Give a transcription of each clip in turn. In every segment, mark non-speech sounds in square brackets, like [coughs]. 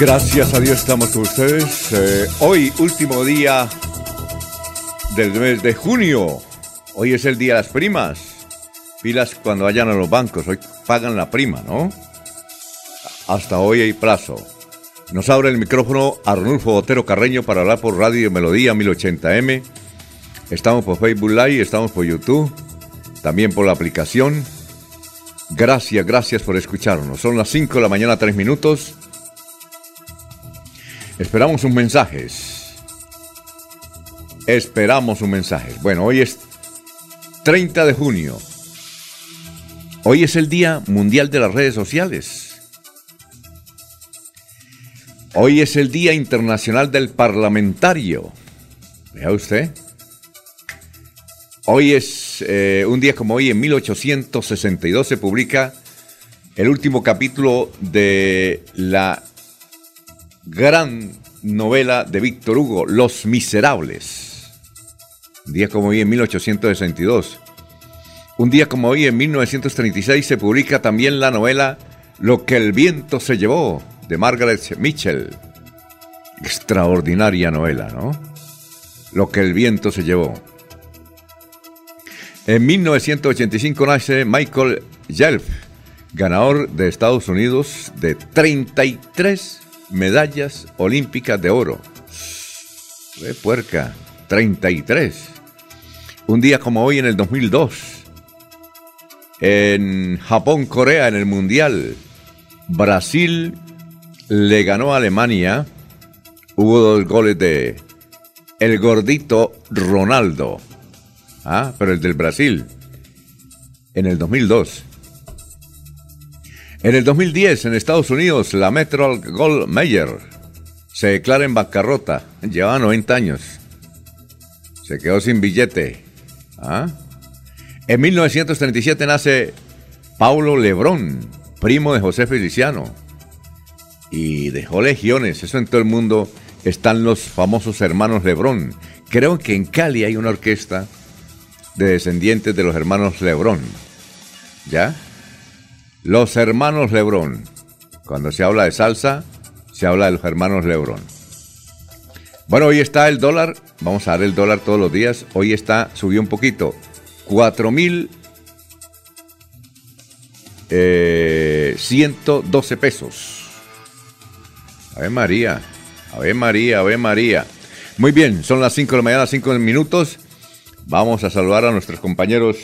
Gracias a Dios estamos con ustedes. Eh, hoy, último día del mes de junio. Hoy es el día de las primas. Pilas cuando vayan a los bancos. Hoy pagan la prima, ¿no? Hasta hoy hay plazo. Nos abre el micrófono Arnulfo Botero Carreño para hablar por Radio Melodía 1080M. Estamos por Facebook Live, estamos por YouTube, también por la aplicación. Gracias, gracias por escucharnos. Son las 5 de la mañana, 3 minutos. Esperamos sus mensajes. Esperamos sus mensajes. Bueno, hoy es 30 de junio. Hoy es el Día Mundial de las Redes Sociales. Hoy es el Día Internacional del Parlamentario. Vea usted. Hoy es eh, un día como hoy, en 1862 se publica el último capítulo de la gran novela de Víctor Hugo, Los Miserables. Un día como hoy en 1862. Un día como hoy en 1936 se publica también la novela Lo que el viento se llevó de Margaret Mitchell. Extraordinaria novela, ¿no? Lo que el viento se llevó. En 1985 nace Michael Yelf, ganador de Estados Unidos de 33 medallas olímpicas de oro. De puerca, 33. Un día como hoy en el 2002, en Japón-Corea en el Mundial, Brasil le ganó a Alemania. Hubo dos goles de el gordito Ronaldo. Ah, pero el del Brasil. En el 2002. En el 2010, en Estados Unidos, la Metro Goldmayer se declara en bancarrota. Llevaba 90 años. Se quedó sin billete. ¿Ah? En 1937 nace Paulo Lebrón, primo de José Feliciano. Y dejó legiones. Eso en todo el mundo están los famosos hermanos Lebrón. Creo que en Cali hay una orquesta de descendientes de los hermanos Lebrón. ¿Ya? Los hermanos Lebrón. Cuando se habla de salsa, se habla de los hermanos Lebrón. Bueno, hoy está el dólar. Vamos a dar el dólar todos los días. Hoy está, subió un poquito. 4.112 eh, pesos. Ave María. Ave María, Ave María. Muy bien, son las 5 de la mañana, 5 minutos. Vamos a saludar a nuestros compañeros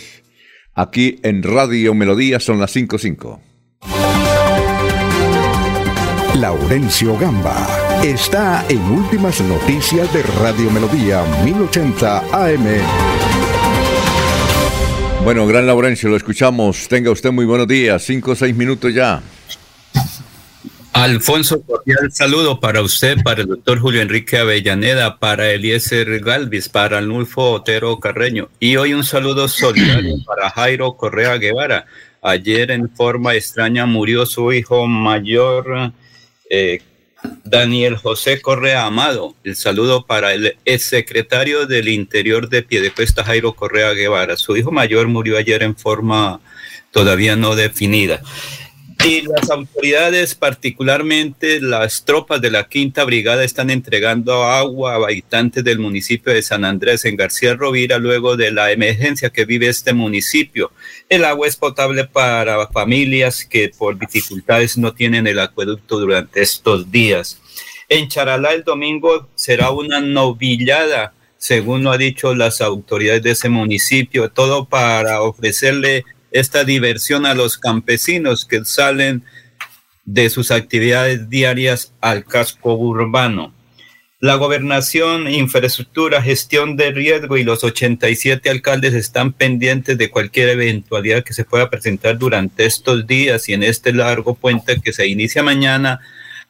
Aquí en Radio Melodía son las 5.5. Laurencio Gamba está en Últimas Noticias de Radio Melodía 1080 AM. Bueno, gran Laurencio, lo escuchamos. Tenga usted muy buenos días. Cinco o seis minutos ya. Alfonso, cordial saludo para usted, para el doctor Julio Enrique Avellaneda, para Eliezer Galvis, para Nulfo Otero Carreño. Y hoy un saludo solidario [clears throat] para Jairo Correa Guevara. Ayer en forma extraña murió su hijo mayor, eh, Daniel José Correa Amado. El saludo para el exsecretario del Interior de Piedecuesta, Jairo Correa Guevara. Su hijo mayor murió ayer en forma todavía no definida. Y las autoridades, particularmente las tropas de la Quinta Brigada, están entregando agua a habitantes del municipio de San Andrés en García Rovira luego de la emergencia que vive este municipio. El agua es potable para familias que por dificultades no tienen el acueducto durante estos días. En Charalá el domingo será una novillada, según lo ha dicho las autoridades de ese municipio, todo para ofrecerle esta diversión a los campesinos que salen de sus actividades diarias al casco urbano. La gobernación, infraestructura, gestión de riesgo y los 87 alcaldes están pendientes de cualquier eventualidad que se pueda presentar durante estos días y en este largo puente que se inicia mañana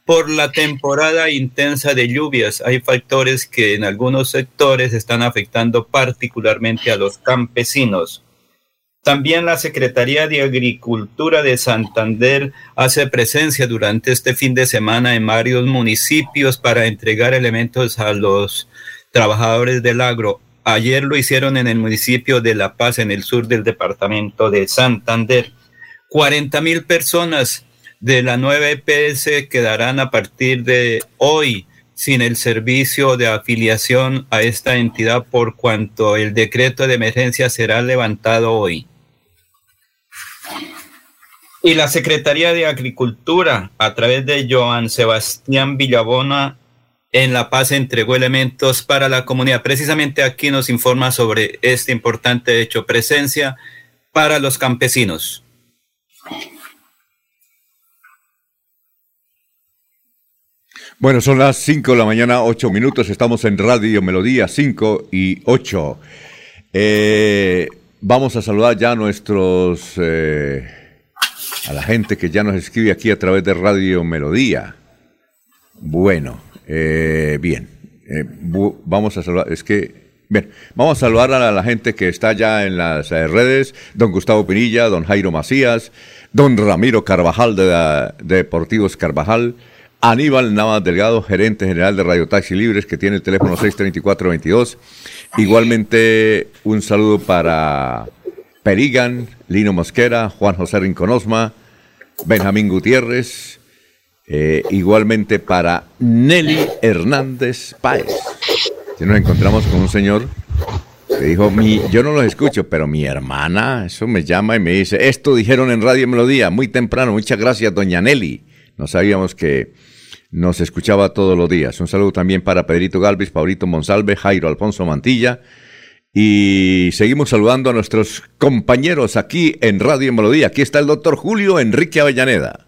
por la temporada intensa de lluvias. Hay factores que en algunos sectores están afectando particularmente a los campesinos. También la Secretaría de Agricultura de Santander hace presencia durante este fin de semana en varios municipios para entregar elementos a los trabajadores del agro. Ayer lo hicieron en el municipio de La Paz, en el sur del departamento de Santander. 40 mil personas de la nueva EPS quedarán a partir de hoy sin el servicio de afiliación a esta entidad por cuanto el decreto de emergencia será levantado hoy. Y la Secretaría de Agricultura, a través de Joan Sebastián Villabona, en La Paz entregó elementos para la comunidad. Precisamente aquí nos informa sobre este importante hecho, presencia para los campesinos. Bueno, son las 5 de la mañana, 8 minutos. Estamos en Radio Melodía 5 y 8. Eh, vamos a saludar ya a nuestros. Eh, a la gente que ya nos escribe aquí a través de Radio Melodía. Bueno, eh, bien, eh, vamos a saludar, es que, bien, vamos a saludar a la gente que está ya en las eh, redes, don Gustavo Pinilla, don Jairo Macías, don Ramiro Carvajal de, Deportivos Carvajal, Aníbal Navas Delgado, gerente general de Radio Taxi Libres, que tiene el teléfono 634-22. Igualmente, un saludo para Perigan, Lino Mosquera, Juan José Rinconosma, Benjamín Gutiérrez, eh, igualmente para Nelly Hernández Páez. Nos encontramos con un señor que dijo, yo no los escucho, pero mi hermana, eso me llama y me dice, esto dijeron en Radio Melodía, muy temprano, muchas gracias, doña Nelly. No sabíamos que nos escuchaba todos los días. Un saludo también para Pedrito Galvis, Paulito Monsalve, Jairo Alfonso Mantilla, y seguimos saludando a nuestros compañeros aquí en Radio Melodía. Aquí está el doctor Julio Enrique Avellaneda.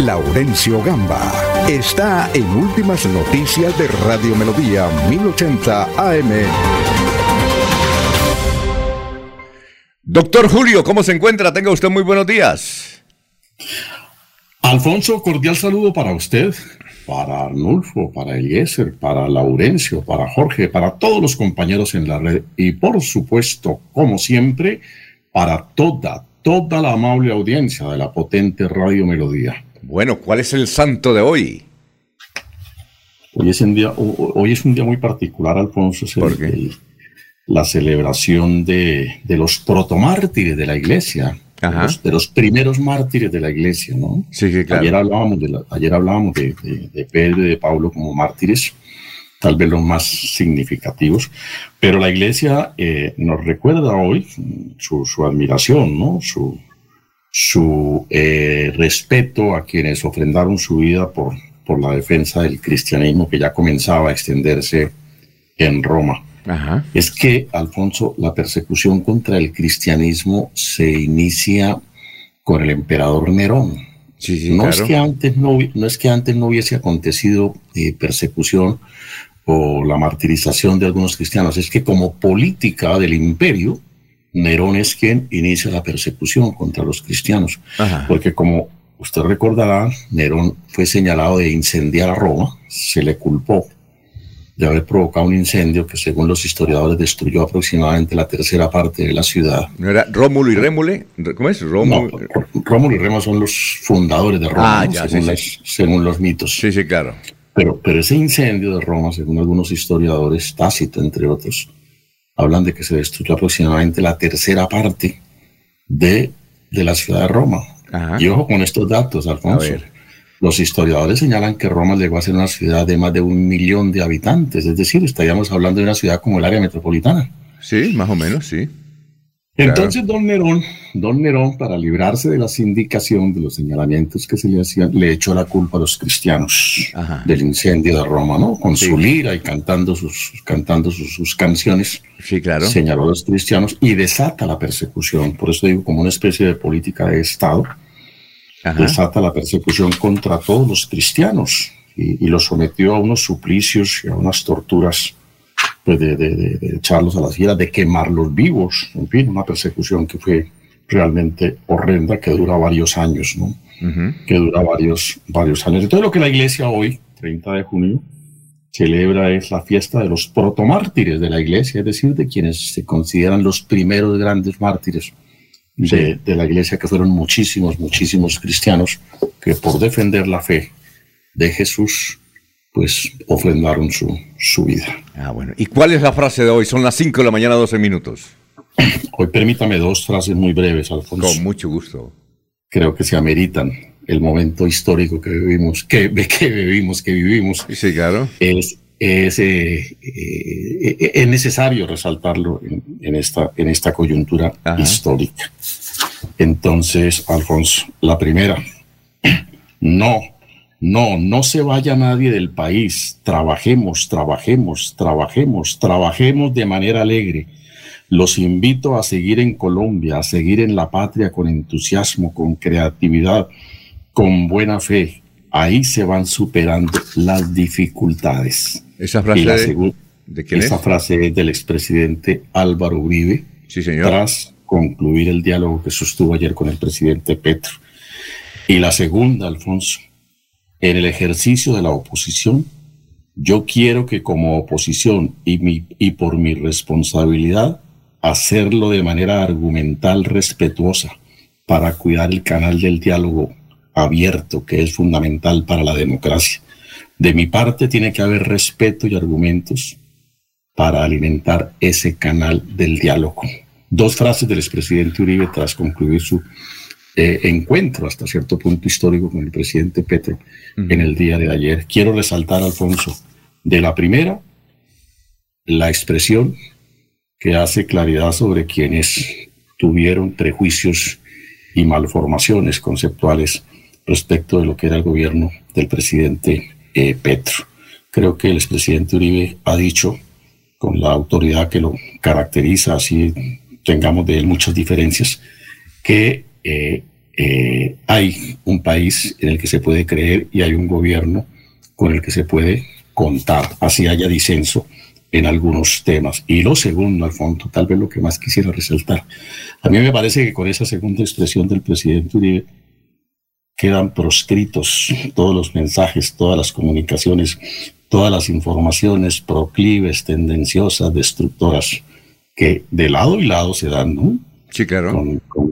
Laurencio Gamba está en Últimas Noticias de Radio Melodía 1080 AM. Doctor Julio, ¿cómo se encuentra? Tenga usted muy buenos días. Alfonso, cordial saludo para usted, para Arnulfo, para Eliezer, para Laurencio, para Jorge, para todos los compañeros en la red y por supuesto, como siempre, para toda, toda la amable audiencia de la potente Radio Melodía. Bueno, ¿cuál es el santo de hoy? Hoy es un día, hoy es un día muy particular, Alfonso. ¿Por qué? la celebración de, de los protomártires de la iglesia de los primeros mártires de la iglesia, ¿no? Sí, claro. Ayer hablábamos de, ayer hablábamos de, de, Pedro y de Pablo como mártires, tal vez los más significativos, pero la iglesia eh, nos recuerda hoy su, su admiración, ¿no? Su, su eh, respeto a quienes ofrendaron su vida por, por la defensa del cristianismo que ya comenzaba a extenderse en Roma es que, Alfonso, la persecución contra el cristianismo se inicia con el emperador Nerón. no, es que antes no, no, es que antes no hubiese acontecido eh, persecución o la martirización de algunos cristianos, es que como política del imperio, Nerón es quien inicia la persecución contra los cristianos. Porque como usted recordará, Nerón fue señalado de incendiar a Roma, se le culpó de haber provocado un incendio que según los historiadores destruyó aproximadamente la tercera parte de la ciudad. ¿No era Rómulo y Rémule? ¿Cómo es? Rómulo, Rómulo y Rémule son los fundadores de Roma, ah, según, los mitos. Sí, sí, claro. Pero, pero ese incendio de Roma, según algunos historiadores, Tácito entre otros, hablan de que se destruyó aproximadamente la tercera parte de de la ciudad de Roma. Y ojo con estos datos, Alfonso. Los historiadores señalan que Roma llegó a ser una ciudad de más de un millón de habitantes, es decir, estaríamos hablando de una ciudad como el área metropolitana. Sí, más o menos, sí. Entonces, don Nerón, don Nerón, para librarse de la sindicación, de los señalamientos que se le hacían, le echó la culpa a los cristianos del incendio de Roma, ¿no? Con su lira y cantando sus, cantando sus, canciones. Sí, claro. Señaló a los cristianos y desata la persecución. Por eso digo, como una especie de política de Estado, desata la persecución contra todos los cristianos y, y los sometió a unos suplicios y a unas torturas pues de, de, echarlos a las fieras, de quemarlos vivos, en fin, una persecución que fue realmente horrenda, que dura varios años, ¿no? Que dura varios, varios años. Entonces lo que la iglesia hoy, 30 de junio, celebra es la fiesta de los protomártires de la iglesia, es decir, de quienes se consideran los primeros grandes mártires de, de la iglesia, que fueron muchísimos, muchísimos cristianos que por defender la fe de Jesús pues ofrendaron su, su vida. Ah, bueno. ¿Y cuál es la frase de hoy? Son las 5 de la mañana, 12 minutos. [coughs] Hoy permítame dos frases muy breves, Alfonso. Con mucho gusto. Creo que se ameritan el momento histórico que vivimos, que, que vivimos, que vivimos. Sí, claro. Es, es, eh, eh, es necesario resaltarlo en, esta, en esta coyuntura histórica. Entonces, Alfonso, la primera, no no, no se vaya nadie del país. Trabajemos, trabajemos, trabajemos, trabajemos de manera alegre. Los invito a seguir en Colombia, a seguir en la patria con entusiasmo, con creatividad, con buena fe. Ahí se van superando las dificultades. Esa frase de, esa frase es del expresidente Álvaro Uribe. Sí, señor. Tras concluir el diálogo que sostuvo ayer con el presidente Petro. Y la segunda, Alfonso, en el ejercicio de la oposición, yo quiero que como oposición y, mi, y por mi responsabilidad, hacerlo de manera argumental respetuosa para cuidar el canal del diálogo abierto que es fundamental para la democracia. De mi parte tiene que haber respeto y argumentos para alimentar ese canal del diálogo. Dos frases del expresidente Uribe tras concluir su eh, encuentro hasta cierto punto histórico con el presidente Petro en el día de ayer. Quiero resaltar, Alfonso, de la primera, la expresión que hace claridad sobre quienes tuvieron prejuicios y malformaciones conceptuales respecto de lo que era el gobierno del presidente eh, Petro. Creo que el expresidente Uribe ha dicho, con la autoridad que lo caracteriza, así tengamos de él muchas diferencias, que eh, eh, hay un país en el que se puede creer y hay un gobierno con el que se puede contar, así haya disenso en algunos temas. Y lo segundo, al fondo, tal vez lo que más quisiera resaltar, a mí me parece que con esa segunda expresión del presidente Uribe quedan proscritos [laughs] todos los mensajes, todas las comunicaciones, todas las informaciones proclives, tendenciosas, destructoras, que de lado y lado se dan, ¿no? Sí, claro.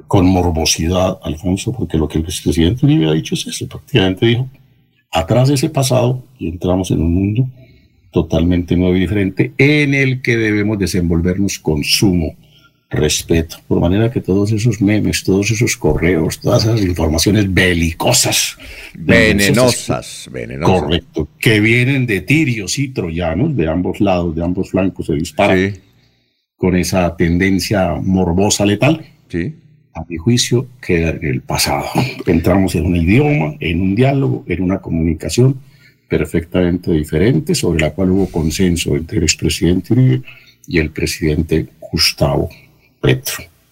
Con, morbosidad, Alfonso, porque lo que el presidente Uribe ha dicho es eso, prácticamente dijo, atrás de ese pasado y entramos en un mundo totalmente nuevo y diferente en el que debemos desenvolvernos con sumo respeto, por manera que todos esos memes, todos esos correos, todas esas informaciones belicosas, venenosas, venenosas, correcto, que vienen de tirios y troyanos de ambos lados, de ambos flancos se disparan. Sí con esa tendencia morbosa letal, sí. a mi juicio, queda en el pasado. Entramos en un idioma, en un diálogo, en una comunicación perfectamente diferente, sobre la cual hubo consenso entre el expresidente Uribe y el presidente Gustavo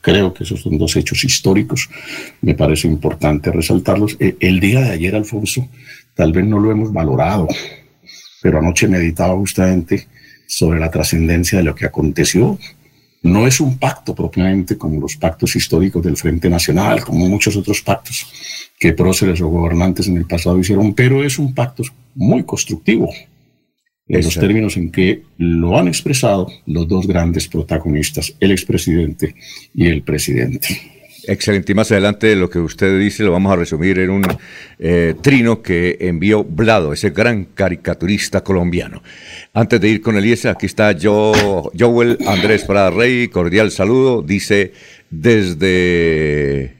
Creo que esos son dos hechos históricos, me parece importante resaltarlos. E, el día de ayer, Alfonso, tal vez no lo hemos valorado, pero anoche meditaba justamente sobre la trascendencia de lo que aconteció. No es un pacto propiamente como los pactos históricos del Frente Nacional, como muchos otros pactos que próceres o gobernantes en el pasado hicieron, pero es un pacto muy constructivo en los términos en que lo han expresado los dos grandes protagonistas, el expresidente y el presidente. Excelente. Y más adelante lo que usted dice lo vamos a resumir en un eh, trino que envió Blado, ese gran caricaturista colombiano. Antes de ir con Eliezer, aquí está Joel Andrés Prada Rey, cordial saludo. Dice desde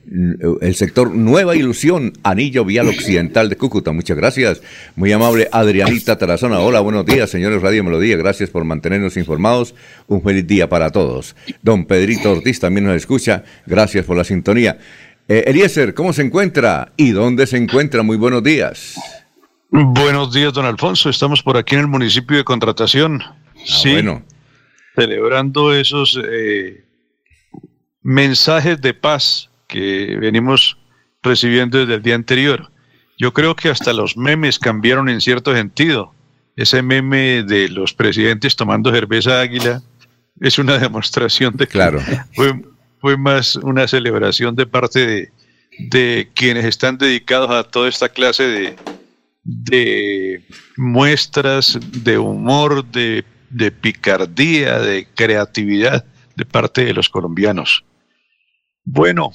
el sector Nueva Ilusión, Anillo Vial Occidental de Cúcuta. Muchas gracias. Muy amable Adrianita Tarazona. Hola, buenos días, señores Radio Melodía. Gracias por mantenernos informados. Un feliz día para todos. Don Pedrito Ortiz también nos escucha. Gracias por la sintonía. Eh, Eliezer, ¿cómo se encuentra? ¿Y dónde se encuentra? Muy buenos días. Buenos días, don Alfonso. Estamos por aquí en el municipio de Contratación. Ah, sí. Bueno. Celebrando esos eh, mensajes de paz que venimos recibiendo desde el día anterior. Yo creo que hasta los memes cambiaron en cierto sentido. Ese meme de los presidentes tomando cerveza águila es una [laughs] demostración de que claro. fue, fue más una celebración de parte de, de quienes están dedicados a toda esta clase de, de muestras de humor, de, de, picardía, de creatividad de parte de los colombianos. Bueno,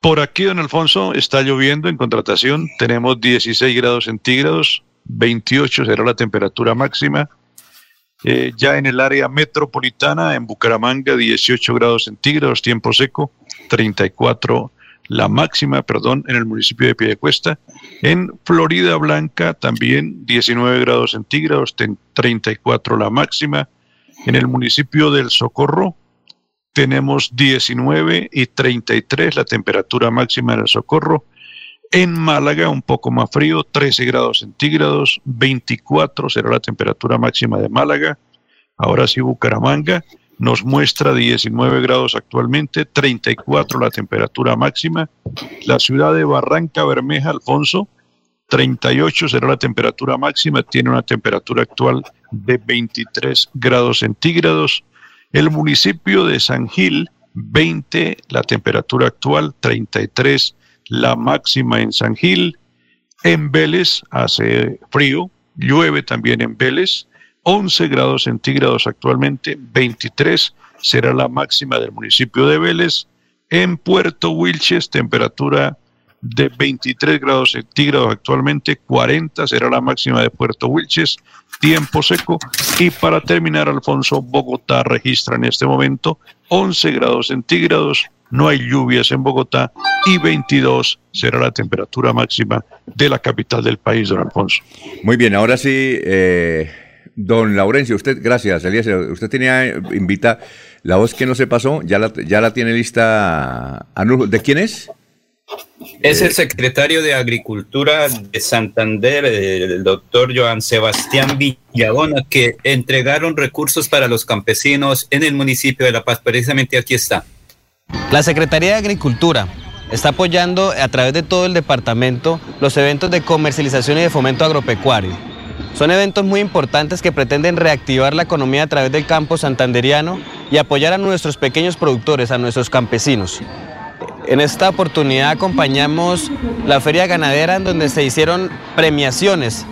por aquí, don Alfonso, está lloviendo en contratación. Tenemos 16 grados centígrados, 28 será la temperatura máxima. Eh, ya en el área metropolitana, en Bucaramanga, 18 grados centígrados, tiempo seco, 34 la máxima, perdón, en el municipio de Piedecuesta. En Florida Blanca también 19 grados centígrados, 34 la máxima. En el municipio del Socorro tenemos 19 y 33 la temperatura máxima en el Socorro. En Málaga, un poco más frío, 13 grados centígrados, 24 será la temperatura máxima de Málaga. Ahora sí, Bucaramanga nos muestra 19 grados actualmente, 34 la temperatura máxima. La ciudad de Barranca Bermeja, Alfonso, 38 será la temperatura máxima, tiene una temperatura actual de 23 grados centígrados. El municipio de San Gil, 20 la temperatura actual, 33 la máxima en San Gil. En Vélez hace frío, llueve también en Vélez, 11 grados centígrados actualmente, 23 será la máxima del municipio de Vélez. En Puerto Wilches, temperatura de 23 grados centígrados actualmente, 40 será la máxima de Puerto Wilches, tiempo seco. Y para terminar, Alfonso, Bogotá registra en este momento 11 grados centígrados, no hay lluvias en Bogotá y 22 será la temperatura máxima de la capital del país, don Alfonso. Muy bien, ahora sí, eh, don Laurencio, usted, gracias, Elías, usted tenía, invita, la voz que no se pasó, ya la, ya la tiene lista, ¿de quién es? Es el secretario de Agricultura de Santander, el doctor Joan Sebastián Villabona, que entregaron recursos para los campesinos en el municipio de La Paz. Precisamente aquí está. La Secretaría de Agricultura está apoyando a través de todo el departamento los eventos de comercialización y de fomento agropecuario. Son eventos muy importantes que pretenden reactivar la economía a través del campo santanderiano y apoyar a nuestros pequeños productores, a nuestros campesinos. En esta oportunidad acompañamos la feria ganadera en donde se hicieron premiaciones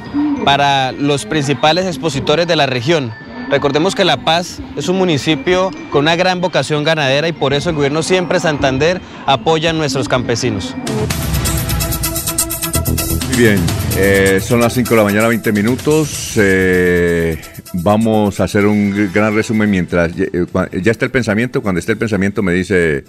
para los principales expositores de la región. Recordemos que La Paz es un municipio con una gran vocación ganadera y por eso el gobierno siempre Santander apoya a nuestros campesinos. Muy bien, eh, son las 5 de la mañana, 20 minutos. Eh, vamos a hacer un gran resumen mientras eh, ya está el pensamiento. Cuando esté el pensamiento me dice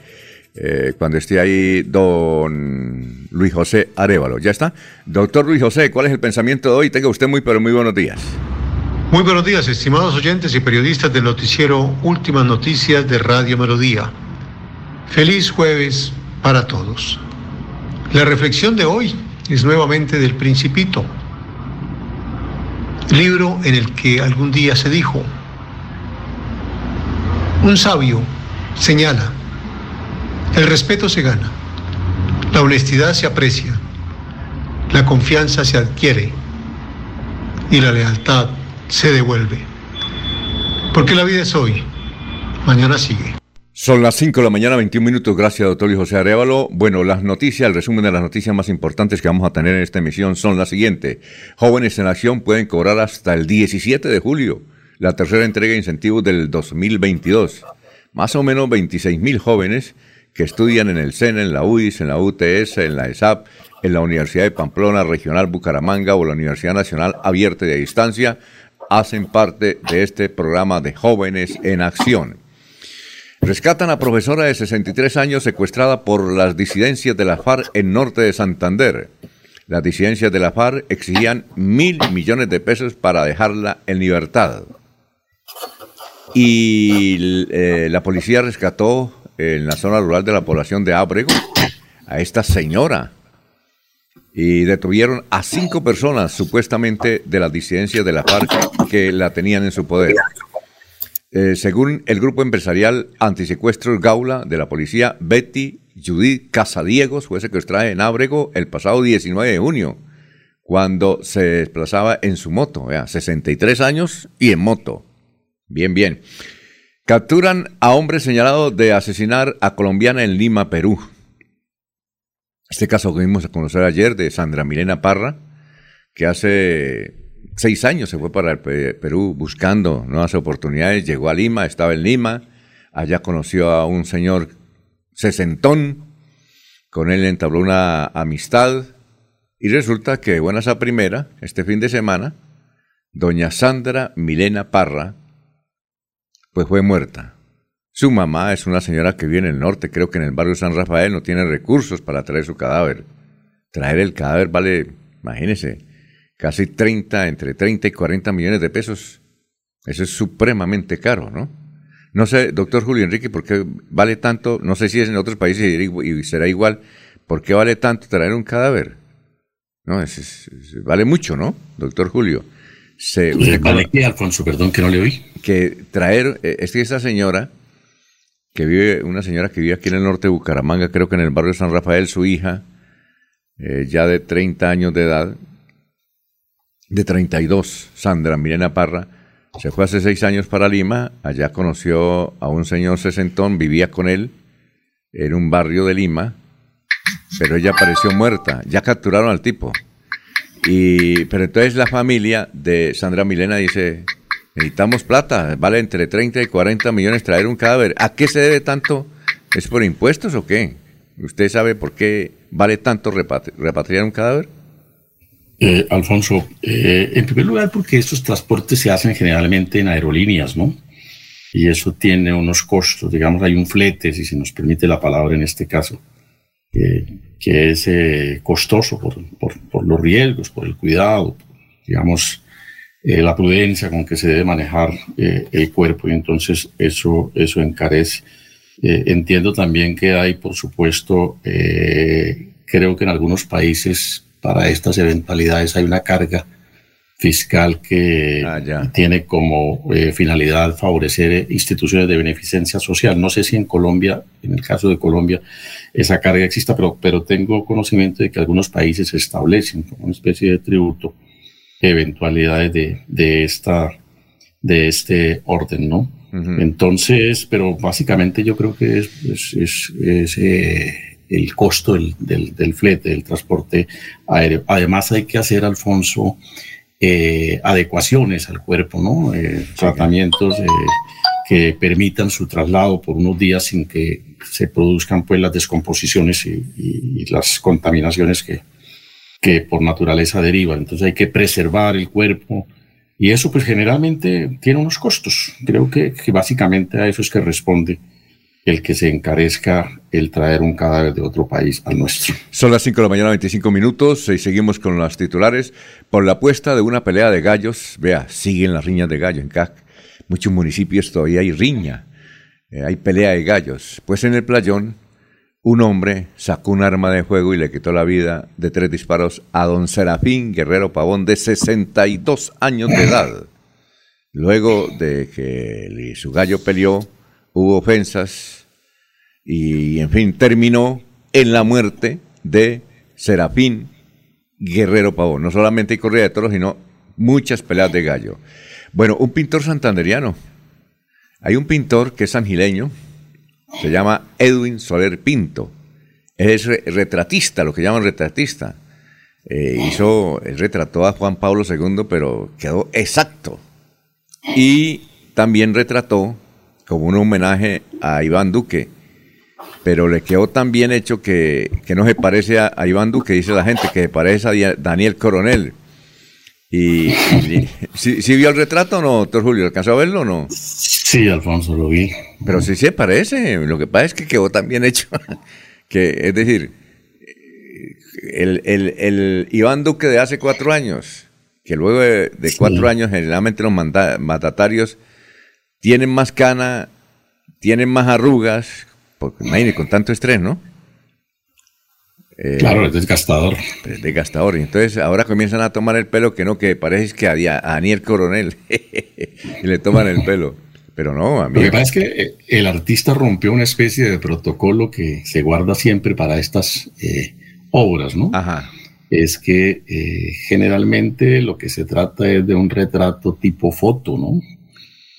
eh, cuando esté ahí don Luis José Arevalo. ¿Ya está? Doctor Luis José, ¿cuál es el pensamiento de hoy? Tenga usted muy, pero muy buenos días. Muy buenos días, estimados oyentes y periodistas del noticiero Últimas Noticias de Radio Melodía. Feliz jueves para todos. La reflexión de hoy es nuevamente del Principito, libro en el que algún día se dijo, un sabio señala, el respeto se gana, la honestidad se aprecia, la confianza se adquiere y la lealtad se devuelve. Porque la vida es hoy, mañana sigue. Son las 5 de la mañana, 21 minutos. Gracias, doctor Luis José Arevalo. Bueno, las noticias, el resumen de las noticias más importantes que vamos a tener en esta emisión son las siguientes. Jóvenes en acción pueden cobrar hasta el 17 de julio la tercera entrega de incentivos del 2022. Más o menos 26 mil jóvenes que estudian en el SENA, en la UIS, en la UTS, en la ESAP, en la Universidad de Pamplona, Regional Bucaramanga o la Universidad Nacional Abierta de Distancia, hacen parte de este programa de Jóvenes en Acción. Rescatan a profesora de 63 años secuestrada por las disidencias de la FARC en norte de Santander. Las disidencias de la FARC exigían mil millones de pesos para dejarla en libertad. Y eh, la policía rescató en la zona rural de la población de Ábrego a esta señora y detuvieron a cinco personas supuestamente de las disidencias de la FARC que la tenían en su poder. Eh, según el grupo empresarial antisecuestros Gaula de la policía, Betty Judith Casadiegos fue secuestrada en Ábrego el pasado 19 de junio, cuando se desplazaba en su moto, 63 años y en moto. Bien, bien. Capturan a hombre señalado de asesinar a colombiana en Lima, Perú. Este caso que vimos a conocer ayer de Sandra Milena Parra, que hace seis años se fue para el Perú buscando nuevas oportunidades, llegó a Lima, estaba en Lima, allá conoció a un señor sesentón, con él entabló una amistad y resulta que buenas a primera, este fin de semana, doña Sandra Milena Parra, pues fue muerta. Su mamá es una señora que vive en el norte, creo que en el barrio San Rafael no tiene recursos para traer su cadáver. Traer el cadáver vale, imagínese, casi 30, entre 30 y 40 millones de pesos. Eso es supremamente caro, ¿no? No sé, doctor Julio Enrique, ¿por qué vale tanto? No sé si es en otros países y será igual. ¿Por qué vale tanto traer un cadáver? No, es, vale mucho, ¿no, doctor Julio? Se, ¿Vale qué, Alfonso? Perdón que no le oí. Que traer, eh, es que esa señora, que vive, una señora que vive aquí en el norte de Bucaramanga, creo que en el barrio de San Rafael, su hija, eh, ya de 30 años de edad, de 32, Sandra Milena Parra, se fue hace seis años para Lima, allá conoció a un señor sesentón, vivía con él en un barrio de Lima, pero ella apareció muerta, ya capturaron al tipo. Y, pero entonces la familia de Sandra Milena dice, necesitamos plata, vale entre 30 y 40 millones traer un cadáver. ¿A qué se debe tanto? ¿Es por impuestos o qué? ¿Usted sabe por qué vale tanto repatriar un cadáver? Eh, Alfonso, eh, en primer lugar porque estos transportes se hacen generalmente en aerolíneas, ¿no? Y eso tiene unos costos, digamos, hay un flete, si se nos permite la palabra en este caso, que es eh, costoso por, los riesgos, por el cuidado, digamos, la prudencia con que se debe manejar el cuerpo y entonces eso, eso encarece. entiendo también que hay, por supuesto, creo que en algunos países para estas eventualidades hay una carga fiscal que ah, tiene como eh, finalidad favorecer instituciones de beneficencia social. No sé si en Colombia, en el caso de Colombia, esa carga exista, pero, pero tengo conocimiento de que algunos países establecen como una especie de tributo eventualidades de, de, esta, de este orden, ¿no? Entonces, pero básicamente yo creo que es, es, eh, el costo del, del, flete, del transporte aéreo. Además hay que hacer, Alfonso, eh, adecuaciones al cuerpo, ¿no? Eh, tratamientos eh, que permitan su traslado por unos días sin que se produzcan pues las descomposiciones y, las contaminaciones que, que por naturaleza derivan. Entonces hay que preservar el cuerpo y eso pues generalmente tiene unos costos. Creo que, que básicamente a eso es que responde el que se encarezca el traer un cadáver de otro país al nuestro. Son las 5 de la mañana, 25 minutos, y seguimos con las titulares. Por la apuesta de una pelea de gallos, vea, siguen las riñas de gallo en CAC. Muchos municipios todavía hay riña, eh, hay pelea de gallos. Pues en el playón, un hombre sacó un arma de fuego y le quitó la vida de tres disparos a don Serafín Guerrero Pavón, de 62 años de edad. Luego de que su gallo peleó, hubo ofensas y, en fin, terminó en la muerte de Serafín Guerrero Pavón. No solamente corrida de toros, sino muchas peleas de gallo. Bueno, un pintor santanderiano. Hay un pintor que es angileño, se llama Edwin Soler Pinto. Es retratista, lo que llaman retratista. Eh, hizo, retrató a Juan Pablo II, pero quedó exacto. Y también retrató como un homenaje a Iván Duque, pero le quedó tan bien hecho que, no se parece a, Iván Duque, dice la gente, que se parece a Daniel Coronel. Y, si, vio el retrato o no, doctor Julio? ¿Alcanzó a verlo o no? Sí, Alfonso, lo vi. Pero sí se parece. Lo que pasa es que quedó tan bien hecho. [laughs] que, es decir, el, el, el Iván Duque de hace cuatro años, que luego de, de cuatro años generalmente los manda- mandatarios tienen más cana, tienen más arrugas, porque imagínate, con tanto estrés, ¿no? Eh, Claro, es desgastador. es desgastador. Y entonces ahora comienzan a tomar el pelo que no, que parece que a, a Daniel Coronel [laughs] y le toman el pelo. Pero no, a mí. Lo que pasa es que eh, el artista rompió una especie de protocolo que se guarda siempre para estas eh, obras, ¿no? Ajá. Es que eh, generalmente lo que se trata es de un retrato tipo foto, ¿no?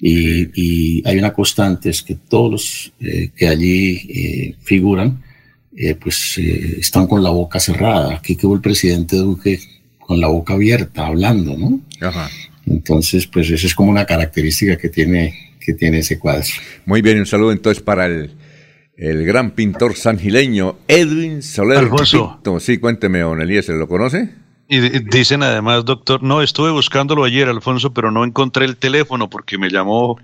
Y, y hay una constante, es que todos los eh, que allí eh, figuran, eh, pues eh, están con la boca cerrada. Aquí quedó el presidente Duque con la boca abierta, hablando, ¿no? Ajá. Entonces, pues esa es como una característica que tiene, que tiene ese cuadro. Muy bien, un saludo entonces para el, el gran pintor sangileño Edwin Soler. Alfonso. Pinto. Sí, cuénteme, don Eliezer, ¿lo conoce? Y di- dicen además, doctor, no, estuve buscándolo ayer, Alfonso, pero no encontré el teléfono porque me llamó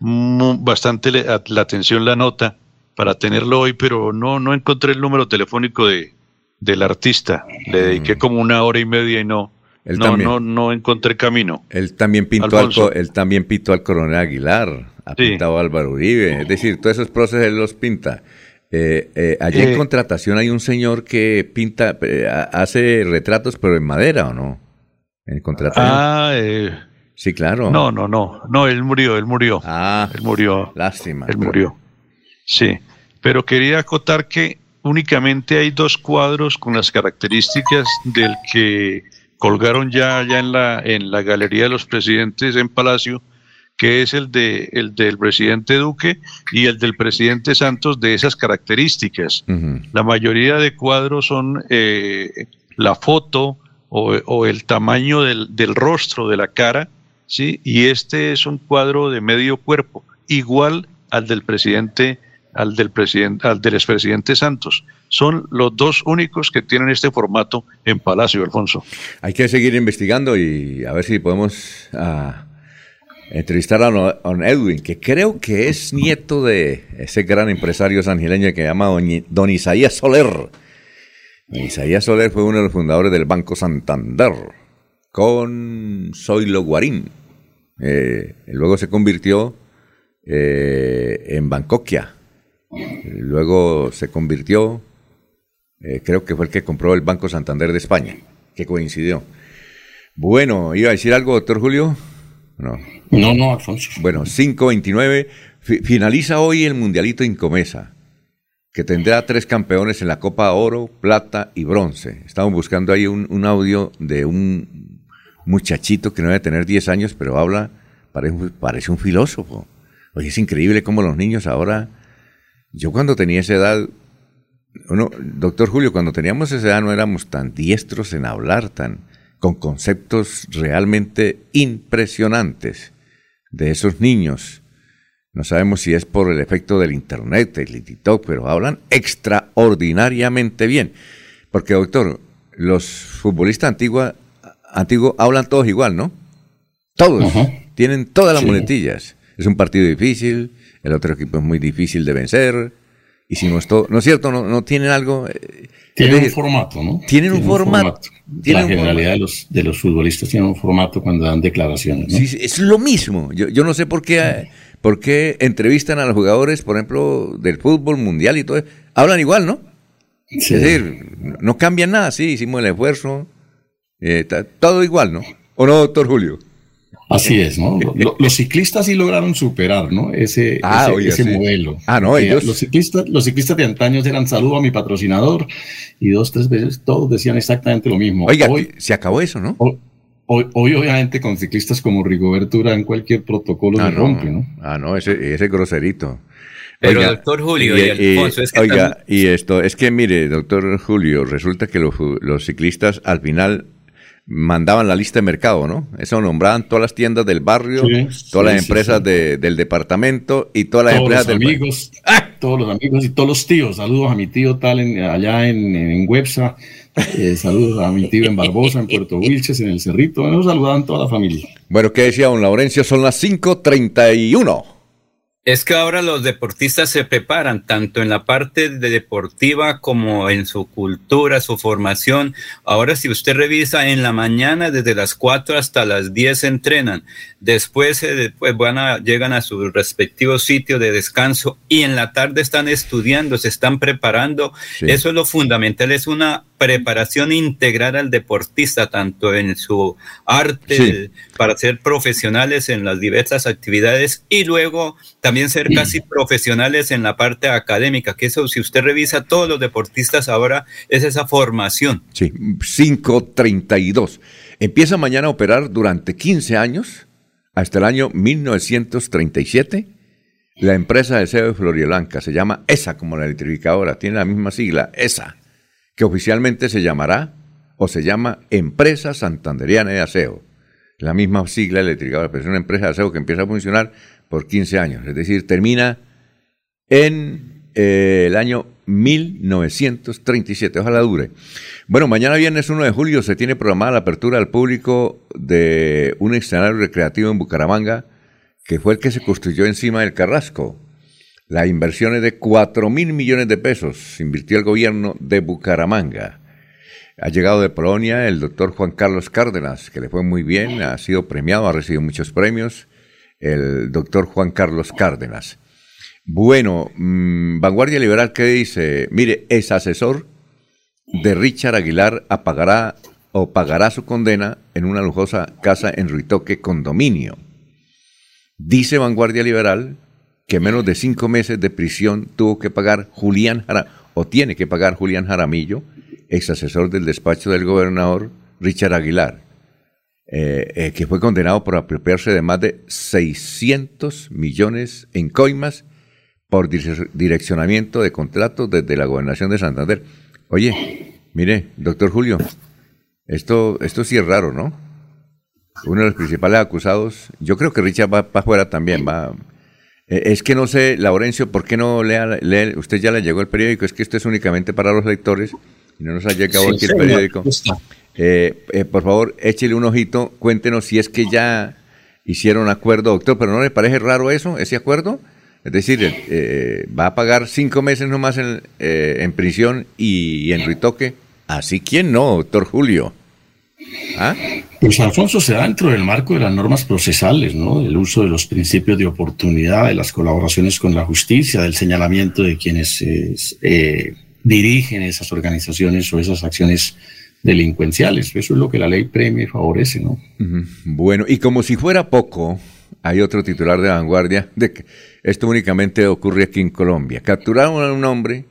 bastante la atención la nota para tenerlo hoy, pero no, no encontré el número telefónico de, del artista. Le dediqué como una hora y media y no, Mm. Él no, también. no, no encontré camino. Él también pintó al, Alfonso. él también pintó al coronel Aguilar, ha Sí. pintado a Álvaro Uribe, es decir, todos esos procesos él los pinta. Eh, eh, allí en Eh, contratación hay un señor que pinta, eh, ha- hace retratos, pero en madera, ¿o no? En contratación. Ah, eh, sí, claro. no, no, no, no, él murió, él murió, Ah, él murió. lástima. Él murió. Sí, pero quería acotar que únicamente hay dos cuadros con las características del que colgaron ya, ya en, la, en la Galería de los Presidentes en Palacio, que es el, de, el del presidente Duque y el del presidente Santos de esas características. La mayoría de cuadros son eh, la foto o, o el tamaño del, del rostro, de la cara, ¿sí? Y este es un cuadro de medio cuerpo, igual al del presidente, al del presidente, al del expresidente Santos. Son los dos únicos que tienen este formato en Palacio, Alfonso. Hay que seguir investigando y a ver si podemos ah, entrevistar a don- Edwin, que creo que es nieto de ese gran empresario sangileño que se llama don Isaías Soler. Don Isaías Soler fue uno de los fundadores del Banco Santander con Zoilo Guarín. Eh, luego se convirtió eh, en Bancoquia. Luego se convirtió, eh, creo que fue el que compró el Banco Santander de España, que coincidió. Bueno, ¿iba a decir algo, doctor Julio? No. No, no, Alfonso. Bueno, 5.29. Fi- finaliza hoy el Mundialito Incomesa, que tendrá tres campeones en la Copa Oro, Plata y Bronce. Estamos buscando ahí un, un audio de un muchachito que no debe tener 10 años, pero habla, parece, un- parece un filósofo. Oye, es increíble cómo los niños ahora... Yo cuando tenía esa edad, uno, doctor Julio, cuando teníamos esa edad no éramos tan diestros en hablar, tan con conceptos realmente impresionantes de esos niños. No sabemos si es por el efecto del internet, del TikTok, pero hablan extraordinariamente bien. Porque, doctor, los futbolistas antiguos antiguo, hablan todos igual, ¿no? Todos. Ajá. Tienen todas las Sí. muletillas. Es un partido difícil, el otro equipo es muy difícil de vencer. Y si no es todo, ¿no es cierto? No, no tienen algo. eh, Tienen un formato, ¿no? Tienen un formato. La generalidad de los, de los futbolistas tienen un formato cuando dan declaraciones, ¿no? Sí, es lo mismo. Yo, yo no sé por qué, por qué entrevistan a los jugadores, por ejemplo, del fútbol mundial y todo. eso. Hablan igual, ¿no? Sí. Es decir, no cambian nada. Sí, hicimos el esfuerzo. eh, todo igual, ¿no? ¿O no, doctor Julio? Así es, ¿no? Lo- lo- los ciclistas sí lograron superar, ¿no? Ese, Ah, ese, oiga, ese sí. modelo. Ah, no, Porque ellos- Los ciclistas, los ciclistas de antaño eran saludo a mi patrocinador y dos, tres veces todos decían exactamente lo mismo. Oiga, hoy, se acabó eso, ¿no? hoy, hoy- hoy, obviamente con ciclistas como Rigoberto Urán cualquier protocolo Ah, se rompe, ¿no? Ah, no, ese, ese groserito. Pero, doctor Julio y Alfonso, es que oiga, también- y esto, es que mire, doctor Julio, resulta que los, los ciclistas al final mandaban la lista de mercado, ¿no? Eso nombraban todas las tiendas del barrio, Sí, todas las sí, empresas sí. de- del departamento y todas las Todos empresas los del amigos, todos los amigos y todos los tíos. Saludos a mi tío tal en- allá en, en Websa. eh, saludos a mi tío en Barbosa, en Puerto Wilches, en el Cerrito. Nos saludaban toda la familia. Bueno, ¿qué decía don Laurencio? Son las 5.31. Es que ahora los deportistas se preparan tanto en la parte de deportiva como en su cultura, su formación. Ahora si usted revisa en la mañana desde las 4 hasta las 10 entrenan, después, eh, pues, van a, llegan a su respectivo sitio de descanso y en la tarde están estudiando, se están preparando. Eso es lo fundamental, es una preparación integral al deportista, tanto en su arte para ser profesionales en las diversas actividades y luego también ser casi profesionales en la parte académica, que eso si usted revisa todos los deportistas ahora es esa formación. Sí, 532. Empieza mañana a operar durante 15 años, hasta el año 1937. La empresa de SEO de Floriolanca se llama ESA como la electrificadora, tiene la misma sigla, ESA que oficialmente se llamará o se llama Empresa Santanderiana de Aseo. La misma sigla eléctrica, pero es una empresa de aseo que empieza a funcionar por 15 años, es decir, termina en eh, el año 1937. Ojalá dure. Bueno, mañana viernes 1 de julio se tiene programada la apertura al público de un escenario recreativo en Bucaramanga, que fue el que se construyó encima del Carrasco. La inversión es de 4 mil millones de pesos, invirtió el gobierno de Bucaramanga. Ha llegado de Polonia el doctor Juan Carlos Cárdenas, que le fue muy bien, ha sido premiado, ha recibido muchos premios, el doctor Juan Carlos Cárdenas. Bueno, mm, Vanguardia Liberal, ¿qué dice? Mire, es asesor de Richard Aguilar apagará o pagará su condena en una lujosa casa en Ruitoque condominio. Dice Vanguardia Liberal que menos de cinco meses de prisión tuvo que pagar Julián Jaramillo, o tiene que pagar Julián Jaramillo, ex asesor del despacho del gobernador Richard Aguilar, eh, eh, que fue condenado por apropiarse de más de 600 millones en coimas por direccionamiento de contratos desde la gobernación de Santander. Oye, mire, doctor Julio, esto, esto sí es raro, ¿no? Uno de los principales acusados, yo creo que Richard va para afuera también, va eh, es que no sé, Laurencio, ¿por qué no lea, lee, usted ya le llegó el periódico? Es que esto es únicamente para los lectores y no nos ha llegado aquí el periódico. Eh, eh, por favor, échele un ojito, cuéntenos si es que ya hicieron acuerdo, doctor, pero ¿no le parece raro eso, ese acuerdo? Es decir, va a pagar cinco meses nomás en, en prisión y, en ritoque. Así quién no, doctor Julio. ¿Ah? Pues Alfonso se da dentro del marco de las normas procesales, ¿no? Del uso de los principios de oportunidad, de las colaboraciones con la justicia, del señalamiento de quienes eh, dirigen esas organizaciones o esas acciones delincuenciales. Eso es lo que la ley premia y favorece, ¿no? Bueno, y como si fuera poco, hay otro titular de vanguardia de que esto únicamente ocurre aquí en Colombia. Capturaron a un hombre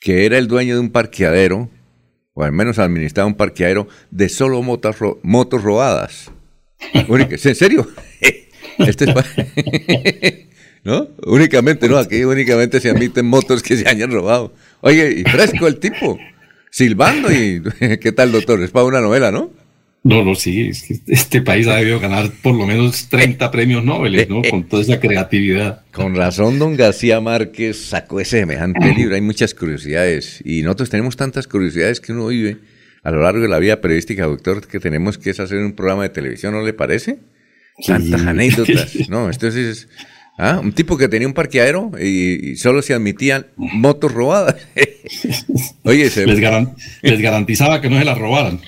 que era el dueño de un parqueadero o al menos administrar un parqueadero de solo motos, motos robadas. ¿En serio? [laughs] Este [laughs] ¿No? Únicamente, no, aquí únicamente se admiten motos que se hayan robado. Oye, y fresco el tipo, silbando y [laughs] ¿qué tal, doctor? Es para una novela, ¿no? No, no, sí, es que este país ha debido ganar por lo menos 30 premios Nobel, ¿no? [laughs] Con toda esa creatividad. Con razón, don García Márquez sacó ese semejante libro. Hay muchas curiosidades y nosotros tenemos tantas curiosidades que uno vive a lo largo de la vida periodística, doctor, que tenemos que hacer un programa de televisión, ¿no le parece? Tantas [laughs] anécdotas. No, esto es ¿Ah? Un tipo que tenía un parqueadero y, solo se admitían motos robadas. [laughs] Oye, les, garantizaba que no se las robaran.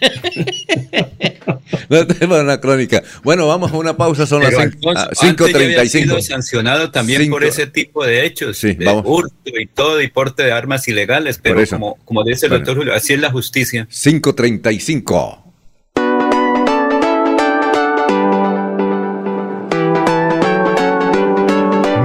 [laughs] no tenemos una crónica. Bueno, vamos a una pausa, son las 5.35. sancionado también por ese tipo de hechos, sí, de hurto y todo, y porte de armas ilegales, pero como, como dice el doctor Julio, así es la justicia. 5.35.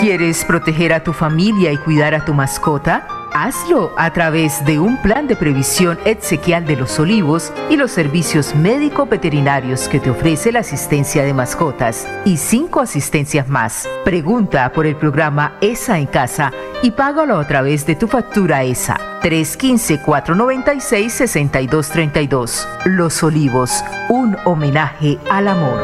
¿Quieres proteger a tu familia y cuidar a tu mascota? Hazlo a través de un plan de previsión exequial de los olivos y los servicios médico-veterinarios que te ofrece la asistencia de mascotas y cinco asistencias más. Pregunta por el programa ESA en casa y págalo a través de tu factura ESA 315-496-6232. Los Olivos, un homenaje al amor.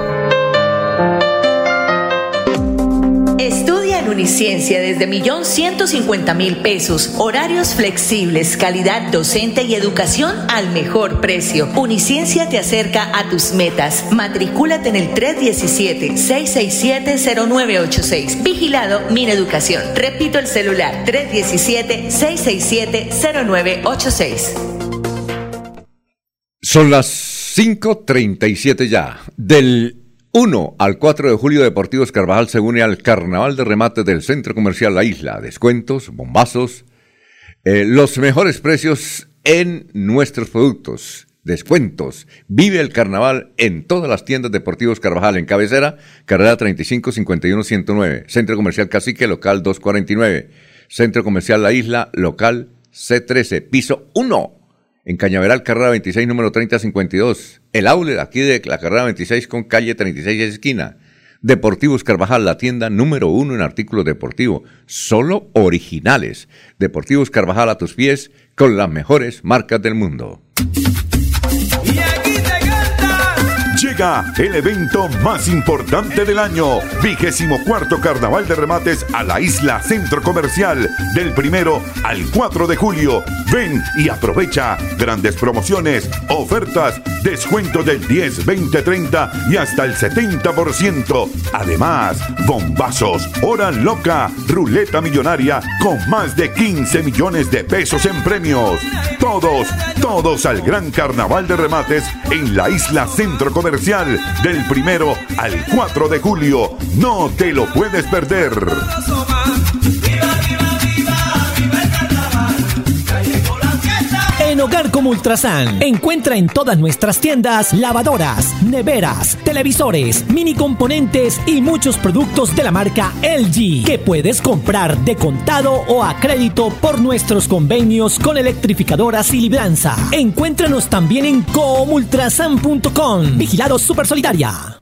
Uniciencia desde millón ciento cincuenta mil pesos. Horarios flexibles, calidad docente y educación al mejor precio. Uniciencia te acerca a tus metas. Matricúlate en el 317-667-0986. Vigilado Mineducación. Repito el celular 317-667-0986. Son las 5.37 ya del 1 al 4 de julio Deportivos Carvajal se une al carnaval de remate del Centro Comercial La Isla. Descuentos, bombazos, eh, los mejores precios en nuestros productos. Descuentos. Vive el carnaval en todas las tiendas Deportivos Carvajal. En cabecera, carrera 35 51 109. Centro Comercial Cacique, local 249. Centro Comercial La Isla, local C13, piso 1 en Cañaveral, carrera 26, número 3052. El outlet aquí de la carrera 26 con calle 36 esquina. Deportivos Carvajal, la tienda número uno en artículos deportivos, solo originales. Deportivos Carvajal a tus pies con las mejores marcas del mundo. El evento más importante del año, vigésimo cuarto Carnaval de Remates a la isla Centro Comercial, del primero al 4 de julio. Ven y aprovecha grandes promociones, ofertas, descuento del 10, 20, 30 y hasta el 70%. Además, bombazos, hora loca, ruleta millonaria con más de 15 millones de pesos en premios. Todos, todos al gran Carnaval de Remates en la isla Centro Comercial del primero al 4 de julio. No te lo puedes perder. Hogar como Ultrasan, encuentra en todas nuestras tiendas lavadoras, neveras, televisores, mini componentes y muchos productos de la marca LG que puedes comprar de contado o a crédito por nuestros convenios con electrificadoras y libranza. Encuéntranos también en comultrasan.com. Vigilado Super Solidaria.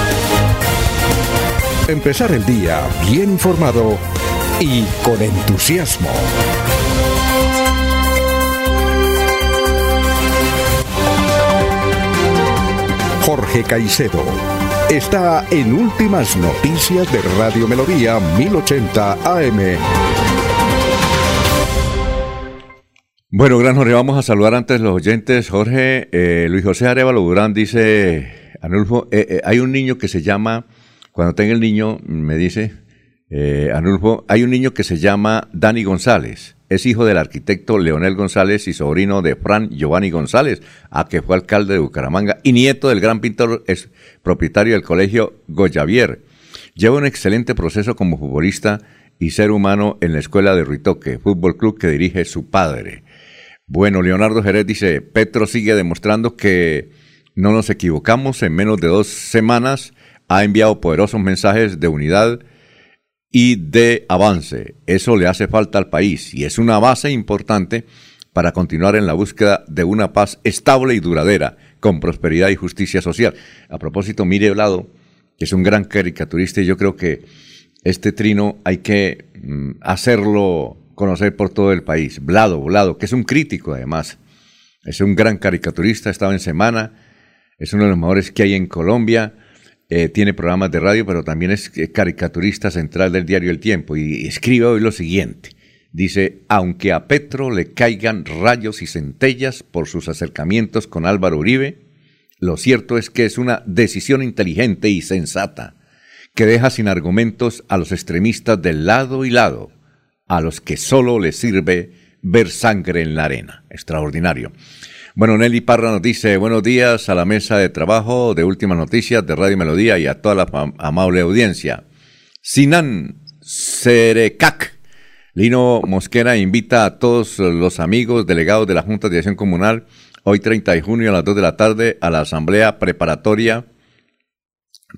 empezar el día bien informado y con entusiasmo. Jorge Caicedo está en Últimas Noticias de Radio Melodía 1080 AM. Bueno, gran Jorge, vamos a saludar antes los oyentes. Jorge, eh, Luis José Arevalo Durán dice, Anulfo, eh, eh, hay un niño que se llama cuando tenga el niño, me dice, eh, Anulfo, hay un niño que se llama Dani González. Es hijo del arquitecto Leonel González y sobrino de Fran Giovanni González, a que fue alcalde de Bucaramanga, y nieto del gran pintor, es propietario del colegio Goyavier. Lleva un excelente proceso como futbolista y ser humano en la escuela de Ruitoque, fútbol club que dirige su padre. Bueno, Leonardo Jerez dice, Petro sigue demostrando que no nos equivocamos en menos de dos semanas ha enviado poderosos mensajes de unidad y de avance. Eso le hace falta al país y es una base importante para continuar en la búsqueda de una paz estable y duradera, con prosperidad y justicia social. A propósito, mire Vlado, que es un gran caricaturista y yo creo que este trino hay que mm, hacerlo conocer por todo el país. Vlado, Vlado, que es un crítico además. Es un gran caricaturista, estaba en semana, es uno de los mejores que hay en Colombia eh, tiene programas de radio, pero también es caricaturista central del diario El Tiempo y escribe hoy lo siguiente. Dice, aunque a Petro le caigan rayos y centellas por sus acercamientos con Álvaro Uribe, lo cierto es que es una decisión inteligente y sensata, que deja sin argumentos a los extremistas del lado y lado, a los que solo les sirve ver sangre en la arena. Extraordinario. Bueno, Nelly Parra nos dice buenos días a la mesa de trabajo de Últimas Noticias de Radio Melodía y a toda la amable audiencia. Sinan Cerecac. Lino Mosquera invita a todos los amigos delegados de la Junta de Acción Comunal hoy 30 de junio a las 2 de la tarde a la Asamblea Preparatoria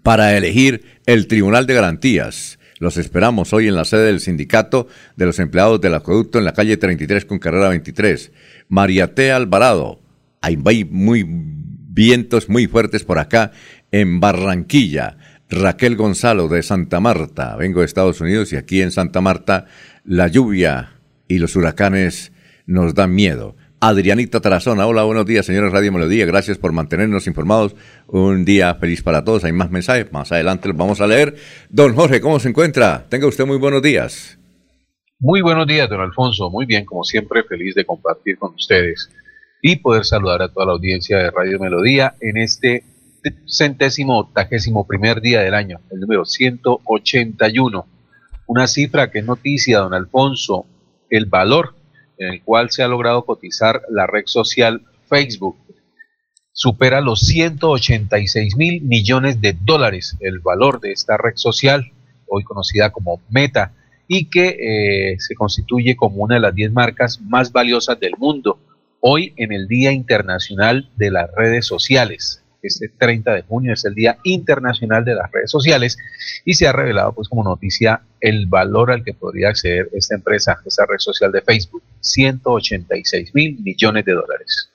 para elegir el Tribunal de Garantías. Los esperamos hoy en la sede del Sindicato de los Empleados del Acueducto en la calle 33 con carrera 23. Mariate Alvarado, hay muy vientos muy fuertes por acá en Barranquilla. Raquel Gonzalo de Santa Marta. Vengo de Estados Unidos y aquí en Santa Marta la lluvia y los huracanes nos dan miedo. Adrianita Tarazona, hola, buenos días, señora Radio Melodía, gracias por mantenernos informados. Un día feliz para todos, hay más mensajes, más adelante los vamos a leer. Don Jorge, ¿cómo se encuentra? Tenga usted muy buenos días. Muy buenos días, don Alfonso, muy bien, como siempre, feliz de compartir con ustedes y poder saludar a toda la audiencia de Radio Melodía en este centésimo octagésimo primer día del año, el número 181. Una cifra que es noticia, don Alfonso, el valor en el cual se ha logrado cotizar la red social Facebook supera los 186 mil millones de dólares el valor de esta red social, hoy conocida como Meta, y que eh, se constituye como una de las 10 marcas más valiosas del mundo hoy en el Día Internacional de las Redes Sociales. Este 30 de junio es el Día Internacional de las Redes Sociales y se ha revelado pues como noticia el valor al que podría acceder esta empresa, esta red social de Facebook, 186 mil millones de dólares.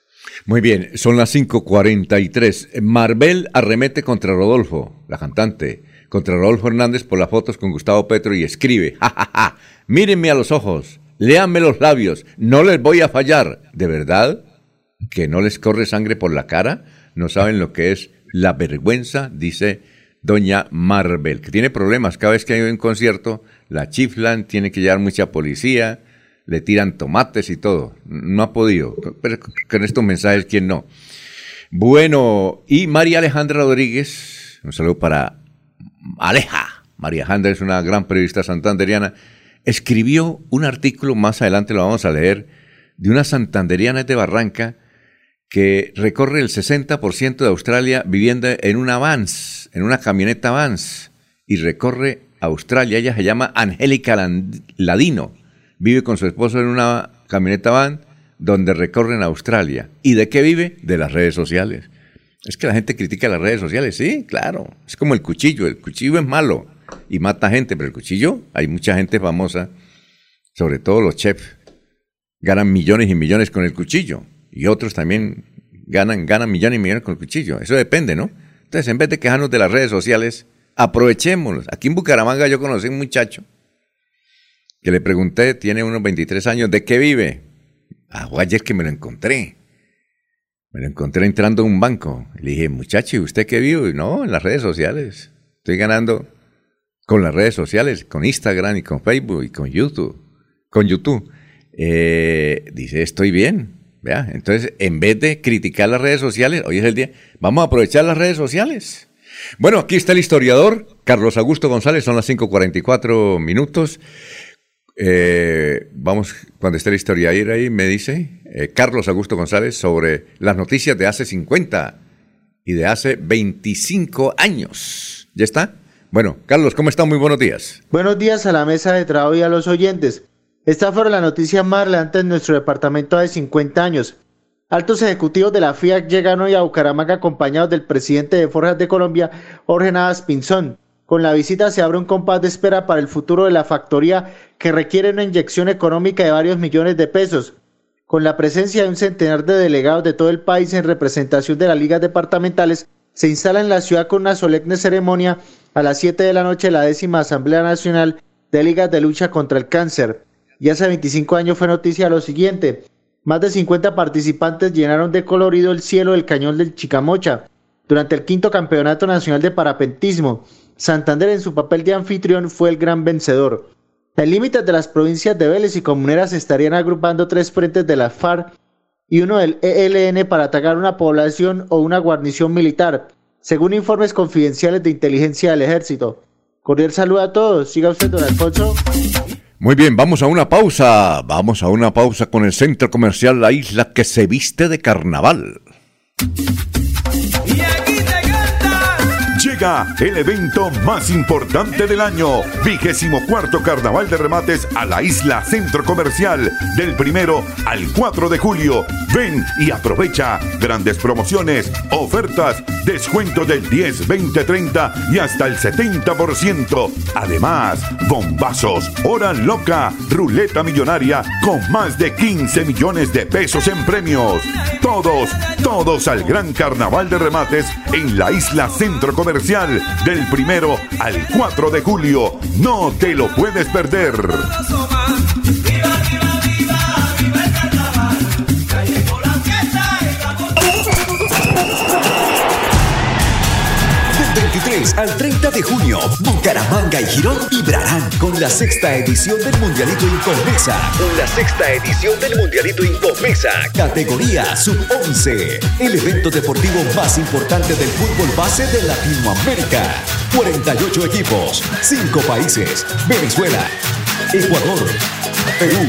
Muy bien, son las 5.43. Marvel arremete contra Rodolfo, la cantante, contra Rodolfo Hernández por las fotos con Gustavo Petro y escribe, jajaja, ja, ja, mírenme a los ojos, léanme los labios, no les voy a fallar. ¿De verdad? ¿Que no les corre sangre por la cara? ¿No saben lo que es la vergüenza? Dice doña Marvel, que tiene problemas. Cada vez que hay un concierto, la chiflan, tiene que llevar mucha policía, le tiran tomates y todo. No ha podido. Pero con estos mensajes, ¿quién no? Bueno, y María Alejandra Rodríguez, un saludo para Aleja. María Alejandra es una gran periodista santanderiana escribió un artículo, más adelante lo vamos a leer, de una santanderiana de Barranca que recorre el 60% de Australia viviendo en una Vans, en una camioneta Vans, y recorre Australia. Ella se llama Angélica Ladino. Vive con su esposo en una camioneta van donde recorren Australia. ¿Y de qué vive? De las redes sociales. Es que la gente critica las redes sociales, sí, claro. Es como el cuchillo, el cuchillo es malo y mata gente, pero el cuchillo, hay mucha gente famosa, sobre todo los chefs, ganan millones y millones con el cuchillo y otros también ganan, ganan millones y millones con el cuchillo. Eso depende, ¿no? Entonces, en vez de quejarnos de las redes sociales, aprovechémoslos. Aquí en Bucaramanga yo conocí un muchacho que le pregunté, tiene unos 23 años, ¿de qué vive? Ah, ayer que me lo encontré. Me lo encontré entrando a un banco. Le dije, muchacho, ¿y usted qué vive? No, en las redes sociales. Estoy ganando con las redes sociales, con Instagram y con Facebook y con YouTube. Con YouTube. Eh, dice, estoy bien. ¿Vea? Entonces, en vez de criticar las redes sociales, hoy es el día, vamos a aprovechar las redes sociales. Bueno, aquí está el historiador, Carlos Augusto González, son las 5.44 minutos. Eh, vamos, cuando esté la historia ahí, me dice eh, Carlos Augusto González sobre las noticias de hace 50 y de hace 25 años. ¿Ya está? Bueno, Carlos, ¿cómo está? Muy buenos días. Buenos días a la mesa de trabajo y a los oyentes. Esta fue la noticia más relevante en nuestro departamento de 50 años. Altos ejecutivos de la FIAC llegan hoy a Bucaramanga acompañados del presidente de Forjas de Colombia, Jorge Navas Pinzón. Con la visita se abre un compás de espera para el futuro de la factoría que requiere una inyección económica de varios millones de pesos. Con la presencia de un centenar de delegados de todo el país en representación de las ligas departamentales, se instala en la ciudad con una solemne ceremonia a las 7 de la noche la décima Asamblea Nacional de Ligas de Lucha contra el Cáncer. Y hace 25 años fue noticia lo siguiente. Más de 50 participantes llenaron de colorido el cielo del cañón del Chicamocha durante el quinto Campeonato Nacional de Parapentismo. Santander en su papel de anfitrión fue el gran vencedor. En límites de las provincias de Vélez y Comuneras estarían agrupando tres frentes de la FARC y uno del ELN para atacar una población o una guarnición militar según informes confidenciales de inteligencia del ejército. Cordial saludo a todos. Siga usted, don Alfonso. Muy bien, vamos a una pausa. Vamos a una pausa con el centro comercial La Isla que se viste de carnaval. El evento más importante del año, vigésimo cuarto Carnaval de Remates a la isla Centro Comercial, del primero al 4 de julio. Ven y aprovecha grandes promociones, ofertas, descuento del 10, 20, 30 y hasta el 70%. Además, bombazos, hora loca, ruleta millonaria con más de 15 millones de pesos en premios. Todos, todos al gran Carnaval de Remates en la isla Centro Comercial del primero al 4 de julio. No te lo puedes perder. 23 al 30 de junio, Bucaramanga y Girón vibrarán con la sexta edición del Mundialito Incomesa. La sexta edición del Mundialito Incomesa, categoría Sub-11. El evento deportivo más importante del fútbol base de Latinoamérica. 48 equipos, 5 países, Venezuela, Ecuador, Perú,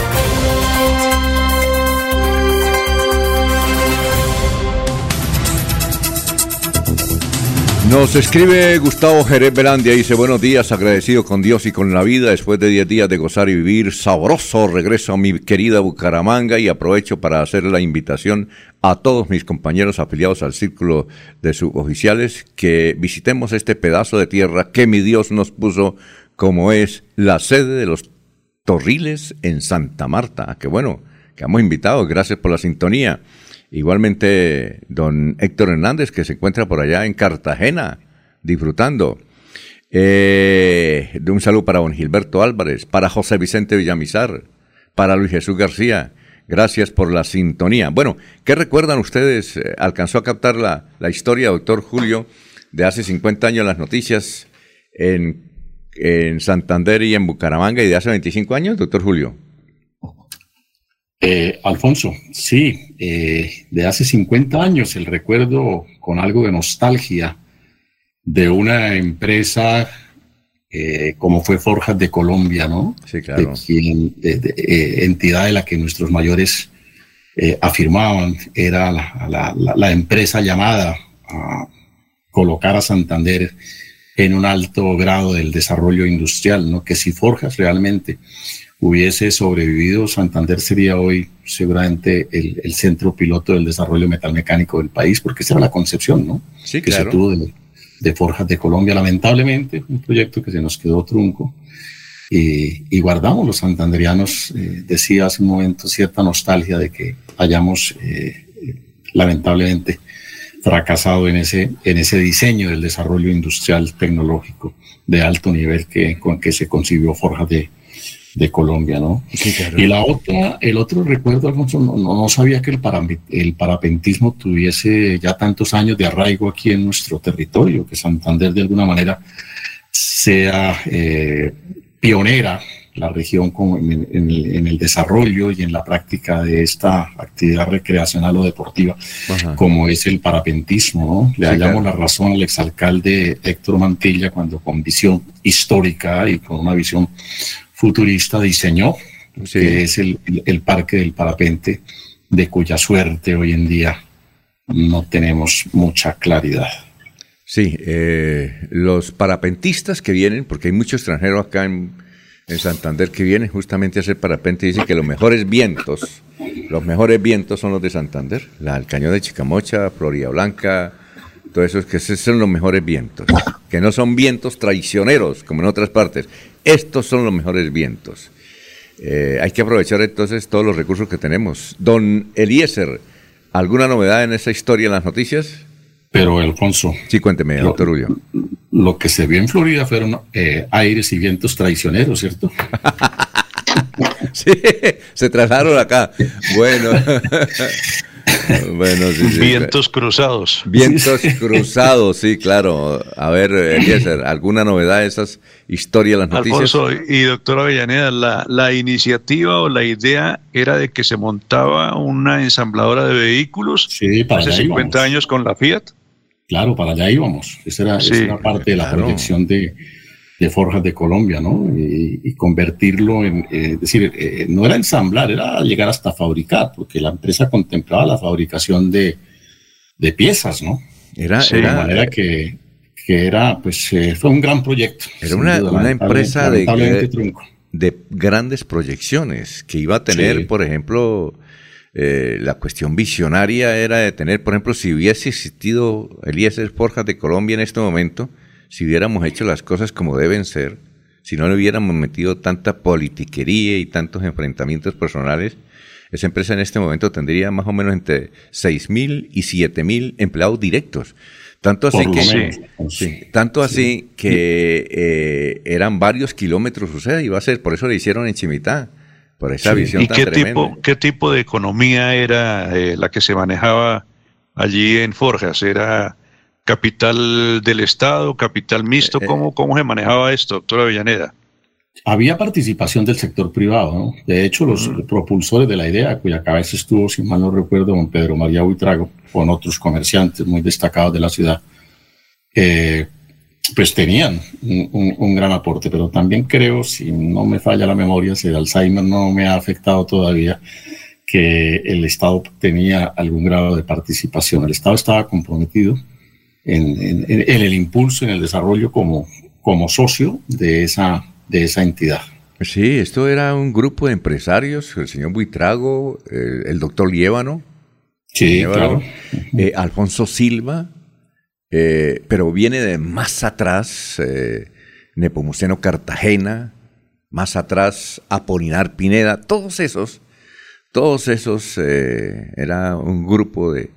Nos escribe Gustavo Jerez Belandia, dice buenos días, agradecido con Dios y con la vida. Después de 10 días de gozar y vivir sabroso, regreso a mi querida Bucaramanga y aprovecho para hacer la invitación a todos mis compañeros afiliados al círculo de suboficiales que visitemos este pedazo de tierra que mi Dios nos puso como es la sede de los Torriles en Santa Marta, que bueno, que hemos invitado, gracias por la sintonía. Igualmente, don Héctor Hernández, que se encuentra por allá en Cartagena, disfrutando. Eh, de un saludo para don Gilberto Álvarez, para José Vicente Villamizar, para Luis Jesús García. Gracias por la sintonía. Bueno, ¿qué recuerdan ustedes? Eh, ¿Alcanzó a captar la, la historia, doctor Julio, de hace 50 años las noticias en, en Santander y en Bucaramanga y de hace 25 años, doctor Julio? Eh, Alfonso, sí, eh, de hace 50 años el recuerdo con algo de nostalgia de una empresa eh, como fue Forjas de Colombia, ¿no? Sí, claro. De entidad de la que nuestros mayores afirmaban era la, la, empresa llamada a colocar a Santander en un alto grado del desarrollo industrial, ¿no? Que si Forjas realmente hubiese sobrevivido, Santander sería hoy seguramente el, centro piloto del desarrollo metalmecánico del país, porque esa era la concepción, ¿no? Sí, que se tuvo de, Forjas de Colombia. Lamentablemente, un proyecto que se nos quedó trunco. Y, guardamos los santanderianos, eh, decía hace un momento, cierta nostalgia de que hayamos eh, lamentablemente fracasado en ese, en ese diseño del desarrollo industrial tecnológico de alto nivel que, con que se concibió Forjas de, de Colombia, ¿no? Y la otra, el otro recuerdo, Alfonso, no, no sabía que el, el parapentismo tuviese ya tantos años de arraigo aquí en nuestro territorio, que Santander de alguna manera sea eh, pionera la región en, el, desarrollo y en la práctica de esta actividad recreacional o deportiva, como es el parapentismo. ¿no? Le hallamos la razón al exalcalde Héctor Mantilla cuando con visión histórica y con una visión futurista diseñó, que es el, Parque del Parapente, de cuya suerte hoy en día no tenemos mucha claridad. Sí, eh, los parapentistas que vienen, porque hay muchos extranjeros acá en, Santander que vienen justamente a hacer parapente, dicen que los mejores vientos Los mejores vientos son los de Santander, la, el cañón de Chicamocha, Florida Blanca, todo eso, que esos son los mejores vientos, que no son vientos traicioneros como en otras partes. Estos son los mejores vientos. Eh, hay que aprovechar entonces todos los recursos que tenemos. Don Eliezer, ¿alguna novedad en esa historia en las noticias? Pero, Alfonso. Sí, cuénteme, lo, doctor Ullo. Lo que se vio en Florida fueron eh, aires y vientos traicioneros, ¿cierto? [laughs] sí, se trasladaron acá. Bueno. [laughs] [laughs] bueno, sí, sí. Vientos cruzados. Vientos cruzados, sí, claro. A ver, Eliezer, ¿alguna novedad de esas historias, las noticias? Alfonso y doctor Avellaneda, la, la iniciativa o la idea era de que se montaba una ensambladora de vehículos sí, para hace 50 íbamos. años con la Fiat. Claro, para allá íbamos. Esa era, Sí, esa era parte de la claro. proyección de, de Forjas de Colombia, ¿no? Y, y convertirlo en, eh, es decir, eh, no era ensamblar, era llegar hasta fabricar, porque la empresa contemplaba la fabricación de, de piezas, ¿no? Era, de era- manera que, que era, pues, eh, fue un gran proyecto. Era una, duda, una lamentable- empresa de, grandes proyecciones que iba a tener, Sí. por ejemplo, eh, la cuestión visionaria era de tener, por ejemplo, si hubiese existido Eliezer Forjas de Colombia en este momento, si hubiéramos hecho las cosas como deben ser, si no le hubiéramos metido tanta politiquería y tantos enfrentamientos personales, esa empresa en este momento tendría más o menos entre 6 mil y 7 mil empleados directos. Tanto así Por que, sí, tanto así que eh, eran varios kilómetros, o sea, iba a ser, por eso le hicieron en Chimitá, por esa visión ¿Y tan qué tremenda. tipo, qué tipo de economía era eh, la que se manejaba allí en Forjas? ¿Era capital del Estado, capital mixto? Eh, ¿Cómo, cómo se manejaba esto, doctora Avellaneda? Había participación del sector privado, ¿no? De hecho, los propulsores de la idea, cuya cabeza estuvo, si mal no recuerdo, don Pedro María Buitrago, con otros comerciantes muy destacados de la ciudad, eh, pues tenían un, un- un gran aporte, pero también creo, si no me falla la memoria, si el Alzheimer no me ha afectado todavía, que el Estado tenía algún grado de participación. El Estado estaba comprometido en, en- en el impulso, en el desarrollo como, como socio de esa, de esa entidad. Sí, esto era un grupo de empresarios, el señor Buitrago, el, el doctor Liévano, Sí, Liévano, claro. eh, Alfonso Silva, eh, pero viene de más atrás, eh, Nepomuceno Cartagena, más atrás Apolinar Pineda, todos esos, todos esos, era un grupo de,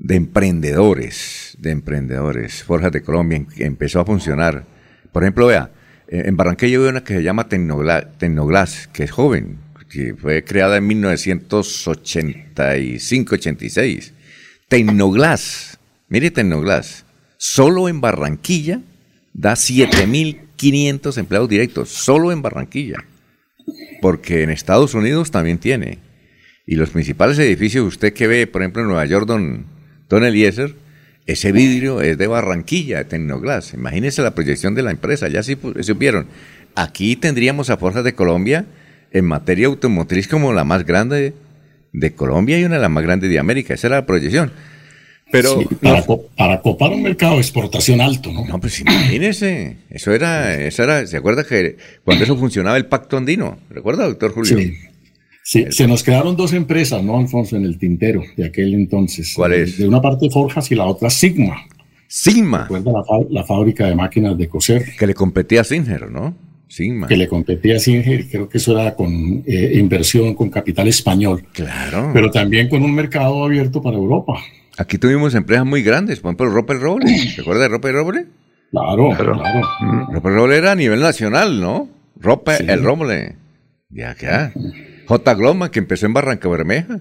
de emprendedores, de emprendedores. Forjas de Colombia em- empezó a funcionar. Por ejemplo, vea, eh, en Barranquilla hay una que se llama Tecnogla- Tecnoglass, que es joven, que fue creada en 1985-86. Tecnoglass, mire Tecnoglass, solo en Barranquilla da 7.500 empleados directos, solo en Barranquilla. Porque en Estados Unidos también tiene. Y los principales edificios, usted que ve, por ejemplo, en Nueva York, don, don Eliezer, ese vidrio es de Barranquilla, de Tecnoglass. Imagínense la proyección de la empresa, ya sí supieron. Aquí tendríamos a Forjas de Colombia en materia automotriz como la más grande de Colombia y una de las más grandes de América. Esa era la proyección. Pero Sí, para copar un mercado de exportación alto, ¿no? no, pues imagínese, eso era, eso era, ¿se acuerda que cuando eso funcionaba el pacto andino? ¿Recuerda, doctor Julio? Sí. Sí, se nos quedaron dos empresas, ¿no, Alfonso, en el tintero de aquel entonces? ¿Cuál es? De una parte Forjas y la otra Sigma. Sigma, Recuerda la, la fábrica de máquinas de coser que le competía a Singer, ¿no? Sigma. que le competía a Singer, creo que eso era con eh, inversión, con capital español, Claro. pero también con un mercado abierto para Europa. Aquí tuvimos empresas muy grandes, por ejemplo, Ropa el Roble. ¿Se acuerda de Ropa el Roble? Claro, claro. Ropa el Roble era a nivel nacional, ¿no? Ropa Sí. el Roble. Ya, ya. J. Gloma, que empezó en Barranca Bermeja.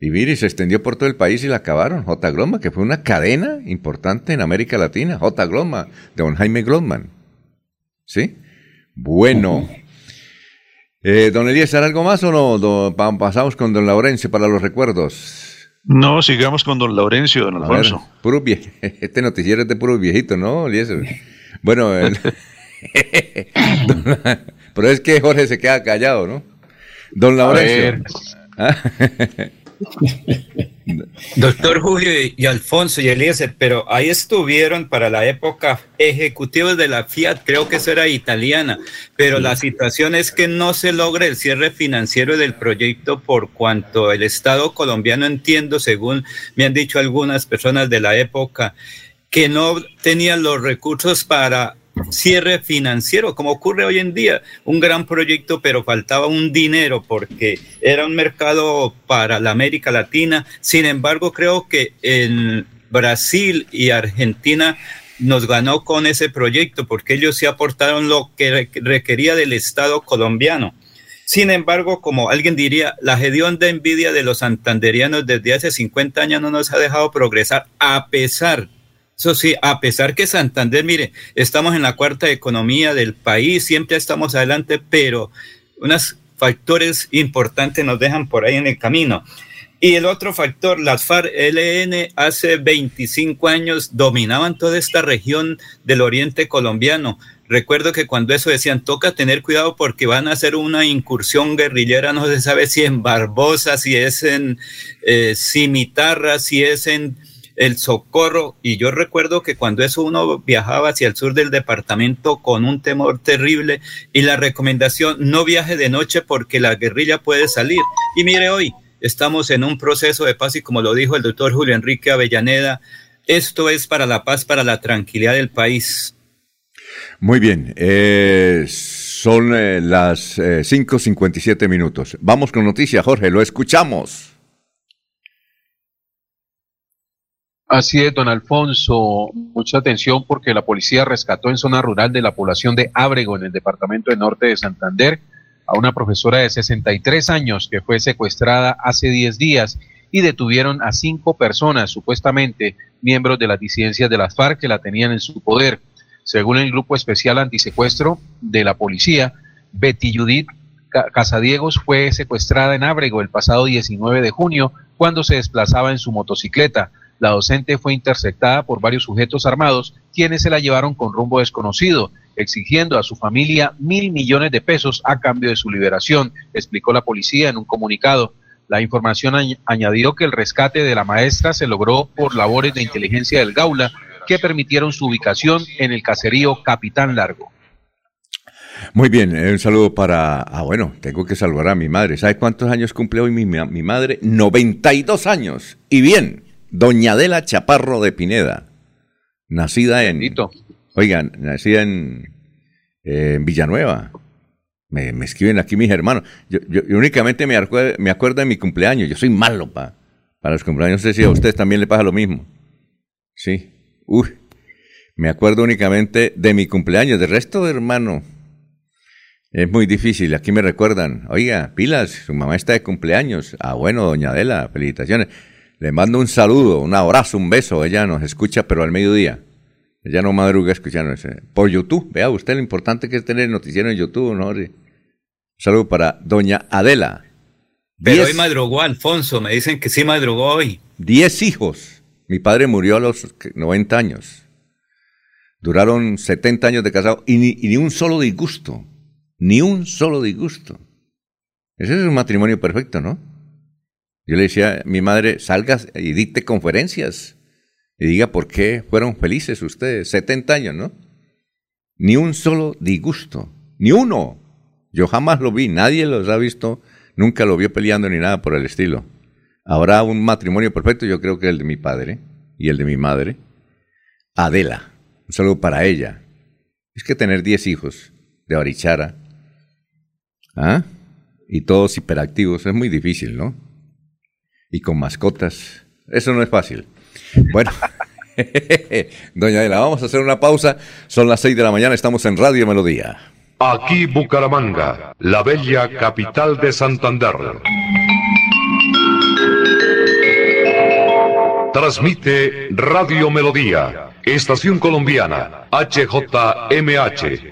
Y mire, se extendió por todo el país y la acabaron. J. Gloma, que fue una cadena importante en América Latina. J. Gloma, de don Jaime Glomman. ¿Sí? Bueno. Eh, don Eliezer, ¿algo más o no? Do- pasamos con don Laurencio para los recuerdos. No, sigamos con don Laurencio, don ver, Alfonso. vie- [laughs] Este noticiero es de puros viejitos, ¿no, Eliezer? Bueno, el- [laughs] [laughs] pero es que Jorge se queda callado, ¿no? Don Laurencio. Ah, [laughs] Doctor Julio y Alfonso y Eliezer, pero ahí estuvieron para la época ejecutivos de la Fiat, creo que eso era italiana, pero la situación es que no se logra el cierre financiero del proyecto por cuanto el Estado colombiano, entiendo, según me han dicho algunas personas de la época, que no tenía los recursos para cierre financiero, como ocurre hoy en día. Un gran proyecto, pero faltaba un dinero porque era un mercado para la América Latina. Sin embargo, creo que en Brasil y Argentina nos ganó con ese proyecto porque ellos sí aportaron lo que requería del Estado colombiano. Sin embargo, como alguien diría, la de envidia de los santanderianos desde hace 50 años no nos ha dejado progresar, a pesar eso sí, a pesar que Santander, mire, estamos en la cuarta economía del país, siempre estamos adelante, pero unos factores importantes nos dejan por ahí en el camino. Y el otro factor, las FARC-LN hace 25 años dominaban toda esta región del oriente colombiano. Recuerdo que cuando eso decían, toca tener cuidado porque van a hacer una incursión guerrillera, no se sabe si en Barbosa, si es en eh, Cimitarra, si es en el socorro. Y yo recuerdo que cuando eso uno viajaba hacia el sur del departamento con un temor terrible y la recomendación no viaje de noche porque la guerrilla puede salir. Y mire hoy, estamos en un proceso de paz y como lo dijo el doctor Julio Enrique Avellaneda, esto es para la paz, para la tranquilidad del país. Muy bien, eh, son eh, las 5.57 eh, minutos. Vamos con noticias, Jorge, lo escuchamos. Así es, don Alfonso. Mucha atención porque la policía rescató en zona rural de la población de Ábrego, en el departamento de norte de Santander, a una profesora de 63 años que fue secuestrada hace 10 días y detuvieron a cinco personas, supuestamente miembros de las disidencias de las FARC, que la tenían en su poder. Según el Grupo Especial Antisecuestro de la Policía, Betty Judith Casadiegos fue secuestrada en Ábrego el pasado 19 de junio cuando se desplazaba en su motocicleta. La docente fue interceptada por varios sujetos armados, quienes se la llevaron con rumbo desconocido, exigiendo a su familia mil millones de pesos a cambio de su liberación, explicó la policía en un comunicado. La información añadió que el rescate de la maestra se logró por labores de inteligencia del Gaula que permitieron su ubicación en el caserío Capitán Largo. Muy bien, eh, un saludo para... Ah, bueno, tengo que saludar a mi madre. ¿Sabe cuántos años cumple hoy mi, mi madre? 92 años. Y bien, Doña Adela Chaparro de Pineda, nacida en... Oigan, nacida en, Villanueva. Me, escriben aquí mis hermanos. Yo, únicamente me acuerdo, me acuerdo de mi cumpleaños. Yo soy malo pa, para los cumpleaños. No sé si a ustedes también le pasa lo mismo. Sí. Uy. Me acuerdo únicamente de mi cumpleaños. De resto, de hermano, es muy difícil. Aquí me recuerdan. Oiga, pilas, su mamá está de cumpleaños. Ah, bueno, doña Adela, felicitaciones. Le mando un saludo, un abrazo, un beso. Ella nos escucha, pero al mediodía. Ella no madruga escuchando por YouTube. Vea usted lo importante que es tener noticiero en YouTube, ¿no? Un saludo para doña Adela. Pero hoy madrugó Alfonso, me dicen que sí madrugó hoy. Diez hijos. Mi padre murió a los 90 años. Duraron 70 años de casado y ni, y ni un solo disgusto. Ni un solo disgusto. Ese es un matrimonio perfecto, ¿no? Yo le decía a mi madre, salga y dicte conferencias y diga por qué fueron felices ustedes, 70 años, ¿no? Ni un solo disgusto, ni uno. Yo jamás lo vi, nadie los ha visto, nunca lo vio peleando ni nada por el estilo. Habrá un matrimonio perfecto, yo creo que el de mi padre y el de mi madre. Adela, un saludo para ella. Es que tener 10 hijos de Barichara, ¿ah? Y todos hiperactivos es muy difícil, ¿no? Y con mascotas. Eso no es fácil. Bueno, [laughs] doña Adela, vamos a hacer una pausa. Son las 6 de la mañana, estamos en Radio Melodía. Aquí Bucaramanga, la bella capital de Santander. Transmite Radio Melodía, Estación Colombiana, HJMH.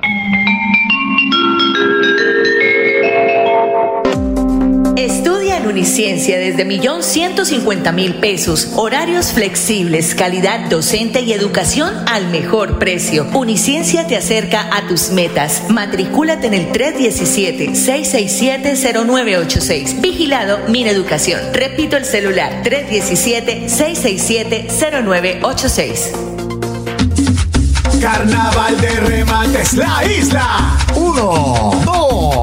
Uniciencia desde millón ciento cincuenta mil pesos. Horarios flexibles, calidad docente y educación al mejor precio. Uniciencia te acerca a tus metas. Matricúlate en el 317-667-0986. Vigilado Mineducación. Repito el celular 317-667-0986. Carnaval de remates, la isla. 1,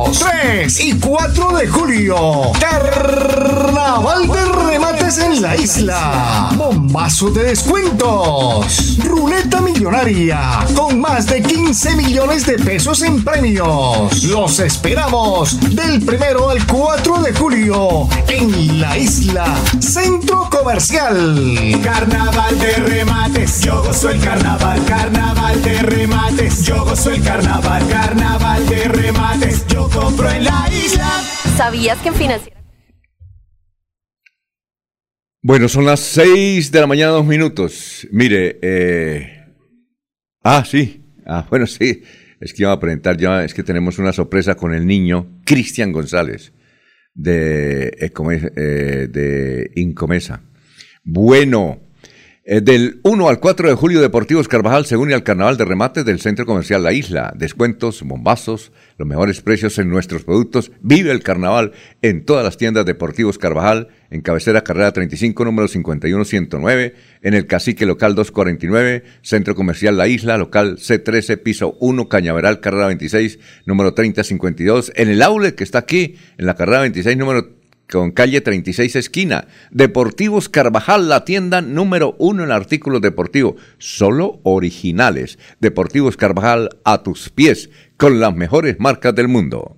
2, 3 y 4 de julio. Carnaval de en la isla. Bombazo de descuentos. Ruleta millonaria con más de 15 millones de pesos en premios. Los esperamos del primero al 4 de julio en la isla Centro Comercial. Carnaval de remates. Yo gozo el carnaval, carnaval de remates. Yo gozo el carnaval, carnaval de remates. Yo compro en la isla. ¿Sabías que en financiera? Bueno, son las 6 de la mañana, dos minutos. Mire, eh... ah, sí. Ah, bueno, sí. Es que iba a presentar ya, es que tenemos una sorpresa con el niño Cristian González de, eh, de Incomesa. Bueno, eh, del 1 al 4 de julio, Deportivos Carvajal se une al Carnaval de Remates del Centro Comercial La Isla. Descuentos, bombazos, los mejores precios en nuestros productos. Vive el Carnaval en todas las tiendas Deportivos Carvajal, en cabecera carrera 35, número 51109, en el Cacique Local 249, Centro Comercial La Isla, local C13, piso 1, Cañaveral, carrera 26, número 3052, en el outlet que está aquí, en la carrera 26, número con calle 36 esquina. Deportivos Carvajal, la tienda número uno en artículos deportivos, solo originales. Deportivos Carvajal a tus pies, con las mejores marcas del mundo.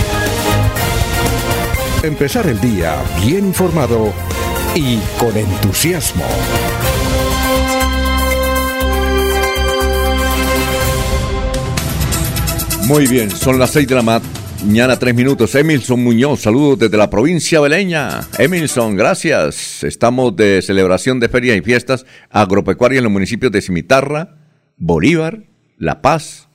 Empezar el día bien informado y con entusiasmo. Muy bien, son las seis de la mañana, tres minutos. Emilson Muñoz, saludos desde la provincia beleña. Emilson, gracias. Estamos de celebración de ferias y fiestas agropecuarias en los municipios de Cimitarra, Bolívar, La Paz,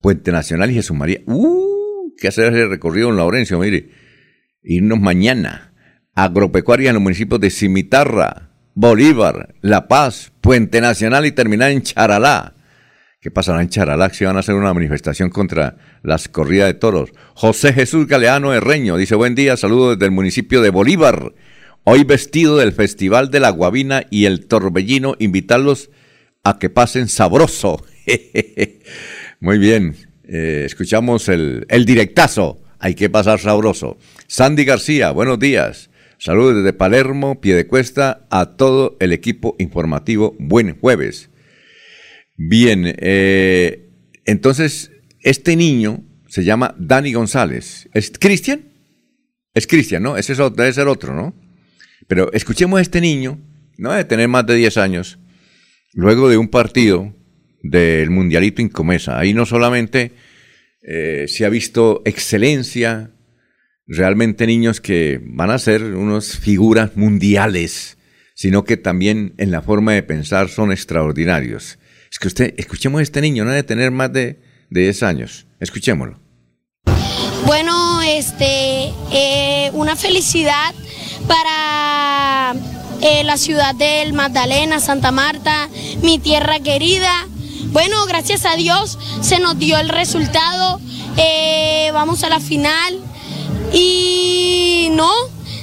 Puente Nacional y Jesús María. ¡Uh! ¿Qué hacer ese recorrido en Laurencio? Mire irnos mañana. Agropecuaria en los municipios de Cimitarra, Bolívar, La Paz, Puente Nacional y terminar en Charalá. ¿Qué pasará en Charalá? Si van a hacer una manifestación contra las corridas de toros. José Jesús Galeano Herreño dice: Buen día, saludos desde el municipio de Bolívar. Hoy vestido del Festival de la Guavina y el Torbellino, invitarlos a que pasen sabroso. [laughs] Muy bien, eh, escuchamos el directazo. Hay que pasar sabroso. Sandy García, buenos días. Saludos desde Palermo, Piedecuesta, a todo el equipo informativo. Buen jueves. Bien, eh, entonces, este niño se llama Dani González. ¿Es Cristian? Es Cristian, ¿no? Ese debe ser otro, ¿no? Pero escuchemos a este niño, no debe tener más de 10 años, luego de un partido del Mundialito Incomesa. Ahí no solamente eh, se ha visto excelencia, realmente niños que van a ser unas figuras mundiales, sino que también en la forma de pensar son extraordinarios. Es que usted, escuchemos a este niño, no debe tener más de, de 10 años. Escuchémoslo. Bueno, este, eh, una felicidad para eh, la ciudad del Magdalena, Santa Marta, mi tierra querida. Bueno, gracias a Dios se nos dio el resultado. Eh, vamos a la final y no,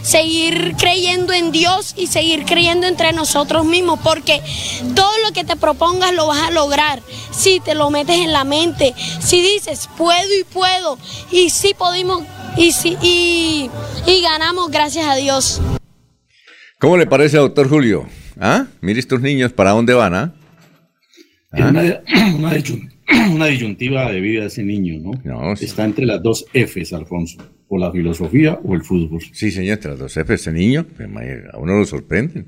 seguir creyendo en Dios y seguir creyendo entre nosotros mismos, porque todo lo que te propongas lo vas a lograr si te lo metes en la mente, si dices puedo y puedo, y si podemos y, si, y, ganamos gracias a Dios. ¿Cómo le parece, doctor Julio? ¿Ah? Mire estos niños, ¿para dónde van? ¿Ah? [coughs] [coughs] Una, disyuntiva de vida de ese niño, ¿no? Está entre las dos Fs, Alfonso. O la filosofía o el fútbol. Sí, señor, tras los F, ese niño, pues, a uno lo sorprende.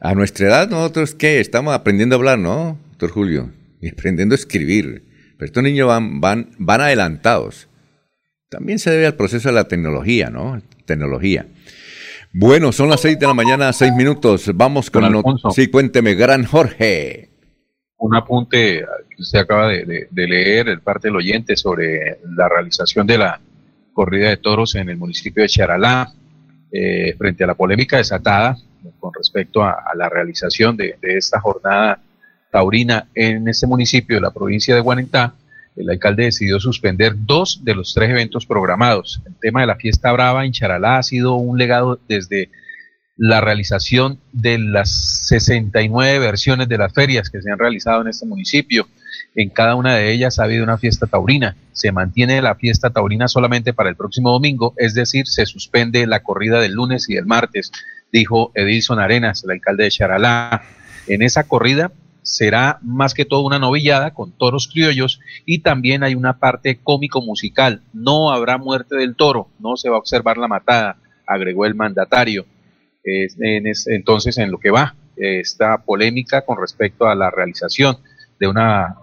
A nuestra edad, nosotros, ¿qué? Estamos aprendiendo a hablar, ¿no, doctor Julio? Y aprendiendo a escribir. Pero estos niños van, van, van adelantados. También se debe al proceso de la tecnología, ¿no? Tecnología. Bueno, son las seis de la mañana, seis minutos. Vamos con... Alfonso. Sí, cuénteme, gran Jorge. Un apunte que usted acaba de, de- de leer, el parte del oyente, sobre la realización de la corrida de toros en el municipio de Charalá, eh, frente a la polémica desatada con respecto a, la realización de, esta jornada taurina en ese municipio de la provincia de Guanentá, el alcalde decidió suspender dos de los tres eventos programados. El tema de la fiesta brava en Charalá ha sido un legado desde la realización de las 69 versiones de las ferias que se han realizado en este municipio. En cada una de ellas ha habido una fiesta taurina. Se mantiene la fiesta taurina solamente para el próximo domingo, es decir, se suspende la corrida del lunes y del martes, dijo Edilson Arenas, el alcalde de Charalá. En esa corrida será más que todo una novillada con toros criollos y también hay una parte cómico musical. No habrá muerte del toro, no se va a observar la matada, agregó el mandatario. En es- entonces, en lo que va eh, esta polémica con respecto a la realización de una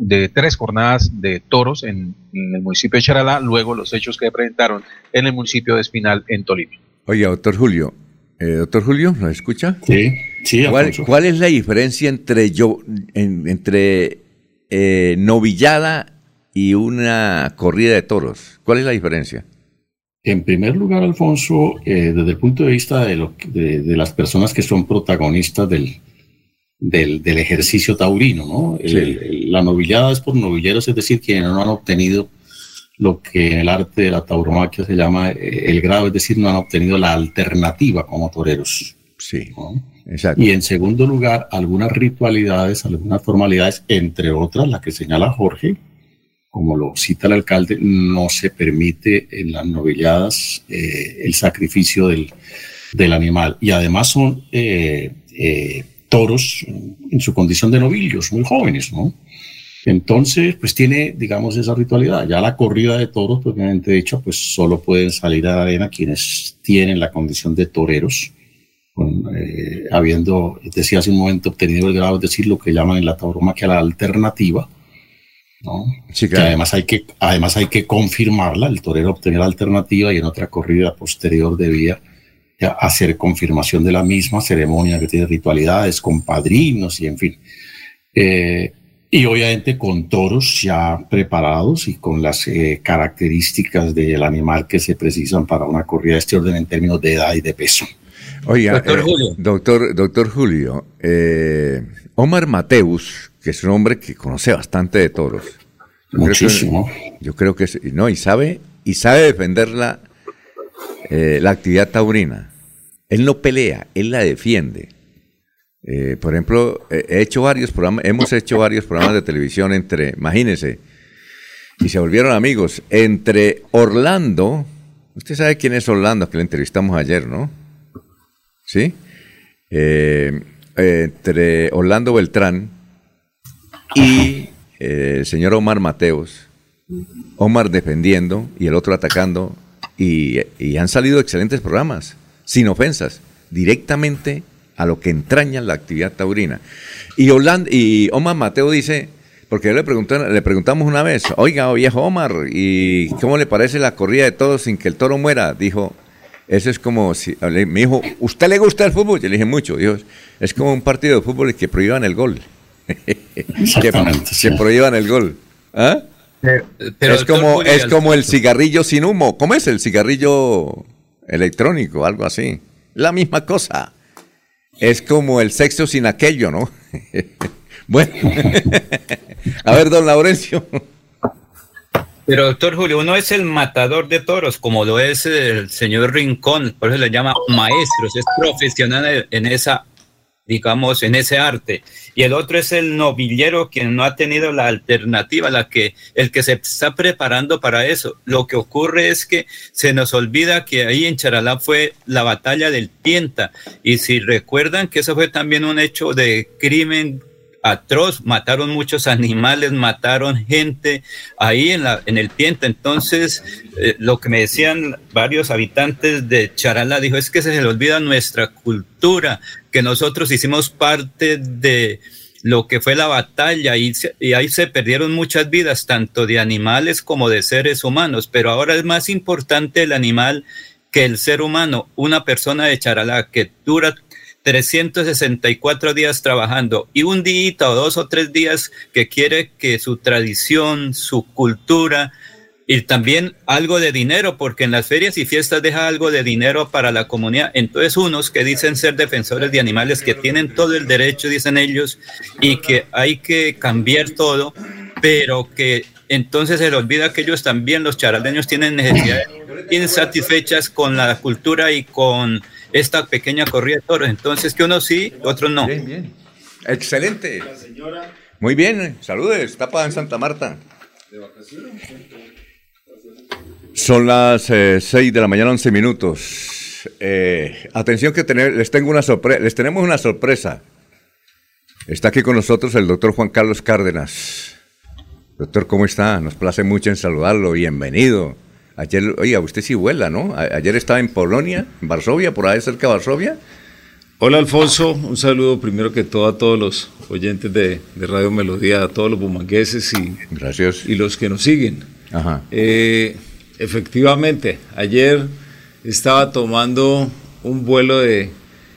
de tres jornadas de toros en, en el municipio de Charalá, luego los hechos que presentaron en el municipio de Espinal en Tolima. Oye, doctor Julio. eh, doctor Julio, ¿nos escucha? Sí, sí, ¿Cuál, Alfonso. cuál es la diferencia entre yo, en- entre eh, novillada y una corrida de toros? ¿Cuál es la diferencia? En primer lugar, Alfonso, eh, desde el punto de vista de, lo que- de, de las personas que son protagonistas del, del, del ejercicio taurino, ¿no? El- Sí. el- la novillada es por novilleros, es decir, quienes no han obtenido lo que en el arte de la tauromaquia se llama eh, el grado, es decir, no han obtenido la alternativa como toreros. Sí, ¿no? exacto. Y en segundo lugar, algunas ritualidades, algunas formalidades, entre otras, la que señala Jorge, como lo cita el alcalde, no se permite en las novilladas eh, el sacrificio del, del animal. Y además son eh, eh, toros en su condición de novillos, muy jóvenes, ¿no? Entonces, pues tiene, digamos, esa ritualidad. Ya la corrida de toros, propiamente dicho, pues solo pueden salir a la arena quienes tienen la condición de toreros, con, eh, habiendo, decía hace un momento, obtenido el grado, es decir, lo que llaman en la tauromaquia la alternativa, ¿no? Sí, que además hay que, además hay que confirmarla, el torero obtener la alternativa y en otra corrida posterior debía hacer confirmación de la misma ceremonia que tiene ritualidades con padrinos y en fin. Eh, y obviamente con toros ya preparados y con las eh, características del animal que se precisan para una corrida de este orden en términos de edad y de peso. Oiga, Doctor eh, Julio. doctor, doctor Julio, eh, Omar Mateus, que es un hombre que conoce bastante de toros. Yo creo que- Muchísimo. yo creo que sí, no, y sabe, y sabe defender la, eh, la actividad taurina. Él no pelea, él la defiende. Eh, por ejemplo, eh, he hecho varios programas, hemos hecho varios programas de televisión entre, imagínense, y se volvieron amigos, entre Orlando, usted sabe quién es Orlando, que le entrevistamos ayer, ¿no? ¿Sí? Entre Orlando Beltrán y el señor Omar Mateos, Omar defendiendo y el otro atacando, y, y han salido excelentes programas, sin ofensas, directamente a lo que entraña la actividad taurina. Y, Orlando, y Omar Mateo dice, porque le, pregunté- le preguntamos una vez, oiga, viejo Omar, ¿y cómo le parece la corrida de todos sin que el toro muera? Dijo, eso es como si, me dijo, ¿usted le gusta el fútbol? Yo le dije mucho, dijo, es como un partido de fútbol que prohíban el gol. [laughs] que, que prohíban el gol. ¿Ah? Pero, es como, es como el cigarrillo sin humo. ¿Cómo es el cigarrillo electrónico? Algo así. La misma cosa. Es como el sexo sin aquello, ¿no? [laughs] bueno. [laughs] A ver, don Laurencio. Pero doctor Julio, uno es el matador de toros, como lo es el señor Rincón, por eso le llama maestros, es profesional en esa, digamos, en ese arte. Y el otro es el novillero, quien no ha tenido la alternativa, la que, el que se está preparando para eso. Lo que ocurre es que se nos olvida que ahí en Charalá fue la batalla del Tienta. Y si recuerdan que eso fue también un hecho de crimen atroz, mataron muchos animales, mataron gente ahí en, la, en el piente. Entonces, eh, lo que me decían varios habitantes de Charalá, dijo, es que se le olvida nuestra cultura, que nosotros hicimos parte de lo que fue la batalla y, y ahí se perdieron muchas vidas, tanto de animales como de seres humanos, pero ahora es más importante el animal que el ser humano, una persona de Charalá que dura 364 días trabajando y un día o dos o tres días que quiere que su tradición, su cultura y también algo de dinero, porque en las ferias y fiestas deja algo de dinero para la comunidad. Entonces unos que dicen ser defensores de animales, que tienen todo el derecho, dicen ellos, y que hay que cambiar todo, pero que entonces se le olvida que ellos también, los charaldeños, tienen necesidades insatisfechas con la cultura y con esta pequeña corrida de toros. Entonces, que unos sí, otros no. Bien, bien. Excelente. Muy bien, saludes, tapa en Santa Marta. Son las 6 eh, de la mañana, 11 minutos. Eh, atención que tener, les, tengo una sorpresa, les tenemos una sorpresa. Está aquí con nosotros el doctor Juan Carlos Cárdenas. Doctor, ¿cómo está? Nos place mucho en saludarlo. Bienvenido. Ayer, oiga, usted sí vuela, ¿no? ayer estaba en Polonia, en Varsovia, por ahí cerca de Varsovia. Hola Alfonso, un saludo primero que todo a todos los oyentes de, Radio Melodía, a todos los bumangueses y, Gracias. y los que nos siguen. Ajá. Eh, efectivamente, ayer estaba tomando un vuelo de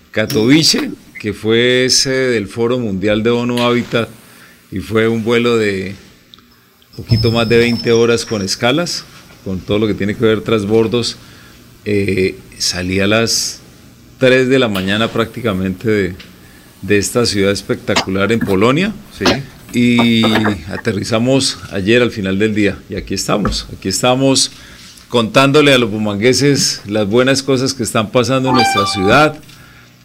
Katowice, que fue ese del Foro Mundial de ONU Habitat, y fue un vuelo de poquito más de 20 horas con escalas con todo lo que tiene que ver transbordos, eh, salí a las 3 de la mañana prácticamente de, de esta ciudad espectacular en Polonia. Sí. Y aterrizamos ayer al final del día. Y aquí estamos, aquí estamos contándole a los bumangueses las buenas cosas que están pasando en nuestra ciudad.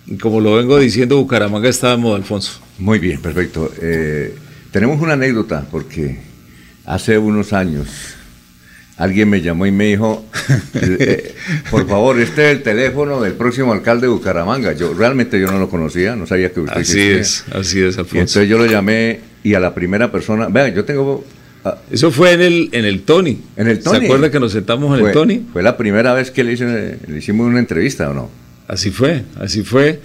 Y como lo vengo diciendo, Bucaramanga está de modo, Alfonso. Muy bien, perfecto. Eh, tenemos una anécdota porque hace unos años alguien me llamó y me dijo, [laughs] eh, por favor, este es el teléfono del próximo alcalde de Bucaramanga. Yo realmente yo no lo conocía, no sabía que usted Así es, así es, Alfonso. entonces yo lo llamé y a la primera persona, vean, yo tengo... Ah, Eso fue en el, en el Tony. En el Tony. ¿Se acuerda que nos sentamos en el Tony? Fue la primera vez que le, hice, le hicimos una entrevista, ¿o no? Así fue, así fue.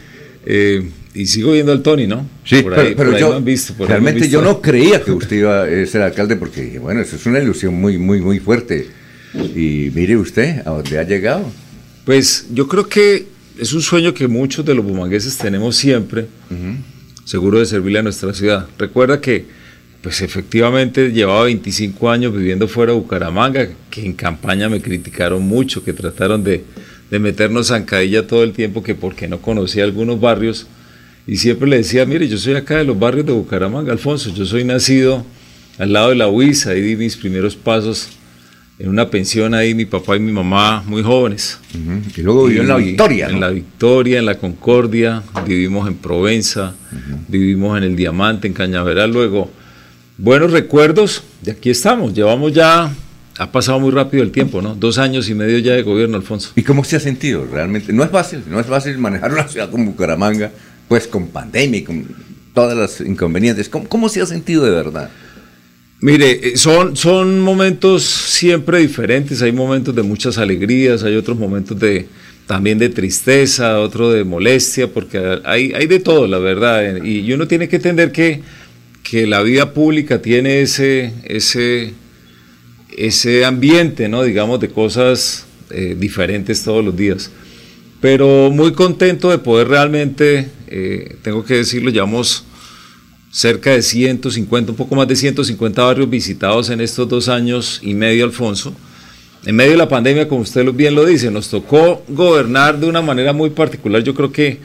Eh, y sigo viendo al Tony, ¿no? Sí, pero, yo, visto, realmente yo no creía que usted iba a ser alcalde porque, bueno, eso es una ilusión muy, muy, muy fuerte. Y mire usted a dónde ha llegado. Pues yo creo que es un sueño que muchos de los bumangueses tenemos siempre, seguro de servirle a nuestra ciudad. Recuerda que, pues efectivamente llevaba 25 años viviendo fuera de Bucaramanga, que en campaña me criticaron mucho, que trataron de, de meternos zancadilla todo el tiempo, que porque no conocía algunos barrios y siempre le decía, mire, yo soy acá de los barrios de Bucaramanga, Alfonso, yo soy nacido al lado de la Huiza, ahí di mis primeros pasos en una pensión ahí, mi papá y mi mamá muy jóvenes. Y luego vivió en la Victoria. En la Victoria, en la Concordia, vivimos en Provenza, vivimos en el Diamante, en Cañaveral, luego buenos recuerdos, y aquí estamos, llevamos ya ha pasado muy rápido el tiempo, ¿no? Dos años y medio ya de gobierno, Alfonso. ¿Y cómo se ha sentido realmente? No es fácil, no es fácil manejar una ciudad como Bucaramanga, pues con pandemia y con todas las inconvenientes. ¿Cómo, se ha sentido de verdad? Mire, eh, son, son momentos siempre diferentes, hay momentos de muchas alegrías, hay otros momentos de también de tristeza, otro de molestia, porque hay, hay de todo, la verdad, y uno tiene que entender que, que la vida pública tiene ese, ese, ese ambiente, ¿no? digamos, de cosas eh, diferentes todos los días pero muy contento de poder realmente, eh, tengo que decirlo, llevamos cerca de 150, un poco más de 150 barrios visitados en estos dos años y medio, Alfonso. En medio de la pandemia, como usted bien lo dice, nos tocó gobernar de una manera muy particular. Yo creo que,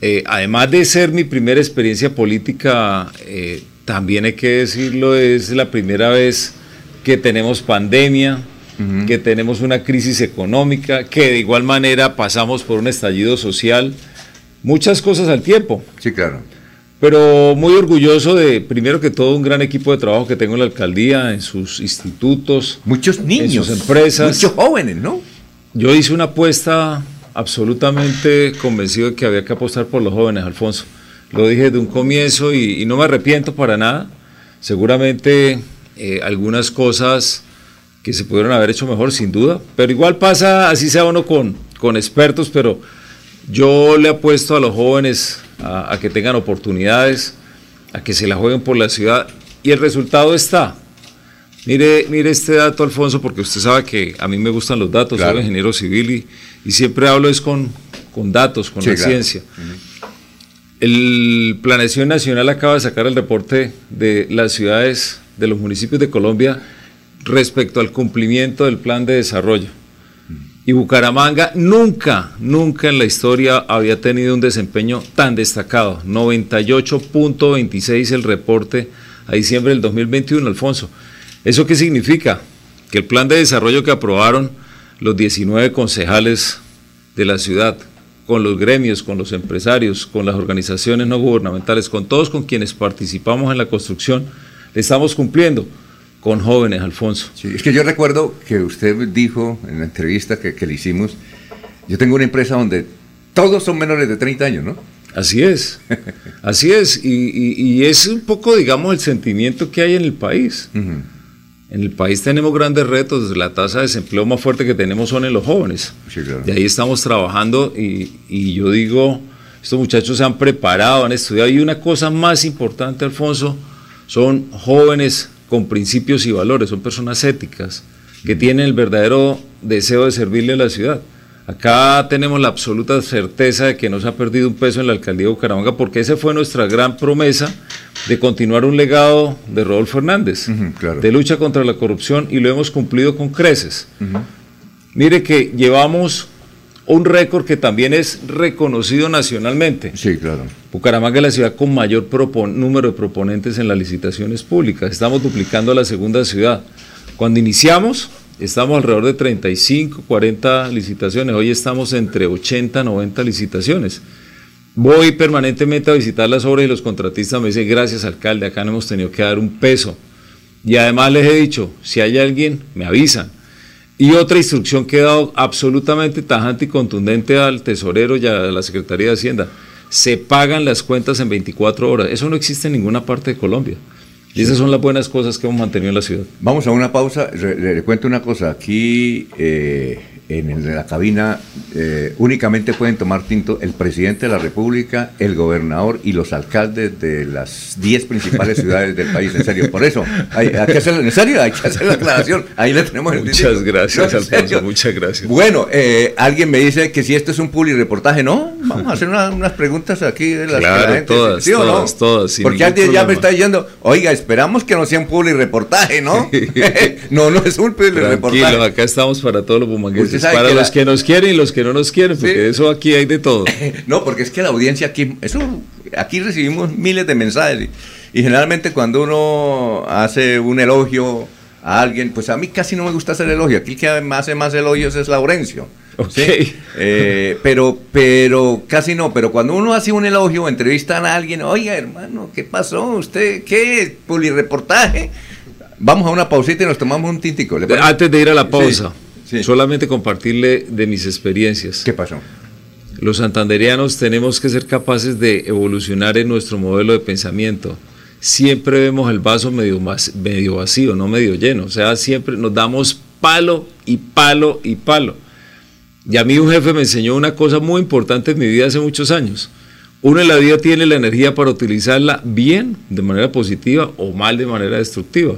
eh, además de ser mi primera experiencia política, también hay que decirlo, es la primera vez que tenemos pandemia, que tenemos una crisis económica, que de igual manera pasamos por un estallido social, muchas cosas al tiempo. Sí, claro. Pero muy orgulloso de, primero que todo, un gran equipo de trabajo que tengo en la alcaldía, en sus institutos. Muchos niños. En sus empresas. Muchos jóvenes, ¿no? Yo hice una apuesta absolutamente convencido de que había que apostar por los jóvenes, Alfonso. lo dije de un comienzo y, y no me arrepiento para nada. Seguramente eh, algunas cosas que se pudieron haber hecho mejor, sin duda, pero igual pasa, así sea uno con, con expertos, pero yo le apuesto a los jóvenes a, a que tengan oportunidades, a que se la jueguen por la ciudad y el resultado está. Mire, mire este dato, Alfonso, porque usted sabe que a mí me gustan los datos, Claro. soy ingeniero civil y, y siempre hablo es con, con datos, con Sí, la claro. ciencia. El Planeación Nacional acaba de sacar el reporte de las ciudades, de los municipios de Colombia respecto al cumplimiento del plan de desarrollo. Y Bucaramanga nunca, nunca en la historia había tenido un desempeño tan destacado. 98.26 el reporte a diciembre del 2021, Alfonso. ¿Eso qué significa? Que el plan de desarrollo que aprobaron los 19 concejales de la ciudad, con los gremios, con los empresarios, con las organizaciones no gubernamentales, con todos con quienes participamos en la construcción, le estamos cumpliendo con jóvenes, Alfonso. Sí, es que yo recuerdo que usted dijo en la entrevista que, que le hicimos, yo tengo una empresa donde todos son menores de 30 años, ¿no? Así es, [laughs] así es, y, y- y es un poco, digamos, el sentimiento que hay en el país. En el país tenemos grandes retos, la tasa de desempleo más fuerte que tenemos son en los jóvenes. Sí, claro. De ahí estamos trabajando y, y yo digo, estos muchachos se han preparado, han estudiado y una cosa más importante, Alfonso, son jóvenes con principios y valores, son personas éticas que tienen el verdadero deseo de servirle a la ciudad. Acá tenemos la absoluta certeza de que no se ha perdido un peso en la alcaldía de Bucaramanga porque esa fue nuestra gran promesa de continuar un legado de Rodolfo Hernández, de lucha contra la corrupción y lo hemos cumplido con creces. Mire que llevamos un récord que también es reconocido nacionalmente. Sí, claro. Bucaramanga es la ciudad con mayor número de proponentes en las licitaciones públicas. Estamos duplicando la segunda ciudad. Cuando iniciamos, estamos alrededor de 35, 40 licitaciones. Hoy estamos entre 80, 90 licitaciones. Voy permanentemente a visitar las obras y los contratistas me dicen, gracias alcalde, acá no hemos tenido que dar un peso. Y además les he dicho, si hay alguien, me avisan. Y otra instrucción que he dado absolutamente tajante y contundente al tesorero y a la Secretaría de Hacienda. Se pagan las cuentas en 24 horas. Eso no existe en ninguna parte de Colombia. Y esas son las buenas cosas que hemos mantenido en la ciudad. Vamos a una pausa. Le, le- le cuento una cosa. Aquí eh, en, el- la cabina eh, únicamente pueden tomar tinto el presidente de la República, el gobernador y los alcaldes de las 10 principales ciudades del país. En serio, por eso. Hay, hay que hacer, en serio, hay que hacer la aclaración. Ahí le tenemos el Muchas gracias, No, Alfonso. Muchas gracias. Bueno, eh, alguien me dice que si esto es un publi reportaje, ¿no? Vamos a hacer una- unas preguntas aquí de las que la Claro, gente- todas, ¿sí o no? todas, todas, sin Porque alguien ya me está diciendo, oiga, esperamos que no sea un publi reportaje, ¿no? [laughs] no, no es un publi reportaje. Tranquilo, acá estamos para todos los bumangueses, para que los la- que nos quieren y los que no nos quieren, porque eso aquí hay de todo. [laughs] No, porque es que la audiencia aquí, eso, aquí recibimos miles de mensajes y, y generalmente cuando uno hace un elogio a alguien, pues a mí casi no me gusta hacer elogio. Aquí el que hace más elogios es Laurencio. ¿sí? Eh, pero, pero casi no. Pero cuando uno hace un elogio, entrevistan a alguien, oiga hermano, ¿qué pasó? ¿Usted qué? ¿Publireportaje? Vamos a una pausita y nos tomamos un tintico. ¿le? Antes de ir a la pausa, Sí. solamente compartirle de mis experiencias. ¿Qué pasó? Los santanderianos tenemos que ser capaces de evolucionar en nuestro modelo de pensamiento. Siempre vemos el vaso medio, mas- medio vacío, no medio lleno. O sea, siempre nos damos palo y palo y palo. Y a mí un jefe me enseñó una cosa muy importante en mi vida hace muchos años. Uno en la vida tiene la energía para utilizarla bien, de manera positiva, o mal, de manera destructiva.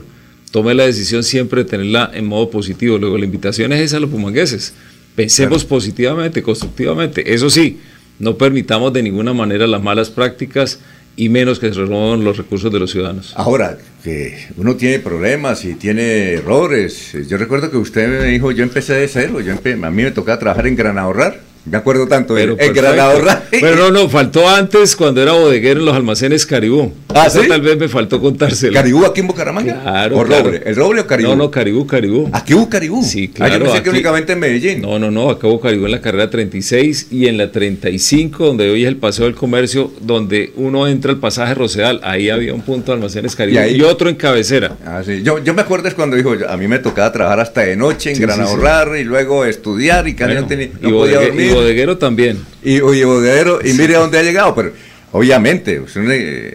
Tome la decisión siempre de tenerla en modo positivo. Luego, la invitación es esa a los pumangueses. Pensemos positivamente, constructivamente. Eso sí, no permitamos de ninguna manera las malas prácticas y menos que se roben los recursos de los ciudadanos. Ahora, que uno tiene problemas y tiene errores. Yo recuerdo que usted me dijo, yo empecé de cero, yo empe- a mí me tocaba trabajar en Gran Ahorrar. Me acuerdo tanto, Pero. Gran Ahorrar. Pero no, no, faltó antes cuando era bodeguero en los almacenes Caribú. ¿Ah, Eso sí? tal vez me faltó contárselo. ¿Caribú aquí en Bucaramanga? Claro. ¿O claro. Roble? ¿El Roble o Caribú? No, no, Caribú, Caribú. ¿Aquí hubo Caribú? Sí, Ah, claro. yo pensé que aquí- únicamente en Medellín. No, no, no, acá hubo Caribú en la carrera 36 y en la 35, donde hoy es el Paseo del Comercio, donde uno entra al pasaje Rosedal, ahí había un punto de almacenes Caribú Y ahí- y otro en cabecera. Ah, sí. yo, yo me acuerdo es cuando dijo, a mí me tocaba trabajar hasta de noche en Sí, Gran. Ahorrar y luego estudiar y casi Bueno, no, tenía, no podía dormir. Bodeguero también. Y, y bodeguero, y mire a dónde ha llegado, pero Obviamente,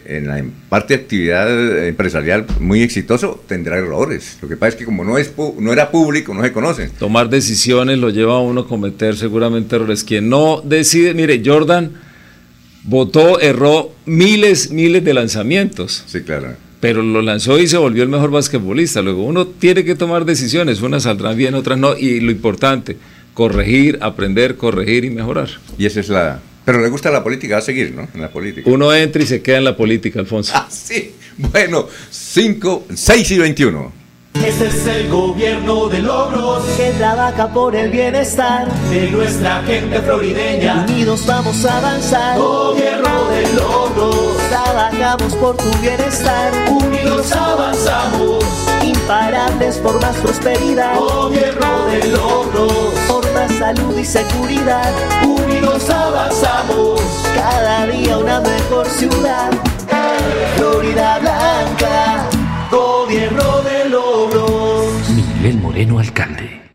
en la parte de actividad empresarial muy exitoso tendrá errores. Lo que pasa es que como no, es no era público, no se conocen. Tomar decisiones lo lleva a uno a cometer seguramente errores. Quien no decide, mire, Jordan votó, erró miles, miles de lanzamientos. Sí, claro. Pero lo lanzó y se volvió el mejor basquetbolista. Luego uno tiene que tomar decisiones, unas saldrán bien, otras no. Y lo importante, corregir, aprender, corregir y mejorar. Y esa es la, pero le gusta la política, va a seguir, ¿no? En la política. Uno entra y se queda en la política, Alfonso. Ah, sí. Bueno, 5, 6 y 21. Este es el gobierno de logros que trabaja por el bienestar de nuestra gente florideña. Unidos vamos a avanzar. Gobierno de logros. Trabajamos por tu bienestar. Unidos avanzamos. Imparables por más prosperidad. Gobierno de logros. Salud y seguridad. Unidos avanzamos. Cada día una mejor ciudad. Florida Blanca. Gobierno de logros. Miguel Moreno, alcalde.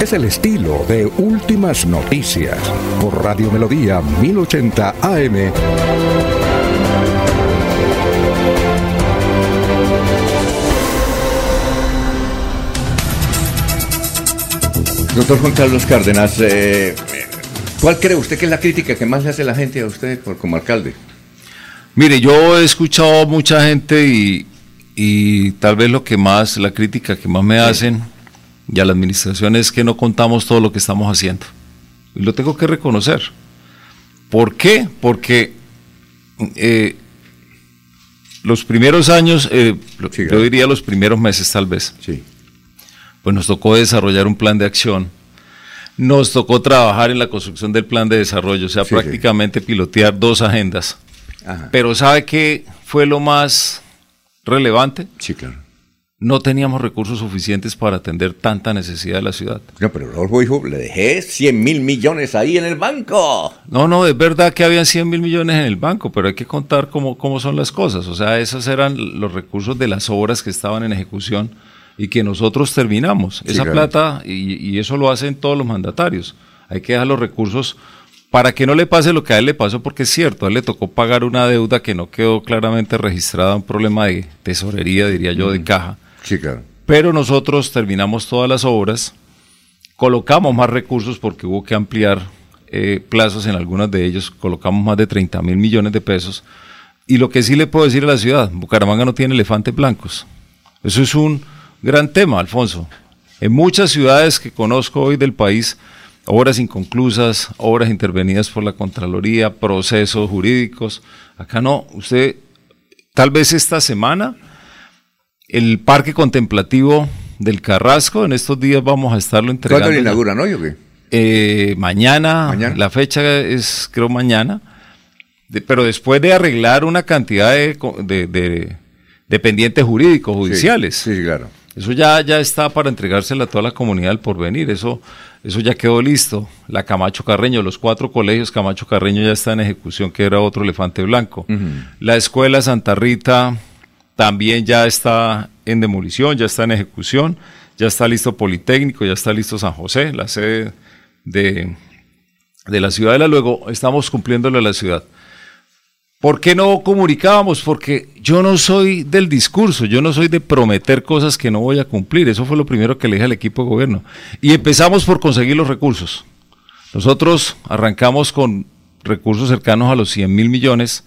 Es el estilo de Últimas Noticias por Radio Melodía 1080 AM. Doctor Juan Carlos Cárdenas, eh, ¿cuál cree usted que es la crítica que más le hace la gente a usted por, como alcalde? Mire, yo he escuchado a mucha gente y, y tal vez lo que más, la crítica que más me hacen y a la administración es que no contamos todo lo que estamos haciendo. Y lo tengo que reconocer. ¿Por qué? Porque eh, los primeros años, eh, yo diría los primeros meses tal vez, pues nos tocó desarrollar un plan de acción. Nos tocó trabajar en la construcción del plan de desarrollo, o sea, prácticamente pilotear dos agendas. Pero ¿sabe qué fue lo más relevante. Sí, claro. No teníamos recursos suficientes para atender tanta necesidad de la ciudad. No, pero Rodolfo dijo, le dejé 100 mil millones ahí en el banco. No, no, es verdad que habían 100 mil millones en el banco, pero hay que contar cómo, cómo son las cosas. O sea, esos eran los recursos de las obras que estaban en ejecución y que nosotros terminamos. Esa plata, y, y eso lo hacen todos los mandatarios. Hay que dejar los recursos para que no le pase lo que a él le pasó, porque es cierto, a él le tocó pagar una deuda que no quedó claramente registrada, un problema de tesorería, diría yo, de Mm. caja. Sí, claro. Pero nosotros terminamos todas las obras, colocamos más recursos porque hubo que ampliar eh, plazos en algunas de ellos, colocamos más de 30 mil millones de pesos. Y lo que sí le puedo decir a la ciudad, Bucaramanga no tiene elefantes blancos. Eso es un gran tema, Alfonso. En muchas ciudades que conozco hoy del país, obras inconclusas, obras intervenidas por la Contraloría, procesos jurídicos. Acá no, usted, tal vez esta semana, el parque contemplativo del Carrasco, en estos días vamos a estarlo entregando. ¿Cuándo lo inauguran hoy o qué? Eh, mañana, la fecha es creo mañana, De- pero después de arreglar una cantidad de, de, de- de pendientes jurídicos, judiciales. Sí, claro. Eso ya, ya está para entregársela a toda la comunidad del porvenir, eso, eso ya quedó listo. La Camacho Carreño, los cuatro colegios Camacho Carreño ya está en ejecución, que era otro elefante blanco. La escuela Santa Rita también ya está en demolición, ya está en ejecución, ya está listo Politécnico, ya está listo San José, la sede de, de la ciudadela. Luego estamos cumpliéndole a la ciudad. ¿Por qué no comunicábamos? Porque yo no soy del discurso, yo no soy de prometer cosas que no voy a cumplir. Eso fue lo primero que le dije al equipo de gobierno. Y empezamos por conseguir los recursos. Nosotros arrancamos con recursos cercanos a los 100 mil millones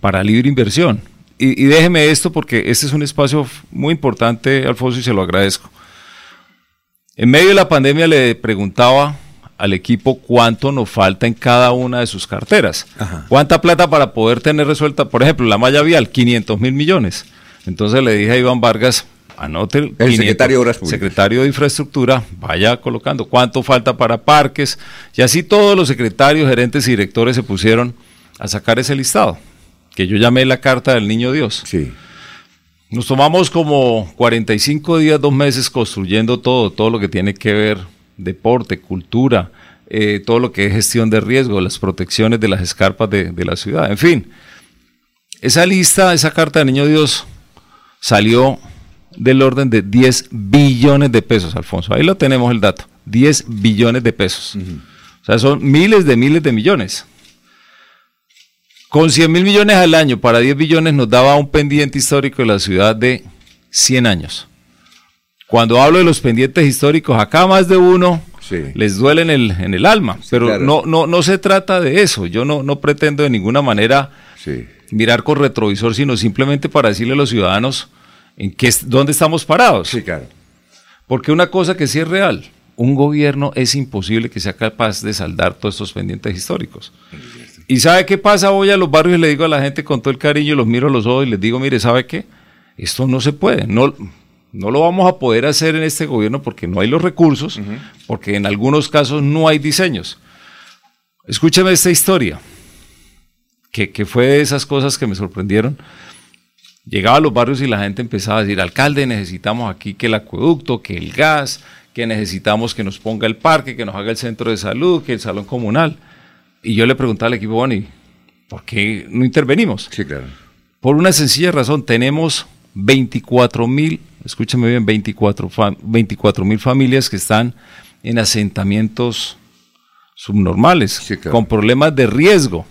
para libre inversión. Y, y déjeme esto porque este es un espacio muy importante, Alfonso, y se lo agradezco. En medio de la pandemia le preguntaba al equipo cuánto nos falta en cada una de sus carteras. ¿Cuánta plata para poder tener resuelta? Por ejemplo, la malla vial, 500 mil millones. Entonces le dije a Iván Vargas, anote el, secretario de Obras Públicas. secretario de Infraestructura, vaya colocando cuánto falta para parques. Y así todos los secretarios, gerentes y directores se pusieron a sacar ese listado, que yo llamé la carta del niño Dios. Sí. Nos tomamos como 45 días, dos meses construyendo todo, todo lo que tiene que ver deporte, cultura, eh, todo lo que es gestión de riesgo, las protecciones de las escarpas de, de la ciudad, en fin. Esa lista, esa carta de Niño Dios salió del orden de 10 billones de pesos, Alfonso. Ahí lo tenemos el dato, 10 billones de pesos. O sea, son miles de miles de millones. Con 100 mil millones al año para 10 billones nos daba un pendiente histórico de la ciudad de 100 años. Cuando hablo de los pendientes históricos, acá más de uno les duele en el, en el alma, pero claro. no, no, no se trata de eso. Yo no, no pretendo de ninguna manera mirar con retrovisor, sino simplemente para decirle a los ciudadanos en qué, dónde estamos parados. Sí, claro. Porque una cosa que sí es real, un gobierno es imposible que sea capaz de saldar todos estos pendientes históricos. ¿Y sabe qué pasa? Voy a los barrios y le digo a la gente con todo el cariño, los miro a los ojos y les digo, mire, ¿sabe qué? Esto no se puede, no, no lo vamos a poder hacer en este gobierno porque no hay los recursos, porque en algunos casos no hay diseños. Escúcheme esta historia, que, que fue de esas cosas que me sorprendieron. Llegaba a los barrios y la gente empezaba a decir, alcalde, necesitamos aquí que el acueducto, que el gas, que necesitamos que nos ponga el parque, que nos haga el centro de salud, que el salón comunal. Y yo le preguntaba al equipo, bueno, ¿y por qué no intervenimos? Sí, claro. Por una sencilla razón, tenemos 24 mil, escúcheme bien, 24 mil familias que están en asentamientos subnormales, con problemas de riesgo.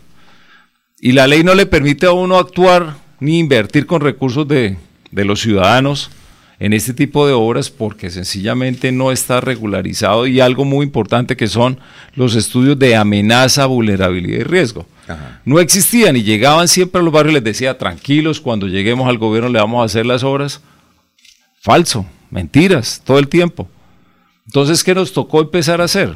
Y la ley no le permite a uno actuar ni invertir con recursos de, de los ciudadanos en este tipo de obras porque sencillamente no está regularizado y algo muy importante que son los estudios de amenaza, vulnerabilidad y riesgo. No existían y llegaban siempre a los barrios y les decía, tranquilos, cuando lleguemos al gobierno le vamos a hacer las obras. Falso, mentiras, todo el tiempo. Entonces, ¿qué nos tocó empezar a hacer?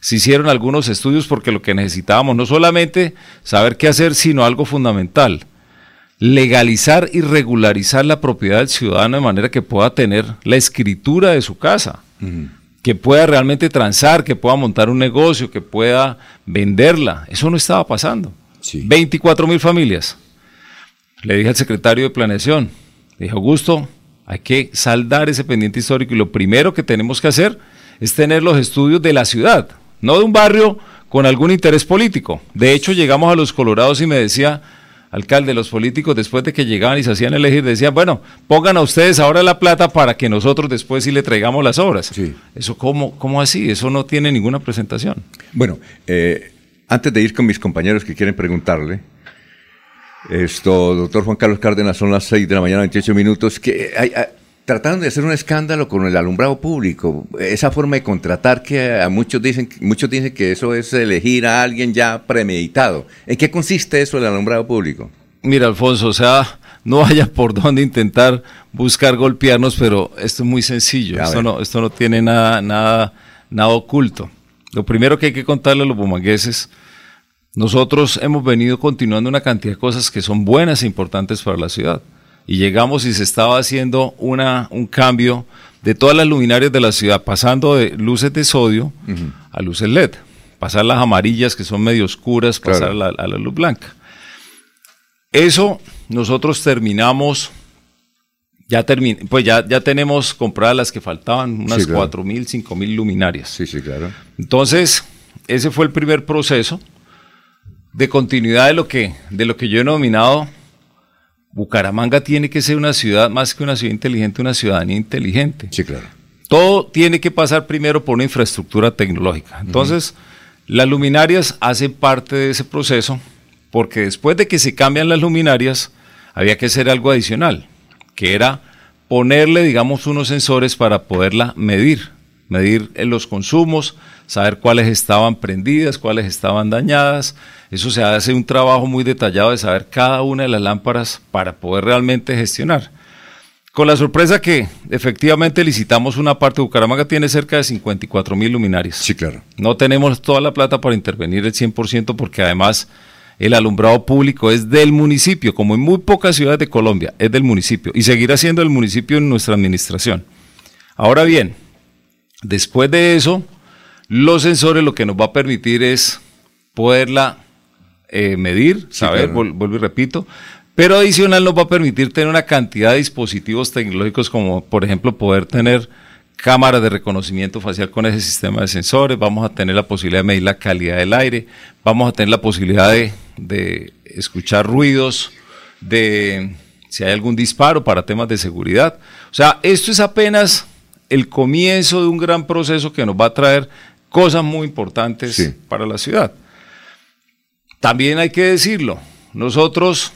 Se hicieron algunos estudios porque lo que necesitábamos no solamente saber qué hacer, sino algo fundamental, legalizar y regularizar la propiedad del ciudadano de manera que pueda tener la escritura de su casa, que pueda realmente transar, que pueda montar un negocio, que pueda venderla. Eso no estaba pasando. 24 mil familias. Le dije al secretario de Planeación, le dije, Augusto, hay que saldar ese pendiente histórico y lo primero que tenemos que hacer es tener los estudios de la ciudad, no de un barrio con algún interés político. De hecho, llegamos a los Colorados y me decía, alcalde, los políticos después de que llegaban y se hacían elegir, decían, bueno, pongan a ustedes ahora la plata para que nosotros después sí le traigamos las obras. Eso, ¿cómo, ¿cómo así? Eso no tiene ninguna presentación. Bueno, eh, antes de ir con mis compañeros que quieren preguntarle, esto, doctor Juan Carlos Cárdenas, son las 6 de la mañana, 28 minutos, que hay, hay- trataron de hacer un escándalo con el alumbrado público, esa forma de contratar que a muchos dicen, muchos dicen que eso es elegir a alguien ya premeditado. ¿En qué consiste eso del alumbrado público? Mira, Alfonso, o sea, no haya por dónde intentar buscar golpearnos, pero esto es muy sencillo. Esto no, esto no tiene nada, nada, nada oculto. Lo primero que hay que contarle a los bumangueses, nosotros hemos venido continuando una cantidad de cosas que son buenas e importantes para la ciudad. Y llegamos y se estaba haciendo una, un cambio de todas las luminarias de la ciudad, pasando de luces de sodio a luces LED. Pasar las amarillas que son medio oscuras, pasar a, la, a la luz blanca. Eso nosotros terminamos, ya, termin, pues ya, ya tenemos compradas las que faltaban, unas Sí, claro. cuatro mil, cinco mil luminarias. Sí, sí, claro. Entonces, ese fue el primer proceso de continuidad de lo que, de lo que yo he denominado Bucaramanga tiene que ser una ciudad, más que una ciudad inteligente, una ciudadanía inteligente. Sí, claro. Todo tiene que pasar primero por una infraestructura tecnológica. Entonces, las luminarias hacen parte de ese proceso porque después de que se cambian las luminarias, había que hacer algo adicional, que era ponerle, digamos, unos sensores para poderla medir, medir los consumos, saber cuáles estaban prendidas, cuáles estaban dañadas. Eso se hace un trabajo muy detallado de saber cada una de las lámparas para poder realmente gestionar. Con la sorpresa que efectivamente licitamos una parte, Bucaramanga tiene cerca de 54 mil luminarias. Sí, claro. No tenemos toda la plata para intervenir el 100% porque además el alumbrado público es del municipio, como en muy pocas ciudades de Colombia, es del municipio y seguirá siendo el municipio en nuestra administración. Ahora bien, después de eso, los sensores lo que nos va a permitir es poderla eh, medir, saber, claro. vuelvo y repito, pero adicional nos va a permitir tener una cantidad de dispositivos tecnológicos como por ejemplo poder tener cámaras de reconocimiento facial con ese sistema de sensores, vamos a tener la posibilidad de medir la calidad del aire, vamos a tener la posibilidad de, de escuchar ruidos, de si hay algún disparo para temas de seguridad. O sea, esto es apenas el comienzo de un gran proceso que nos va a traer cosas muy importantes para la ciudad. También hay que decirlo, nosotros,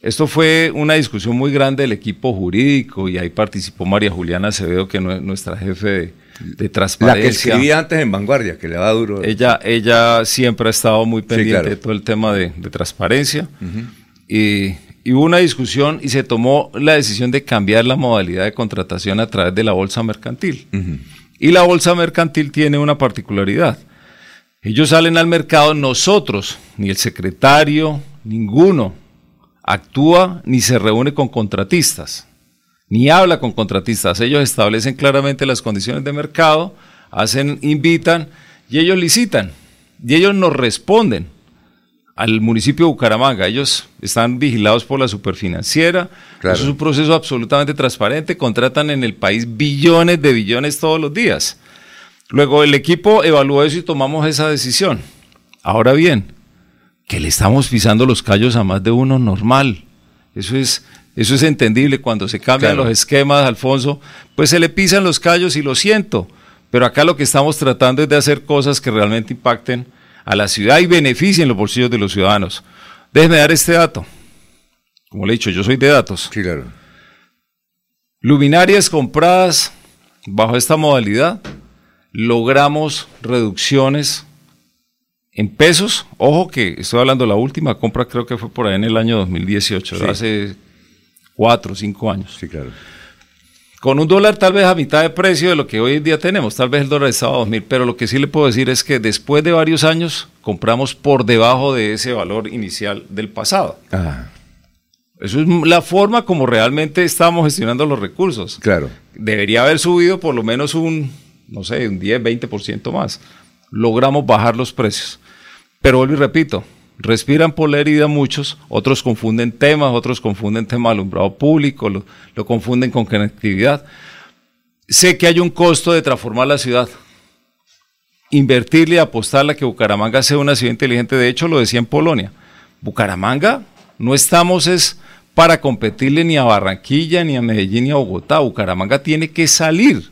esto fue una discusión muy grande del equipo jurídico y ahí participó María Juliana Acevedo, que es nuestra jefe de, de transparencia. La que escribía antes en Vanguardia, que le va duro. Ella, ella siempre ha estado muy pendiente de todo el tema de, de transparencia. y, y hubo una discusión y se tomó la decisión de cambiar la modalidad de contratación a través de la bolsa mercantil. Y la bolsa mercantil tiene una particularidad. Ellos salen al mercado, nosotros, ni el secretario, ninguno, actúa ni se reúne con contratistas, ni habla con contratistas. Ellos establecen claramente las condiciones de mercado, hacen, invitan y ellos licitan. Y ellos nos responden al municipio de Bucaramanga. Ellos están vigilados por la superfinanciera. Claro. Eso es un proceso absolutamente transparente. Contratan en el país billones de billones todos los días. Luego el equipo evaluó eso y tomamos esa decisión. Ahora bien, que le estamos pisando los callos a más de uno normal. Eso es, eso es entendible. Cuando se cambian Claro. los esquemas, Alfonso, pues se le pisan los callos y lo siento. Pero acá lo que estamos tratando es de hacer cosas que realmente impacten a la ciudad y beneficien los bolsillos de los ciudadanos. Déjeme dar este dato. Como le he dicho, yo soy de datos. Sí, claro. Luminarias compradas bajo esta modalidad, logramos reducciones en pesos. Ojo que estoy hablando de la última compra, creo que fue por ahí en el año 2018, Sí. hace cuatro o cinco años. Sí, claro. Con un dólar tal vez a mitad de precio de lo que hoy en día tenemos, tal vez el dólar estaba a 2000, pero lo que sí le puedo decir es que después de varios años compramos por debajo de ese valor inicial del pasado. Ah, Eso es la forma como realmente estamos gestionando los recursos. claro. Debería haber subido por lo menos un, no sé, un 10, 20% más. Logramos bajar los precios. Pero vuelvo y repito, respiran por la herida muchos, otros confunden temas, otros confunden tema alumbrado público, lo, confunden con conectividad. Sé que hay un costo de transformar la ciudad. Invertirle y apostarle a que Bucaramanga sea una ciudad inteligente. De hecho, lo decía en Polonia. Bucaramanga no estamos es para competirle ni a Barranquilla, ni a Medellín, ni a Bogotá. Bucaramanga tiene que salir.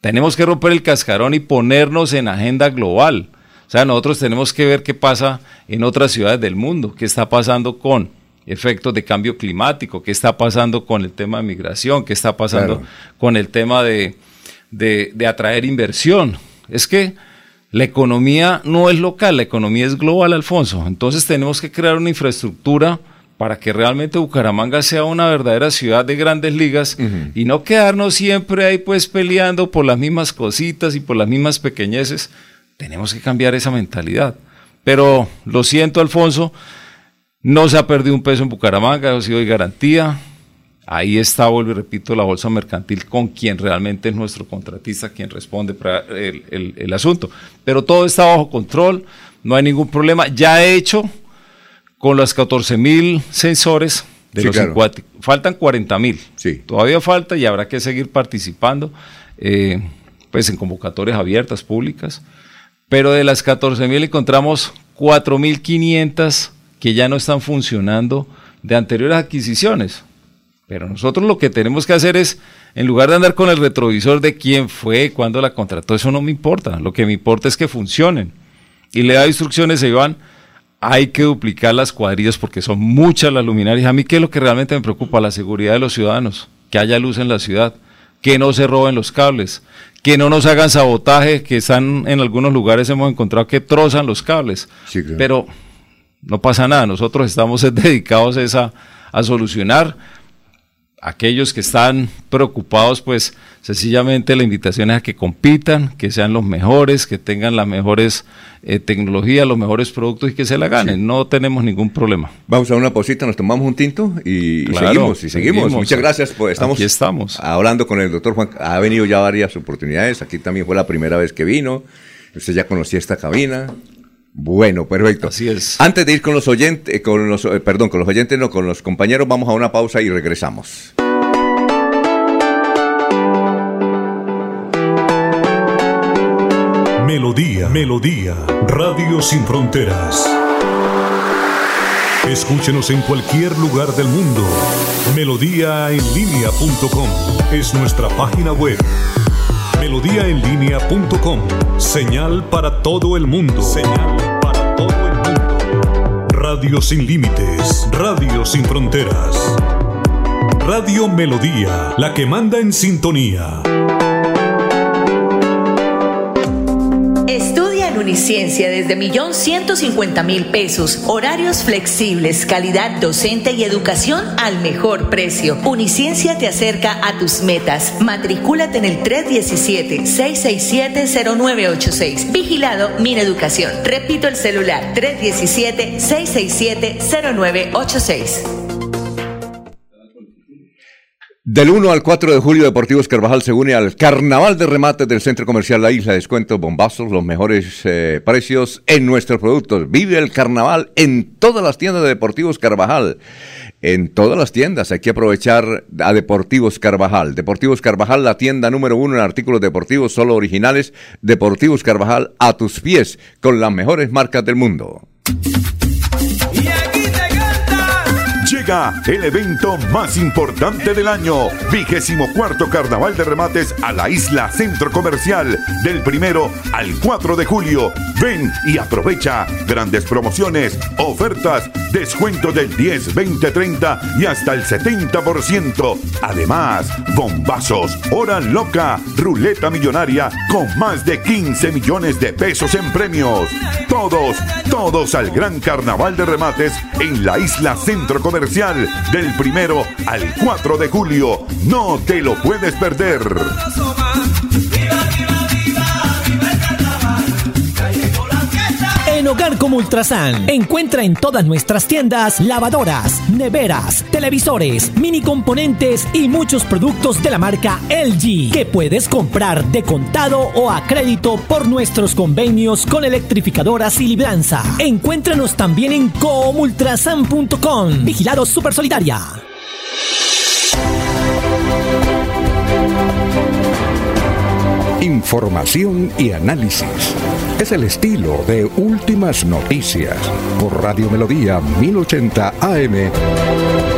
Tenemos que romper el cascarón y ponernos en agenda global. O sea, nosotros tenemos que ver qué pasa en otras ciudades del mundo, qué está pasando con efectos de cambio climático, qué está pasando con el tema de migración, qué está pasando Claro. con el tema de, de- de atraer inversión. Es que la economía no es local, la economía es global, Alfonso. Entonces tenemos que crear una infraestructura para que realmente Bucaramanga sea una verdadera ciudad de grandes ligas y no quedarnos siempre ahí pues peleando por las mismas cositas y por las mismas pequeñeces. Tenemos que cambiar esa mentalidad. Pero lo siento, Alfonso, no se ha perdido un peso en Bucaramanga, eso ha sido de garantía. Ahí está, vuelvo y repito, la bolsa mercantil con quien realmente es nuestro contratista, quien responde para el, el- el asunto. Pero todo está bajo control, no hay ningún problema. Ya he hecho con los 14 mil sensores de Sí, los claro. 50, faltan 40 mil. Sí. Todavía falta y habrá que seguir participando eh, pues en convocatorias abiertas, públicas. Pero de las 14 mil encontramos 4.500 que ya no están funcionando de anteriores adquisiciones. Pero nosotros lo que tenemos que hacer es, en lugar de andar con el retrovisor de quién fue, cuándo la contrató, eso no me importa. Lo que me importa es que funcionen. Y le da instrucciones a Iván, hay que duplicar las cuadrillas porque son muchas las luminarias. A mí, ¿qué es lo que realmente me preocupa? La seguridad de los ciudadanos, que haya luz en la ciudad, que no se roben los cables, que no nos hagan sabotaje, que están en algunos lugares, hemos encontrado que trozan los cables. Sí, claro. Pero no pasa nada, nosotros estamos [laughs] dedicados a solucionar. Aquellos que están preocupados, pues sencillamente la invitación es a que compitan, que sean los mejores, que tengan las mejores eh, tecnologías, los mejores productos y que se la ganen. No tenemos ningún problema. Vamos a una pausita, nos tomamos un tinto y, y seguimos, y seguimos. seguimos. Muchas gracias. Pues estamos, Aquí estamos. hablando con el doctor Juan. Ha venido ya varias oportunidades. Aquí también fue la primera vez que vino. Usted ya conocía esta cabina. Bueno, perfecto. Así es. Antes de ir con los oyentes, eh, con los, eh, perdón, con los oyentes, no, con los compañeros, vamos a una pausa y regresamos. Melodía, Melodía, Radio Sin Fronteras. Escúchenos en cualquier lugar del mundo. Melodíaenlínea.com es nuestra página web. Melodíaenlínea.com, señal para todo el mundo. Señal Radio sin límites, radio sin fronteras. Radio Melodía, la que manda en sintonía. Uniciencia desde millón ciento cincuenta mil pesos. Horarios flexibles, calidad docente y educación al mejor precio. Uniciencia te acerca a tus metas. Matricúlate en el 317-667-0986. Vigilado Mineducación. Repito el celular 317-667-0986. Del 1 al 4 de julio, Deportivos Carvajal se une al Carnaval de Remates del Centro Comercial La Isla. Descuentos, bombazos, los mejores eh, precios en nuestros productos. Vive el carnaval en todas las tiendas de Deportivos Carvajal. En todas las tiendas hay que aprovechar a Deportivos Carvajal. Deportivos Carvajal, la tienda número uno en artículos deportivos solo originales. Deportivos Carvajal a tus pies con las mejores marcas del mundo. El evento más importante del año, vigésimo cuarto Carnaval de Remates a la isla Centro Comercial, del primero al 4 de julio. Ven y aprovecha grandes promociones, ofertas, descuento del 10, 20, 30 y hasta el 70%. Además, bombazos, hora loca, ruleta millonaria con más de 15 millones de pesos en premios. Todos, todos al gran Carnaval de Remates en la isla Centro Comercial del primero al 4 de julio. No te lo puedes perder. En Hogar como Ultrasan, encuentra en todas nuestras tiendas lavadoras, neveras, televisores, mini componentes y muchos productos de la marca LG que puedes comprar de contado o a crédito por nuestros convenios con electrificadoras y libranza. Encuéntranos también en comultrasan.com. Vigilado Super Solidaria. Información y análisis. Es el estilo de Últimas Noticias por Radio Melodía 1080 AM.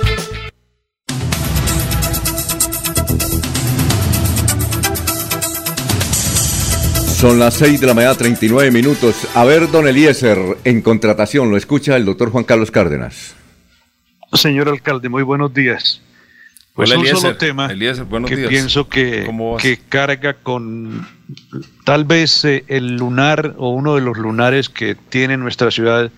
Son las 6 de la mañana, 39 minutos. A ver, don Eliezer, en contratación, lo escucha el doctor Juan Carlos Cárdenas. Señor alcalde, muy buenos días. Pues Hola, un Eliezer. solo tema Eliezer, buenos que días. pienso que, que carga con tal vez eh, el lunar o uno de los lunares que tiene nuestra ciudad,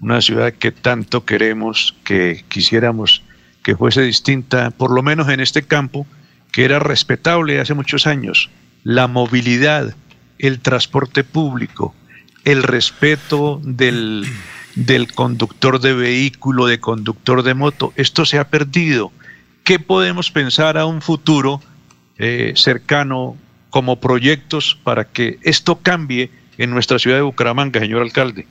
una ciudad que tanto queremos, que quisiéramos que fuese distinta, por lo menos en este campo, que era respetable hace muchos años. La movilidad, el transporte público, el respeto del, del conductor de vehículo, de conductor de moto, esto se ha perdido. ¿Qué podemos pensar a un futuro eh, cercano como proyectos para que esto cambie en nuestra ciudad de Bucaramanga, señor alcalde?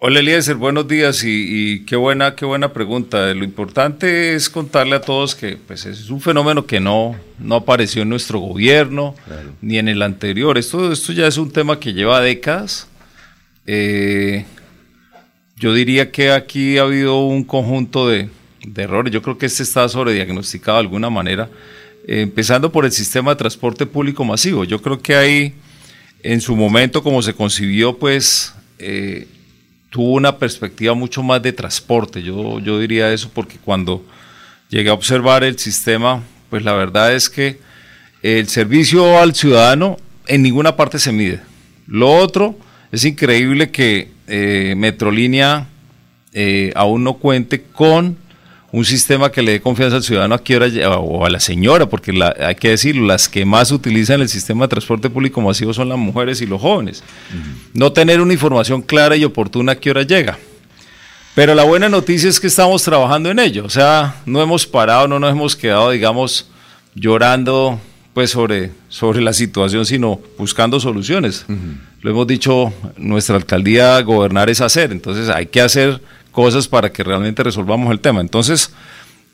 Hola Eliezer, buenos días y, y qué buena, qué buena pregunta. Lo importante es contarle a todos que pues, es un fenómeno que no, no apareció en nuestro gobierno ni en el anterior. Esto, esto ya es un tema que lleva décadas. Eh, yo diría que aquí ha habido un conjunto de, de errores. Yo creo que este está sobrediagnosticado de alguna manera, eh, empezando por el sistema de transporte público masivo. Yo creo que ahí, en su momento, como se concibió, pues eh, tuvo una perspectiva mucho más de transporte. Yo, yo diría eso porque cuando llegué a observar el sistema, pues la verdad es que el servicio al ciudadano en ninguna parte se mide. Lo otro, es increíble que eh, Metrolínea eh, aún no cuente con un sistema que le dé confianza al ciudadano a qué hora o a la señora, porque la- hay que decirlo, las que más utilizan el sistema de transporte público masivo son las mujeres y los jóvenes. No tener una información clara y oportuna a qué hora llega. Pero la buena noticia es que estamos trabajando en ello, o sea, no hemos parado, no nos hemos quedado, digamos, llorando pues sobre, sobre la situación, sino buscando soluciones. Lo hemos dicho, nuestra alcaldía gobernar es hacer, entonces hay que hacer cosas para que realmente resolvamos el tema. Entonces,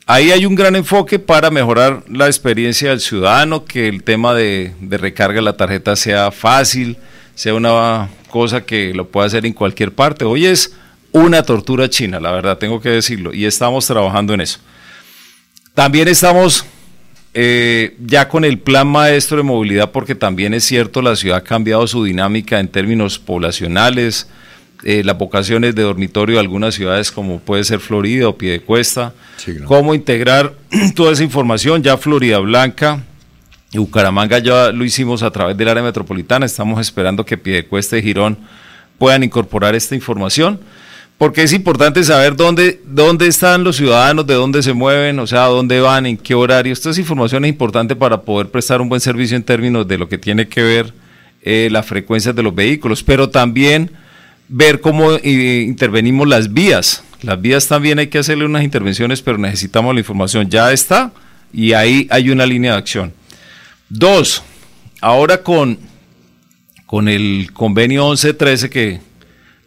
ahí hay un gran enfoque para mejorar la experiencia del ciudadano, que el tema de, recarga de la tarjeta sea fácil, sea una cosa que lo pueda hacer en cualquier parte. Hoy es una tortura china, la verdad, tengo que decirlo, y estamos trabajando en eso. También estamos eh, ya con el plan maestro de movilidad, porque también es cierto, la ciudad ha cambiado su dinámica en términos poblacionales, eh, las vocaciones de dormitorio de algunas ciudades como puede ser Florida o Piedecuesta, cómo integrar [clears throat] toda esa información, ya Florida Blanca y Bucaramanga ya lo hicimos a través del área metropolitana, estamos esperando que Piedecuesta y Girón puedan incorporar esta información porque es importante saber dónde, dónde están los ciudadanos, de dónde se mueven, o sea, dónde van, en qué horario. Esta es información es importante para poder prestar un buen servicio en términos de lo que tiene que ver eh, las frecuencias de los vehículos, pero también ver cómo eh, intervenimos las vías. Las vías también hay que hacerle unas intervenciones, pero necesitamos la información. Ya está y ahí hay una línea de acción. Dos, ahora con, con el convenio 1113 que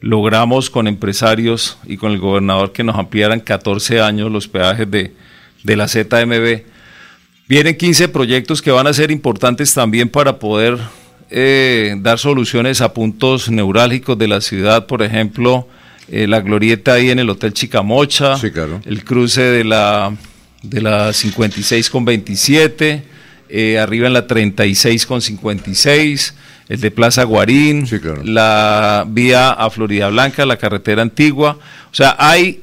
logramos con empresarios y con el gobernador que nos ampliaran 14 años los peajes de, de la ZMB. Vienen 15 proyectos que van a ser importantes también para poder eh, dar soluciones a puntos neurálgicos de la ciudad, por ejemplo, eh, la glorieta ahí en el Hotel Chicamocha, el cruce de la, de la 56 con 27, eh, arriba en la 36 con 56, el de Plaza Guarín, la vía a Florida Blanca, la carretera antigua. O sea, hay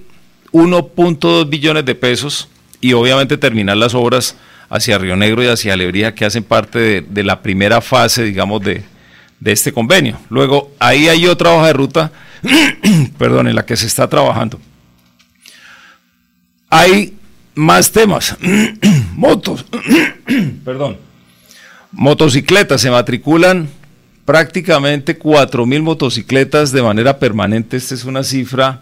1.2 billones de pesos y obviamente terminar las obras hacia Río Negro y hacia Lebrija que hacen parte de, la primera fase, digamos, de, de este convenio. Luego, ahí hay otra hoja de ruta, [clears throat] perdón, en la que se está trabajando. Hay más temas, [clears throat] motos, [clears throat] perdón, motocicletas, se matriculan prácticamente 4.000 motocicletas de manera permanente. Esta es una cifra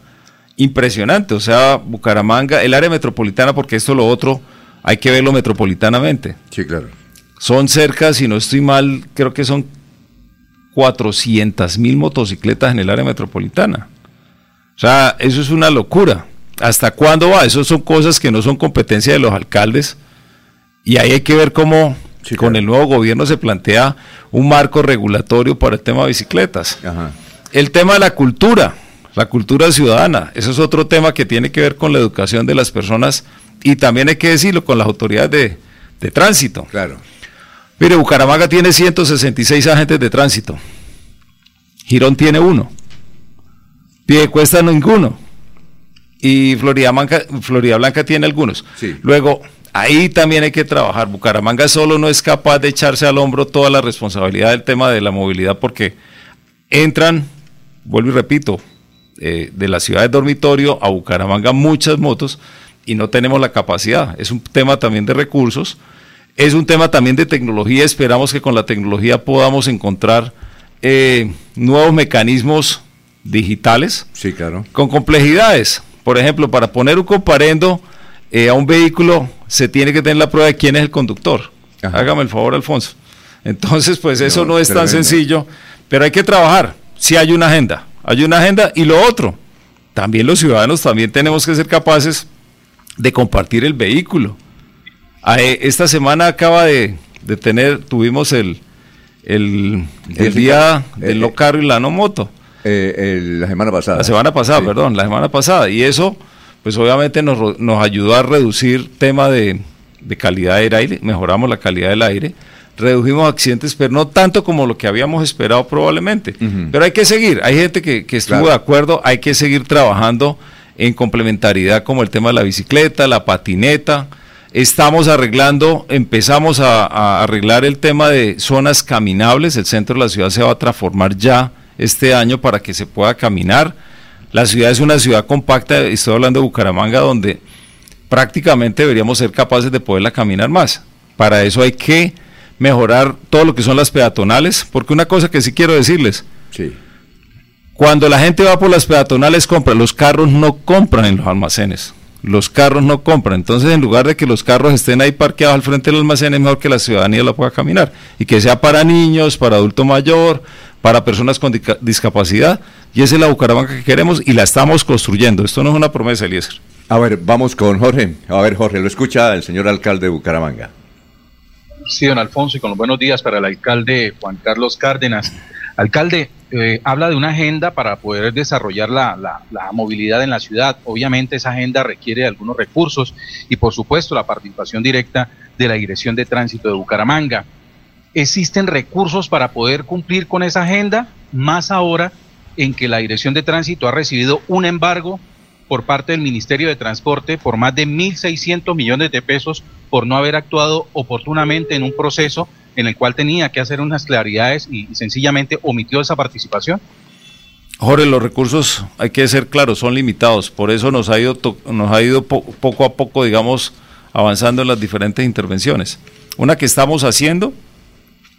impresionante. O sea, Bucaramanga, el área metropolitana, porque esto lo otro hay que verlo metropolitanamente. Sí, claro. Son cerca, si no estoy mal, creo que son 400 mil motocicletas en el área metropolitana. O sea, eso es una locura. ¿Hasta cuándo va? Eso son cosas que no son competencia de los alcaldes. Y ahí hay que ver cómo con el nuevo gobierno se plantea un marco regulatorio para el tema de bicicletas. El tema de la cultura, la cultura ciudadana, eso es otro tema que tiene que ver con la educación de las personas y también hay que decirlo con las autoridades de, de tránsito. Claro. Mire, Bucaramanga tiene 166 agentes de tránsito. Girón tiene uno. Piedecuesta ninguno. Y Florida Blanca, Florida Blanca tiene algunos. Luego, ahí también hay que trabajar. Bucaramanga solo no es capaz de echarse al hombro toda la responsabilidad del tema de la movilidad porque entran, vuelvo y repito, eh, de la ciudad de dormitorio a Bucaramanga muchas motos y no tenemos la capacidad. Es un tema también de recursos, es un tema también de tecnología. Esperamos que con la tecnología podamos encontrar eh, nuevos mecanismos digitales sí, claro. con complejidades. Por ejemplo, para poner un comparendo eh, a un vehículo se tiene que tener la prueba de quién es el conductor. Hágame el favor, Alfonso. Entonces, pues eso no, es tan sencillo, pero hay que trabajar. Si hay una agenda, hay una agenda y lo otro, también los ciudadanos también tenemos que ser capaces de compartir el vehículo. Ah, eh, Esta semana acaba de, de tener, tuvimos el, el, el día eh, del no carro y la no moto. Eh, la semana pasada. La semana pasada, perdón, la semana pasada. Y eso, pues obviamente nos, nos ayudó a reducir tema de, de calidad del aire, mejoramos la calidad del aire, redujimos accidentes, pero no tanto como lo que habíamos esperado probablemente. Pero hay que seguir, hay gente que, que estuvo Claro. de acuerdo, hay que seguir trabajando en complementariedad como el tema de la bicicleta, la patineta. Estamos arreglando, empezamos a, a arreglar el tema de zonas caminables. El centro de la ciudad se va a transformar ya este año para que se pueda caminar. La ciudad es una ciudad compacta, estoy hablando de Bucaramanga, donde prácticamente deberíamos ser capaces de poderla caminar más. Para eso hay que mejorar todo lo que son las peatonales, porque una cosa que sí quiero decirles, Sí. Cuando la gente va por las peatonales compra, los carros no compran en los almacenes. Los carros no compran. Entonces, en lugar de que los carros estén ahí parqueados al frente del almacén, es mejor que la ciudadanía la pueda caminar. Y que sea para niños, para adulto mayor, para personas con discapacidad. Y esa es la Bucaramanga que queremos y la estamos construyendo. Esto no es una promesa, Eliezer. A ver, vamos con Jorge. A ver, Jorge, lo escucha el señor alcalde de Bucaramanga. Sí, don Alfonso, y con los buenos días para el alcalde Juan Carlos Cárdenas. Alcalde, eh, habla de una agenda para poder desarrollar la, la- la movilidad en la ciudad. Obviamente esa agenda requiere de algunos recursos y por supuesto la participación directa de la Dirección de Tránsito de Bucaramanga. ¿Existen recursos para poder cumplir con esa agenda? Más ahora en que la Dirección de Tránsito ha recibido un embargo por parte del Ministerio de Transporte por más de 1.600 millones de pesos por no haber actuado oportunamente en un proceso en el cual tenía que hacer unas claridades y, sencillamente omitió esa participación. Jorge, los recursos, hay que ser claros, son limitados. Por eso nos ha ido, nos ha ido po- poco a poco, digamos, avanzando en las diferentes intervenciones. Una que estamos haciendo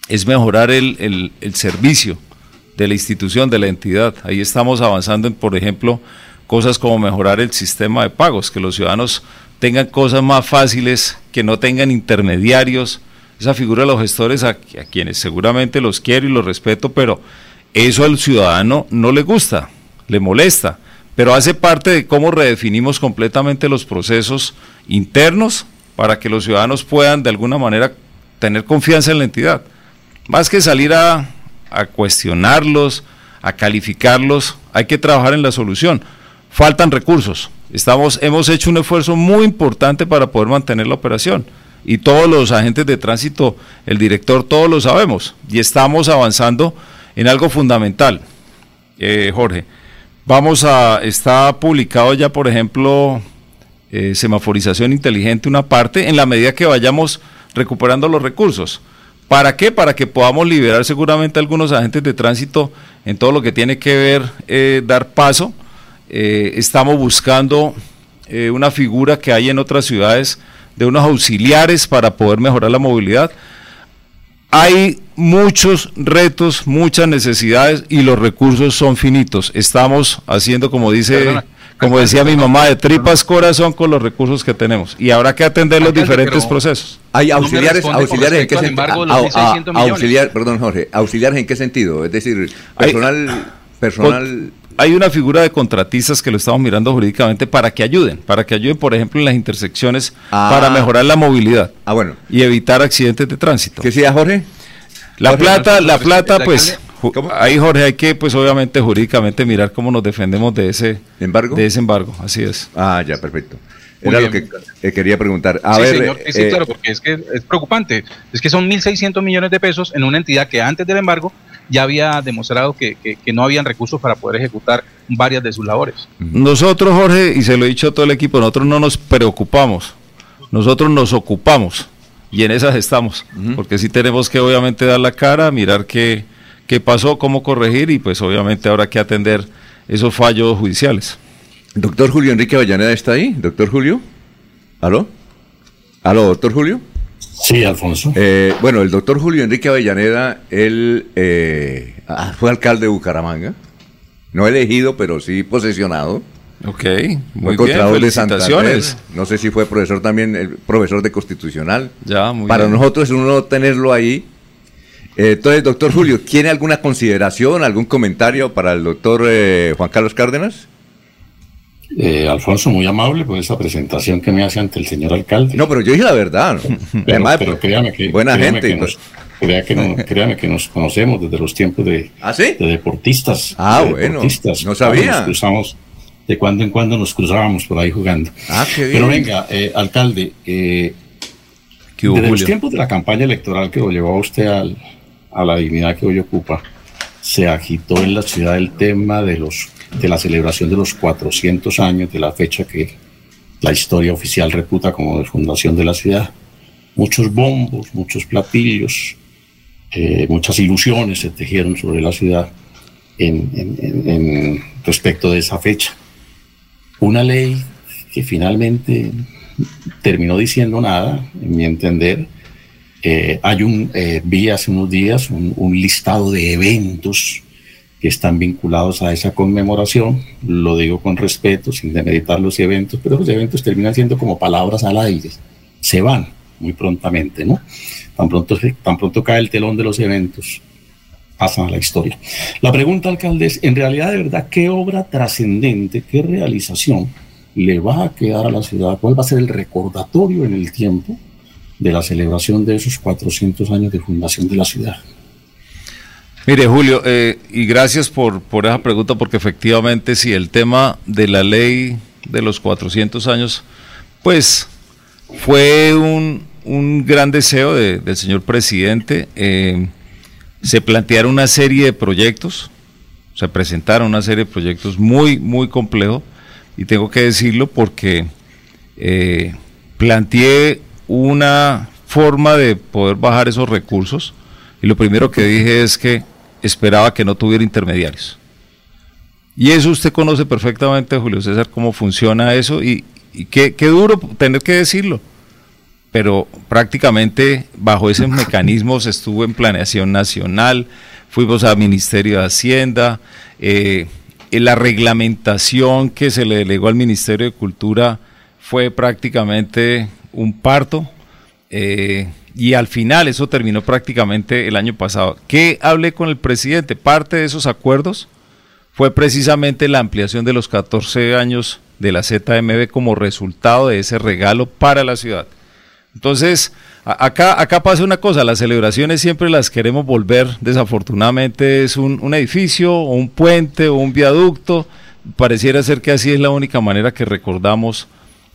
es mejorar el, el- el servicio de la institución, de la entidad. Ahí estamos avanzando en, por ejemplo, cosas como mejorar el sistema de pagos, que los ciudadanos tengan cosas más fáciles, que no tengan intermediarios. Esa figura de los gestores a, quienes seguramente los quiero y los respeto, pero eso al ciudadano no le gusta, le molesta, pero hace parte de cómo redefinimos completamente los procesos internos para que los ciudadanos puedan de alguna manera tener confianza en la entidad. Más que salir a, a cuestionarlos, a calificarlos, hay que trabajar en la solución. Faltan recursos. Estamos, hemos hecho un esfuerzo muy importante para poder mantener la operación. Y todos los agentes de tránsito, el director, todos lo sabemos. Y estamos avanzando en algo fundamental, eh, Jorge. Vamos a, está publicado ya, por ejemplo, eh, semaforización inteligente, una parte, en la medida que vayamos recuperando los recursos. ¿Para qué? Para que podamos liberar seguramente algunos agentes de tránsito en todo lo que tiene que ver eh, dar paso. Eh, estamos buscando una figura que hay en otras ciudades de unos auxiliares para poder mejorar la movilidad. Hay muchos retos, muchas necesidades y los recursos son finitos. Estamos haciendo, como dice, Perdona. como decía mi mamá, de tripas corazón con los recursos que tenemos y habrá que atender los diferentes procesos. Hay auxiliares, en qué sentido? embargo de los 1.600 millones. auxiliar, perdón, Jorge, auxiliares en qué sentido? Es decir, Hay- personal, personal. Hay una figura de contratistas que lo estamos mirando jurídicamente para que ayuden, para que ayuden, por ejemplo, en las intersecciones Ah. para mejorar la movilidad Ah, bueno. y evitar accidentes de tránsito. ¿Qué decía Jorge? La Jorge, plata, la plata, la pues, ju- ahí Jorge hay que, pues, obviamente jurídicamente mirar cómo nos defendemos de ese ¿Embargo? de ese embargo. Así es. Ah, ya, perfecto. Era lo que eh, quería preguntar. A sí, ver, señor, sí, eh, claro, porque es que es preocupante. Es que son 1.600 millones de pesos en una entidad que antes del embargo ya había demostrado que, que- que no habían recursos para poder ejecutar varias de sus labores. Nosotros, Jorge, y se lo he dicho a todo el equipo, nosotros no nos preocupamos, nosotros nos ocupamos y en esas estamos, porque sí tenemos que obviamente dar la cara, mirar qué, qué pasó, cómo corregir y pues obviamente habrá que atender esos fallos judiciales. Doctor Julio Enrique Avellaneda está ahí, doctor Julio. ¿Aló? ¿Aló, doctor Julio? Sí, Alfonso. Eh, bueno, el doctor Julio Enrique Avellaneda, él eh, ah, fue alcalde de Bucaramanga, no elegido, pero sí posesionado. Ok, Fue muy bien, Contralor de Santander. No sé si fue profesor también, el profesor de constitucional. Ya, muy Para bien. nosotros es uno tenerlo ahí. Eh, entonces, doctor Julio, ¿tiene alguna consideración, algún comentario para el doctor eh, Juan Carlos Cárdenas? Eh, Alfonso, muy amable por esa presentación que me hace ante el señor alcalde. No, pero yo dije la verdad. ¿no? Pero, [laughs] Además, pero créame que, buena créame gente. que nos, crea que no- [laughs] créame que nos conocemos desde los tiempos de, ¿Ah, sí? de deportistas. Ah, de bueno, deportistas. no sabía. Nos cruzamos, de cuando en cuando nos cruzábamos por ahí jugando. Ah, qué Pero bien. venga, eh, alcalde, eh, ¿Qué hubo, desde los tiempos de la campaña electoral que lo llevó a usted al- a la dignidad que hoy ocupa, se agitó en la ciudad el tema de los de la celebración de los 400 años de la fecha que la historia oficial reputa como de fundación de la ciudad. Muchos bombos, muchos platillos, eh, muchas ilusiones se tejieron sobre la ciudad en, en- en- respecto de esa fecha. Una ley que finalmente terminó diciendo nada, en mi entender. Eh, hay un, eh, vi hace unos días un, un listado de eventos que están vinculados a esa conmemoración. Lo digo con respeto, sin demeritar los eventos, pero los eventos terminan siendo como palabras al aire. Se van muy prontamente, ¿no? Tan pronto, tan pronto cae el telón de los eventos, pasan a la historia. La pregunta, alcalde, es, en realidad, de verdad, ¿qué obra trascendente, qué realización le va a quedar a la ciudad? ¿Cuál va a ser el recordatorio en el tiempo de la celebración de esos 400 años de fundación de la ciudad? Mire, Julio, eh, y gracias por, por esa pregunta, porque efectivamente, si el tema de la ley de los 400 años, pues fue un, un gran deseo de- del señor presidente. eh, se plantearon una serie de proyectos, se presentaron una serie de proyectos muy, muy complejos, y tengo que decirlo porque eh, planteé una forma de poder bajar esos recursos, y lo primero que dije es que esperaba que no tuviera intermediarios. Y eso usted conoce perfectamente, Julio César, cómo funciona eso, y, y qué, qué duro tener que decirlo pero prácticamente bajo esos [laughs] mecanismos estuvo en planeación nacional, fuimos al Ministerio de Hacienda, eh, eh, la reglamentación que se le delegó al Ministerio de Cultura fue prácticamente un parto, eh, y al final eso terminó prácticamente el año pasado. ¿Qué hablé con el presidente? Parte de esos acuerdos fue precisamente la ampliación de los 14 años de la ZMB como resultado de ese regalo para la ciudad. Entonces, acá, acá pasa una cosa, las celebraciones siempre las queremos volver, desafortunadamente es un, un edificio o un puente o un viaducto, pareciera ser que así es la única manera que recordamos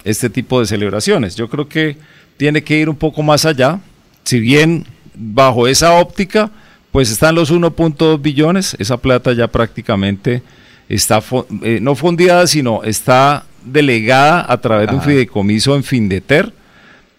este tipo de celebraciones. Yo creo que tiene que ir un poco más allá, si bien bajo esa óptica, pues están los 1.2 billones, esa plata ya prácticamente está eh, no fondeada, sino está delegada a través de un Ajá. fideicomiso en Findeter.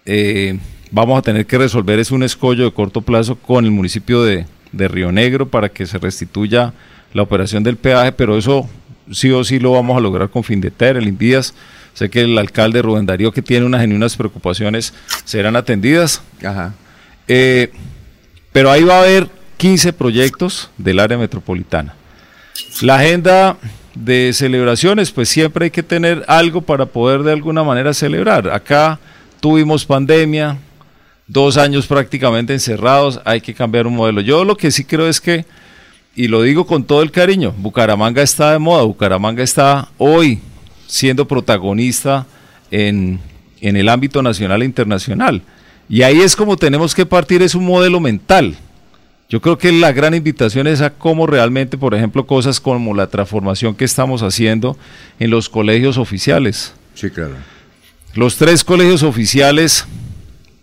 Eh, vamos a tener que resolver es un escollo de corto plazo con el municipio de, de Río Negro para que se restituya la operación del peaje, pero eso sí o sí lo vamos a lograr con Findeter, el Invías. Sé que el alcalde Rubén Darío, que tiene unas genuinas preocupaciones, serán atendidas. Eh, pero ahí va a haber 15 proyectos del área metropolitana. La agenda de celebraciones, pues siempre hay que tener algo para poder de alguna manera celebrar. Acá tuvimos pandemia, dos años prácticamente encerrados, hay que cambiar un modelo. Yo lo que sí creo es que, y lo digo con todo el cariño, Bucaramanga está de moda, Bucaramanga está hoy siendo protagonista en, en el ámbito nacional e internacional. Y ahí es como tenemos que partir, es un modelo mental. Yo creo que la gran invitación es a cómo realmente, por ejemplo, cosas como la transformación que estamos haciendo en los colegios oficiales. Sí, claro. Los tres colegios oficiales,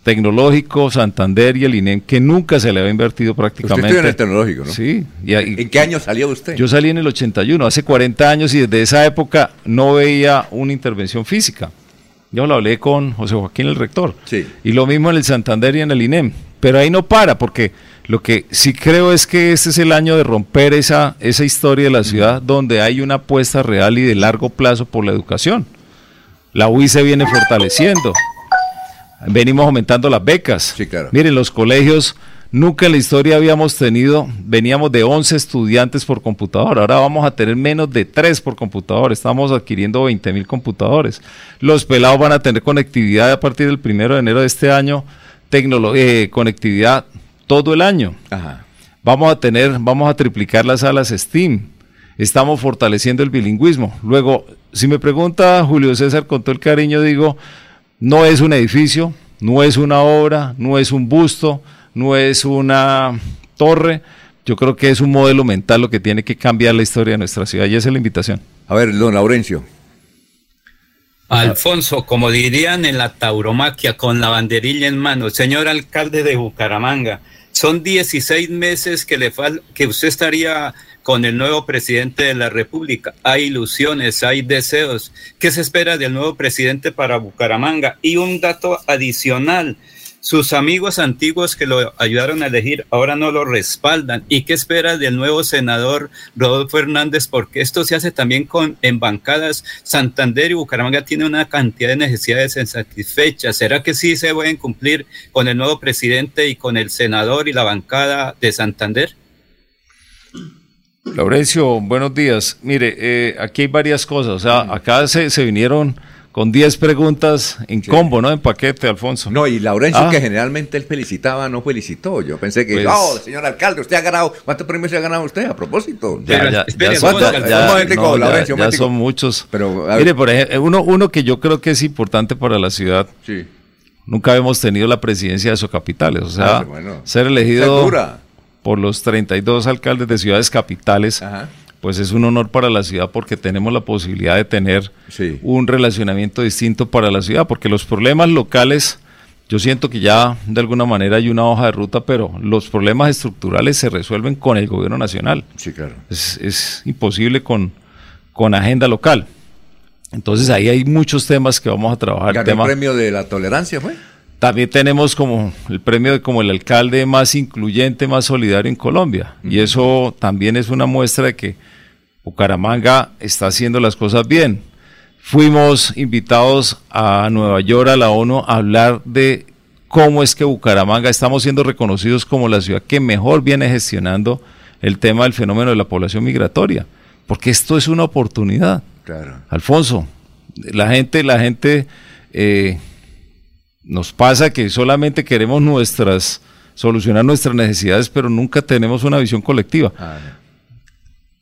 Tecnológico, Santander y el INEM, que nunca se le había invertido prácticamente. Usted en el tecnológico, ¿no? Sí. y ¿En qué año salió usted? yo salí en el 81, hace 40 años, y desde esa época no veía una intervención física. Yo lo hablé con José Joaquín, el rector. Sí. Y lo mismo en el Santander y en el INEM. Pero ahí no para, porque lo que sí creo es que este es el año de romper esa, esa historia de la ciudad donde hay una apuesta real y de largo plazo por la educación. La UI se viene fortaleciendo. Venimos aumentando las becas. Miren, los colegios, nunca en la historia habíamos tenido, veníamos de 11 estudiantes por computador, ahora vamos a tener menos de 3 por computador, estamos adquiriendo 20 mil computadores. Los pelados van a tener conectividad a partir del primero de enero de este año, tecnolo- eh, conectividad todo el año. Vamos a tener, vamos a triplicar las salas STEAM. Estamos fortaleciendo el bilingüismo. Luego, si me pregunta Julio César con todo el cariño, digo, no es un edificio, no es una obra, no es un busto, no es una torre. Yo creo que es un modelo mental lo que tiene que cambiar la historia de nuestra ciudad y esa es la invitación. A ver, don Laurencio. Alfonso, como dirían en la tauromaquia, con la banderilla en mano, señor alcalde de Bucaramanga, son 16 meses que, le fal que usted estaría con el nuevo presidente de la República. Hay ilusiones, hay deseos. ¿Qué se espera del nuevo presidente para Bucaramanga? Y un dato adicional, Sus amigos antiguos que lo ayudaron a elegir ahora no lo respaldan. ¿Y qué espera del nuevo senador Rodolfo Hernández? Porque esto se hace también con en bancadas. Santander y Bucaramanga tienen una cantidad de necesidades insatisfechas. ¿Será que sí se pueden cumplir con el nuevo presidente y con el senador y la bancada de Santander? Laurencio, buenos días. Mire, eh, aquí hay varias cosas. O sea, acá se vinieron con 10 preguntas en combo, ¿no? En paquete, Alfonso. No, y Laurencio, Ah, que generalmente él felicitaba, no felicitó. Yo pensé que, Pues- oh, señor alcalde, usted ha ganado. ¿Cuántos premios se ha ganado usted a propósito? Ya, ya, ya son, muchos. Pero. Mire, por ejemplo, uno, uno que yo creo que es importante para la ciudad. Sí. Nunca hemos tenido la presidencia de Socapitales. O sea, Ah, bueno. ser elegido por los 32 alcaldes de ciudades capitales, pues es un honor para la ciudad porque tenemos la posibilidad de tener Sí. un relacionamiento distinto para la ciudad, porque los problemas locales, yo siento que ya de alguna manera hay una hoja de ruta, pero los problemas estructurales se resuelven con el gobierno nacional. Sí, claro. Es, es imposible con, con agenda local. Entonces ahí hay muchos temas que vamos a trabajar. Ganó Tema- el premio de la tolerancia, ¿fue? También tenemos como el premio de como el alcalde más incluyente, más solidario en Colombia. Y eso también es una muestra de que Bucaramanga está haciendo las cosas bien. Fuimos invitados a Nueva York, a la ONU, a hablar de cómo es que Bucaramanga estamos siendo reconocidos como la ciudad que mejor viene gestionando el tema del fenómeno de la población migratoria. Porque esto es una oportunidad. Claro. Alfonso, la gente, la gente eh, nos pasa que solamente queremos nuestras, solucionar nuestras necesidades, pero nunca tenemos una visión colectiva.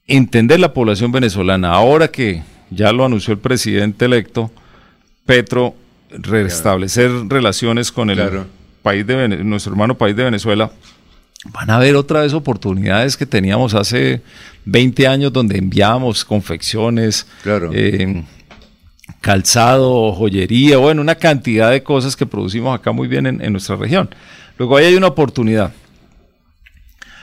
Entender la población venezolana, ahora que ya lo anunció el presidente electo, Petro, restablecer relaciones con el Claro. país de Vene- nuestro hermano país de Venezuela, van a haber otra vez oportunidades que teníamos hace 20 años donde enviábamos confecciones, Claro. eh, calzado, joyería, bueno, una cantidad de cosas que producimos acá muy bien en, nuestra región. Luego ahí hay una oportunidad.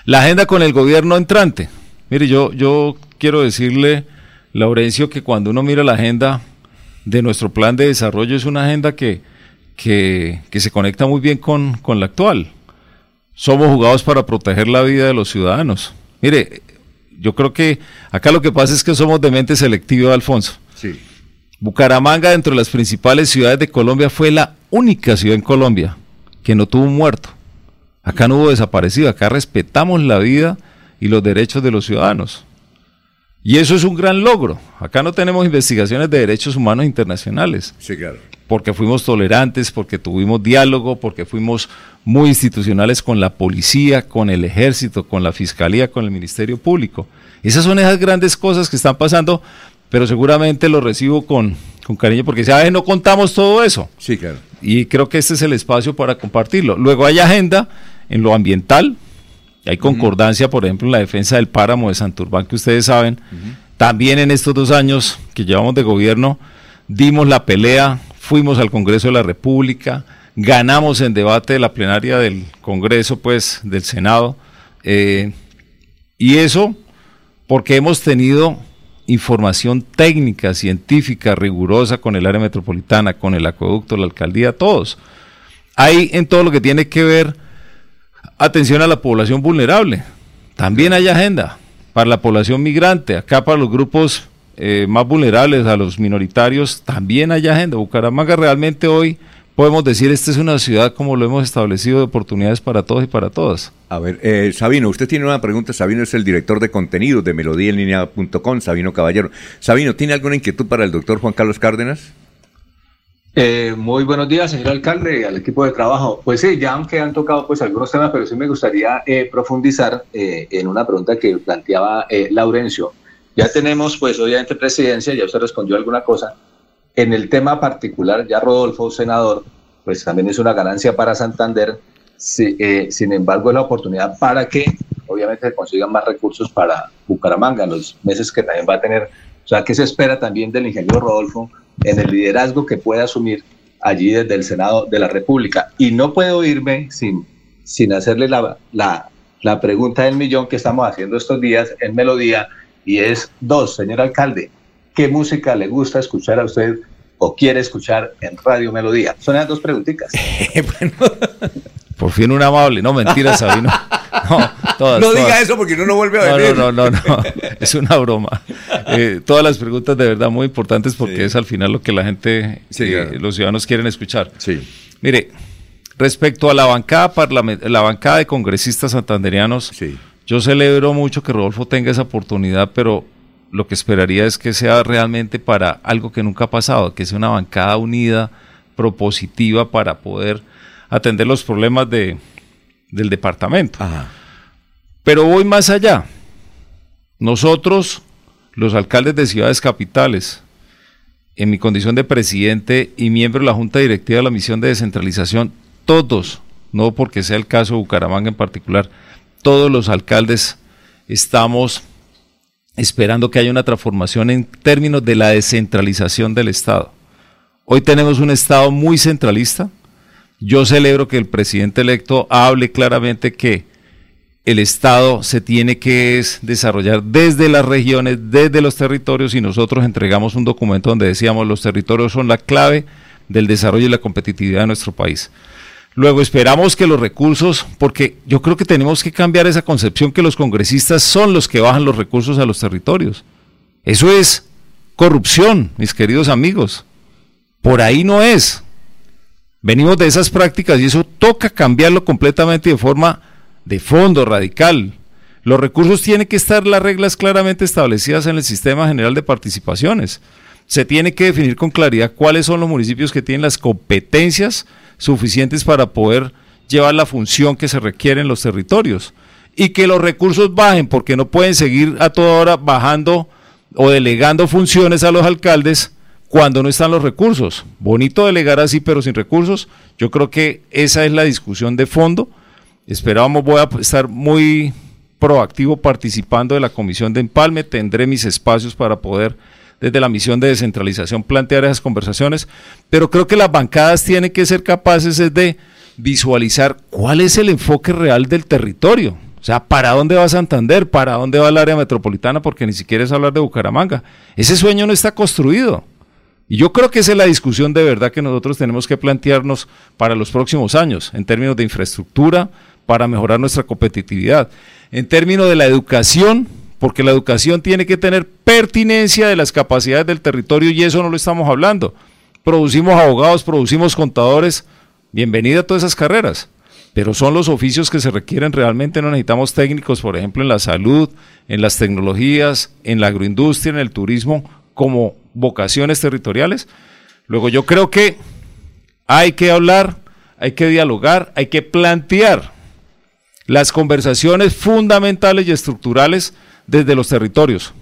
La agenda con el gobierno entrante. Mire, yo, yo quiero decirle, Laurencio, que cuando uno mira la agenda de nuestro plan de desarrollo es una agenda que, que, que se conecta muy bien con, con la actual. Somos jugados para proteger la vida de los ciudadanos. Mire, yo creo que acá lo que pasa es que somos de mente selectiva, Alfonso. Sí. Bucaramanga, dentro de las principales ciudades de Colombia, fue la única ciudad en Colombia que no tuvo un muerto. Acá no hubo desaparecido, acá respetamos la vida y los derechos de los ciudadanos. Y eso es un gran logro. Acá no tenemos investigaciones de derechos humanos internacionales Sí, claro. porque fuimos tolerantes, porque tuvimos diálogo, porque fuimos muy institucionales con la policía, con el ejército, con la fiscalía, con el Ministerio Público. Esas son esas grandes cosas que están pasando, pero seguramente lo recibo con, con cariño porque sabes, no contamos todo eso. Sí, claro. Y creo que este es el espacio para compartirlo. Luego hay agenda en lo ambiental, hay concordancia, por ejemplo, en la defensa del páramo de Santurbán, que ustedes saben. También en estos dos años que llevamos de gobierno, dimos la pelea, fuimos al Congreso de la República, ganamos en debate de la plenaria del Congreso, pues, del Senado. eh, y eso porque hemos tenido información técnica, científica, rigurosa con el área metropolitana, con el acueducto, la alcaldía, todos. Hay en todo lo que tiene que ver atención a la población vulnerable. También hay agenda para la población migrante, acá para los grupos eh, más vulnerables, a los minoritarios, también hay agenda. Bucaramanga realmente hoy podemos decir, esta es una ciudad como lo hemos establecido de oportunidades para todos y para todas. A ver, eh, Sabino, usted tiene una pregunta. Sabino es el director de contenidos de melodíaenlínea.com, Sabino Caballero. Sabino, ¿tiene alguna inquietud para el doctor Juan Carlos Cárdenas? Eh, muy buenos días, señor alcalde, y al equipo de trabajo. Pues sí, ya aunque han tocado pues algunos temas, pero sí me gustaría eh, profundizar eh, en una pregunta que planteaba eh, Laurencio. Ya tenemos pues obviamente presidencia, ya usted respondió alguna cosa. En el tema particular, ya Rodolfo, senador, pues también es una ganancia para Santander. Sí, eh, sin embargo, es la oportunidad para que obviamente se consigan más recursos para Bucaramanga en los meses que también va a tener. O sea, ¿qué se espera también del ingeniero Rodolfo en el liderazgo que puede asumir allí desde el Senado de la República? Y no puedo irme sin, sin hacerle la, la, la pregunta del millón que estamos haciendo estos días en Melodía, y es dos, señor alcalde, ¿qué música le gusta escuchar a usted o quiere escuchar en Radio Melodía? Son las dos preguntitas. [laughs] Por fin un amable. No, mentira, Sabino. No, todas, no diga todas. eso porque no vuelve a No, venir. no, no, no, no. Es una broma. Eh, todas las preguntas de verdad muy importantes porque es al final lo que la gente, Sí, eh, claro. los ciudadanos quieren escuchar. Sí. Mire, respecto a la bancada, parlament- la bancada de congresistas santanderianos, yo celebro mucho que Rodolfo tenga esa oportunidad, pero lo que esperaría es que sea realmente para algo que nunca ha pasado, que sea una bancada unida, propositiva para poder atender los problemas de, del departamento. Pero voy más allá. Nosotros, los alcaldes de ciudades capitales, en mi condición de presidente y miembro de la Junta Directiva de la Misión de Descentralización, todos, no porque sea el caso de Bucaramanga en particular, todos los alcaldes estamos esperando que haya una transformación en términos de la descentralización del Estado. Hoy tenemos un Estado muy centralista. Yo celebro que el presidente electo hable claramente que el Estado se tiene que es desarrollar desde las regiones, desde los territorios, y nosotros entregamos un documento donde decíamos los territorios son la clave del desarrollo y la competitividad de nuestro país. Luego esperamos que los recursos, porque yo creo que tenemos que cambiar esa concepción que los congresistas son los que bajan los recursos a los territorios. Eso es corrupción, mis queridos amigos. Por ahí no es. Venimos de esas prácticas y eso toca cambiarlo completamente de forma de fondo, radical. Los recursos tienen que estar las reglas claramente establecidas en el sistema general de participaciones. Se tiene que definir con claridad cuáles son los municipios que tienen las competencias suficientes para poder llevar la función que se requiere en los territorios. Y que los recursos bajen, porque no pueden seguir a toda hora bajando o delegando funciones a los alcaldes cuando no están los recursos. Bonito delegar así, pero sin recursos. Yo creo que esa es la discusión de fondo. Esperábamos, voy a estar muy proactivo participando de la comisión de empalme, tendré mis espacios para poder desde la misión de descentralización plantear esas conversaciones, pero creo que las bancadas tienen que ser capaces es de visualizar cuál es el enfoque real del territorio. O sea, ¿para dónde va Santander? ¿Para dónde va el área metropolitana? Porque ni siquiera es hablar de Bucaramanga. Ese sueño no está construido. Y yo creo que esa es la discusión de verdad que nosotros tenemos que plantearnos para los próximos años, en términos de infraestructura, para mejorar nuestra competitividad. En términos de la educación, porque la educación tiene que tener pertinencia de las capacidades del territorio y eso no lo estamos hablando. Producimos abogados, producimos contadores, bienvenida a todas esas carreras, pero son los oficios que se requieren realmente, no necesitamos técnicos, por ejemplo, en la salud, en las tecnologías, en la agroindustria, en el turismo, como vocaciones territoriales. Luego yo creo que hay que hablar, hay que dialogar, hay que plantear las conversaciones fundamentales y estructurales desde los territorios.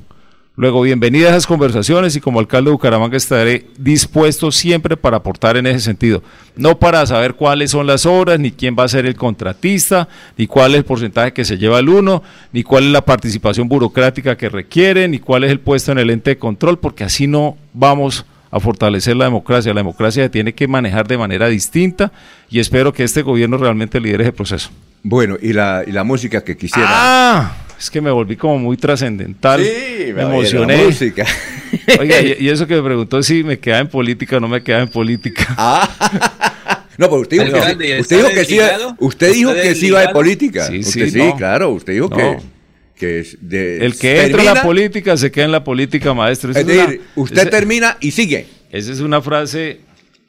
Luego, bienvenidas a esas conversaciones y como alcalde de Bucaramanga estaré dispuesto siempre para aportar en ese sentido. No para saber cuáles son las obras, ni quién va a ser el contratista, ni cuál es el porcentaje que se lleva el uno, ni cuál es la participación burocrática que requiere, ni cuál es el puesto en el ente de control, porque así no vamos a fortalecer la democracia. La democracia se tiene que manejar de manera distinta y espero que este gobierno realmente lidere ese proceso. Bueno, y la, y la música que quisiera. Ah, es que me volví como muy trascendental. Sí, me emocioné. música. [laughs] Oiga, y, y eso que me preguntó si me quedaba en política o no me quedaba en política. [laughs] No, pero usted dijo que, Alcalde, sí- ¿está usted dijo que sí, usted dijo ¿Está que sí iba de política. Sí, usted sí, sí, no. claro, usted dijo No. que, que es de, El que entra a la política se queda en la política, maestro. Es una- decir, usted termina y sigue. Esa es una frase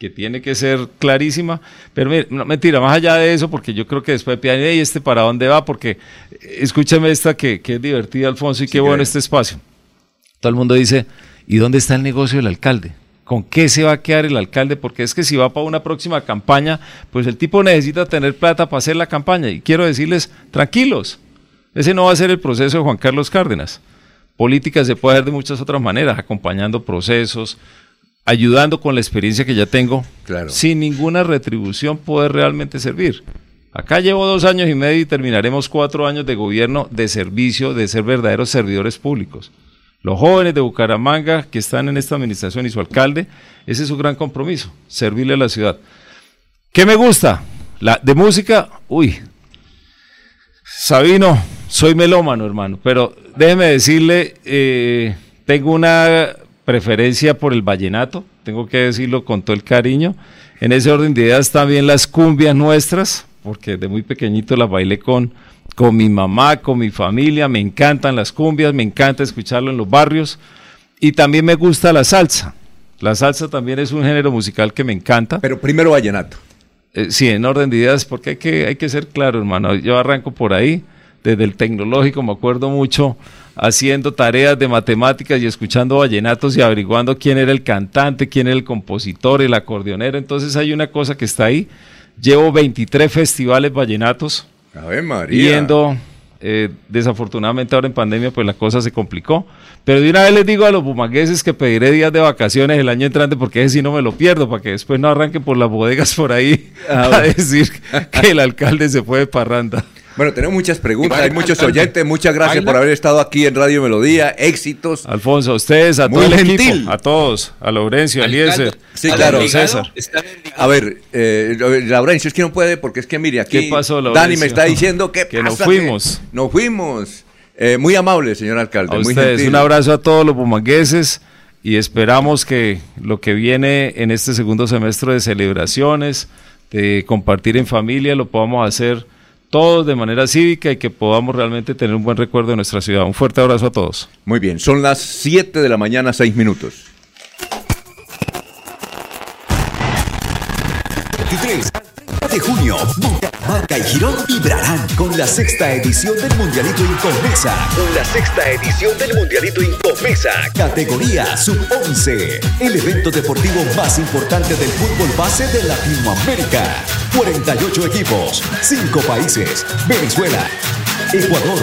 que tiene que ser clarísima. Pero mire, no, mentira, más allá de eso, porque yo creo que después pidan, ¿y este para dónde va? Porque eh, escúchame esta que, que es divertida, Alfonso, y qué bueno este espacio. Todo el mundo dice, ¿y dónde está el negocio del alcalde? ¿Con qué se va a quedar el alcalde? Porque es que si va para una próxima campaña, pues el tipo necesita tener plata para hacer la campaña. Y quiero decirles, tranquilos, ese no va a ser el proceso de Juan Carlos Cárdenas. Política se puede hacer de muchas otras maneras, acompañando procesos, ayudando con la experiencia que ya tengo, sin ninguna retribución poder realmente servir. Acá llevo dos años y medio y terminaremos cuatro años de gobierno de servicio, de ser verdaderos servidores públicos. Los jóvenes de Bucaramanga que están en esta administración y su alcalde, ese es su gran compromiso, servirle a la ciudad. ¿Qué me gusta? La, de música, uy, Sabino, soy melómano, hermano, pero déjeme decirle, eh, tengo una preferencia por el vallenato, tengo que decirlo con todo el cariño. En ese orden de ideas también las cumbias nuestras, porque de muy pequeñito las bailé con, con mi mamá, con mi familia, me encantan las cumbias, me encanta escucharlo en los barrios y también me gusta la salsa. La salsa también es un género musical que me encanta. Pero primero vallenato. Eh, sí, en orden de ideas, porque hay que, hay que ser claro, hermano. Yo arranco por ahí, desde el tecnológico, me acuerdo mucho, haciendo tareas de matemáticas y escuchando vallenatos y averiguando quién era el cantante, quién era el compositor, el acordeonero. Entonces hay una cosa que está ahí. Llevo 23 festivales vallenatos. Ave María. Yendo, eh, desafortunadamente ahora en pandemia pues la cosa se complicó. Pero de una vez les digo a los bumangueses que pediré días de vacaciones el año entrante porque ese sí no me lo pierdo, para que después no arranquen por las bodegas por ahí Ah, [laughs] a decir que el alcalde se fue de parranda. Bueno, tenemos muchas preguntas, hay muchos oyentes. Muchas gracias Baila. por haber estado aquí en Radio Melodía. Éxitos. Alfonso, a ustedes, a Muy todo el equipo, a todos, a Laurencio, a Eliezer, Sí, a claro. César. A ver, eh, Laurencio, es que no puede porque es que mire, aquí ¿Qué pasó, Laurencio? Dani me está diciendo que, Que nos fuimos. nos fuimos. Eh, muy amable, señor alcalde. A muy ustedes, gentil. un abrazo a todos los bumangueses y esperamos que lo que viene en este segundo semestre de celebraciones, de compartir en familia, lo podamos hacer todos de manera cívica y que podamos realmente tener un buen recuerdo de nuestra ciudad. Un fuerte abrazo a todos. Muy bien, son las 7 de la mañana, 6 minutos. 23 de junio, Bucaramanga y Girón vibrarán con la sexta edición del Mundialito Incomesa. Con la sexta edición del Mundialito Incomesa. Categoría Sub-11. El evento deportivo más importante del fútbol base de Latinoamérica. 48 equipos, 5 países. Venezuela, Ecuador,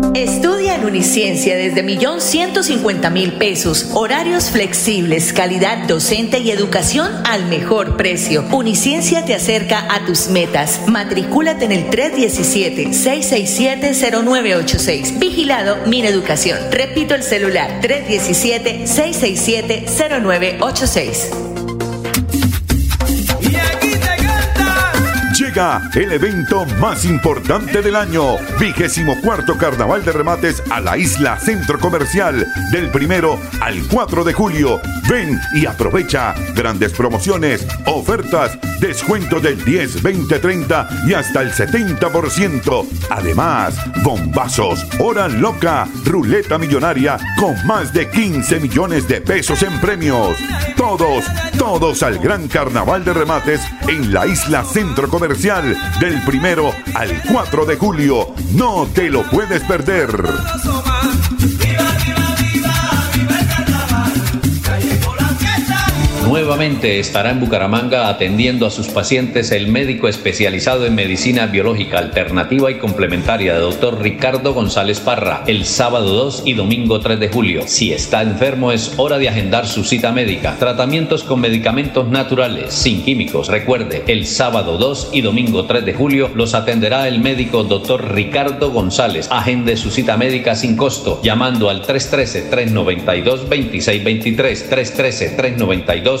Estudia en Uniciencia desde 1.150.000 pesos. Horarios flexibles, calidad docente y educación al mejor precio. Uniciencia te acerca a tus metas. Matricúlate en el 317-667-0986. Vigilado Min Educación. Repito el celular 317-667-0986. El evento más importante del año, vigésimo cuarto Carnaval de Remates a la isla Centro Comercial, del primero al 4 de julio. Ven y aprovecha grandes promociones, ofertas, descuento del 10, 20, 30 y hasta el 70%. Además, bombazos, hora loca, ruleta millonaria con más de 15 millones de pesos en premios. Todos, todos al gran Carnaval de Remates en la isla Centro Comercial del primero al 4 de julio. No te lo puedes perder. Nuevamente estará en Bucaramanga atendiendo a sus pacientes el médico especializado en medicina biológica alternativa y complementaria, doctor Ricardo González Parra, el sábado 2 y domingo 3 de julio. Si está enfermo es hora de agendar su cita médica. Tratamientos con medicamentos naturales, sin químicos. Recuerde, el sábado 2 y domingo 3 de julio los atenderá el médico doctor Ricardo González. Agende su cita médica sin costo llamando al 313-392-2623.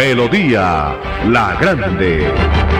Melodía La Grande.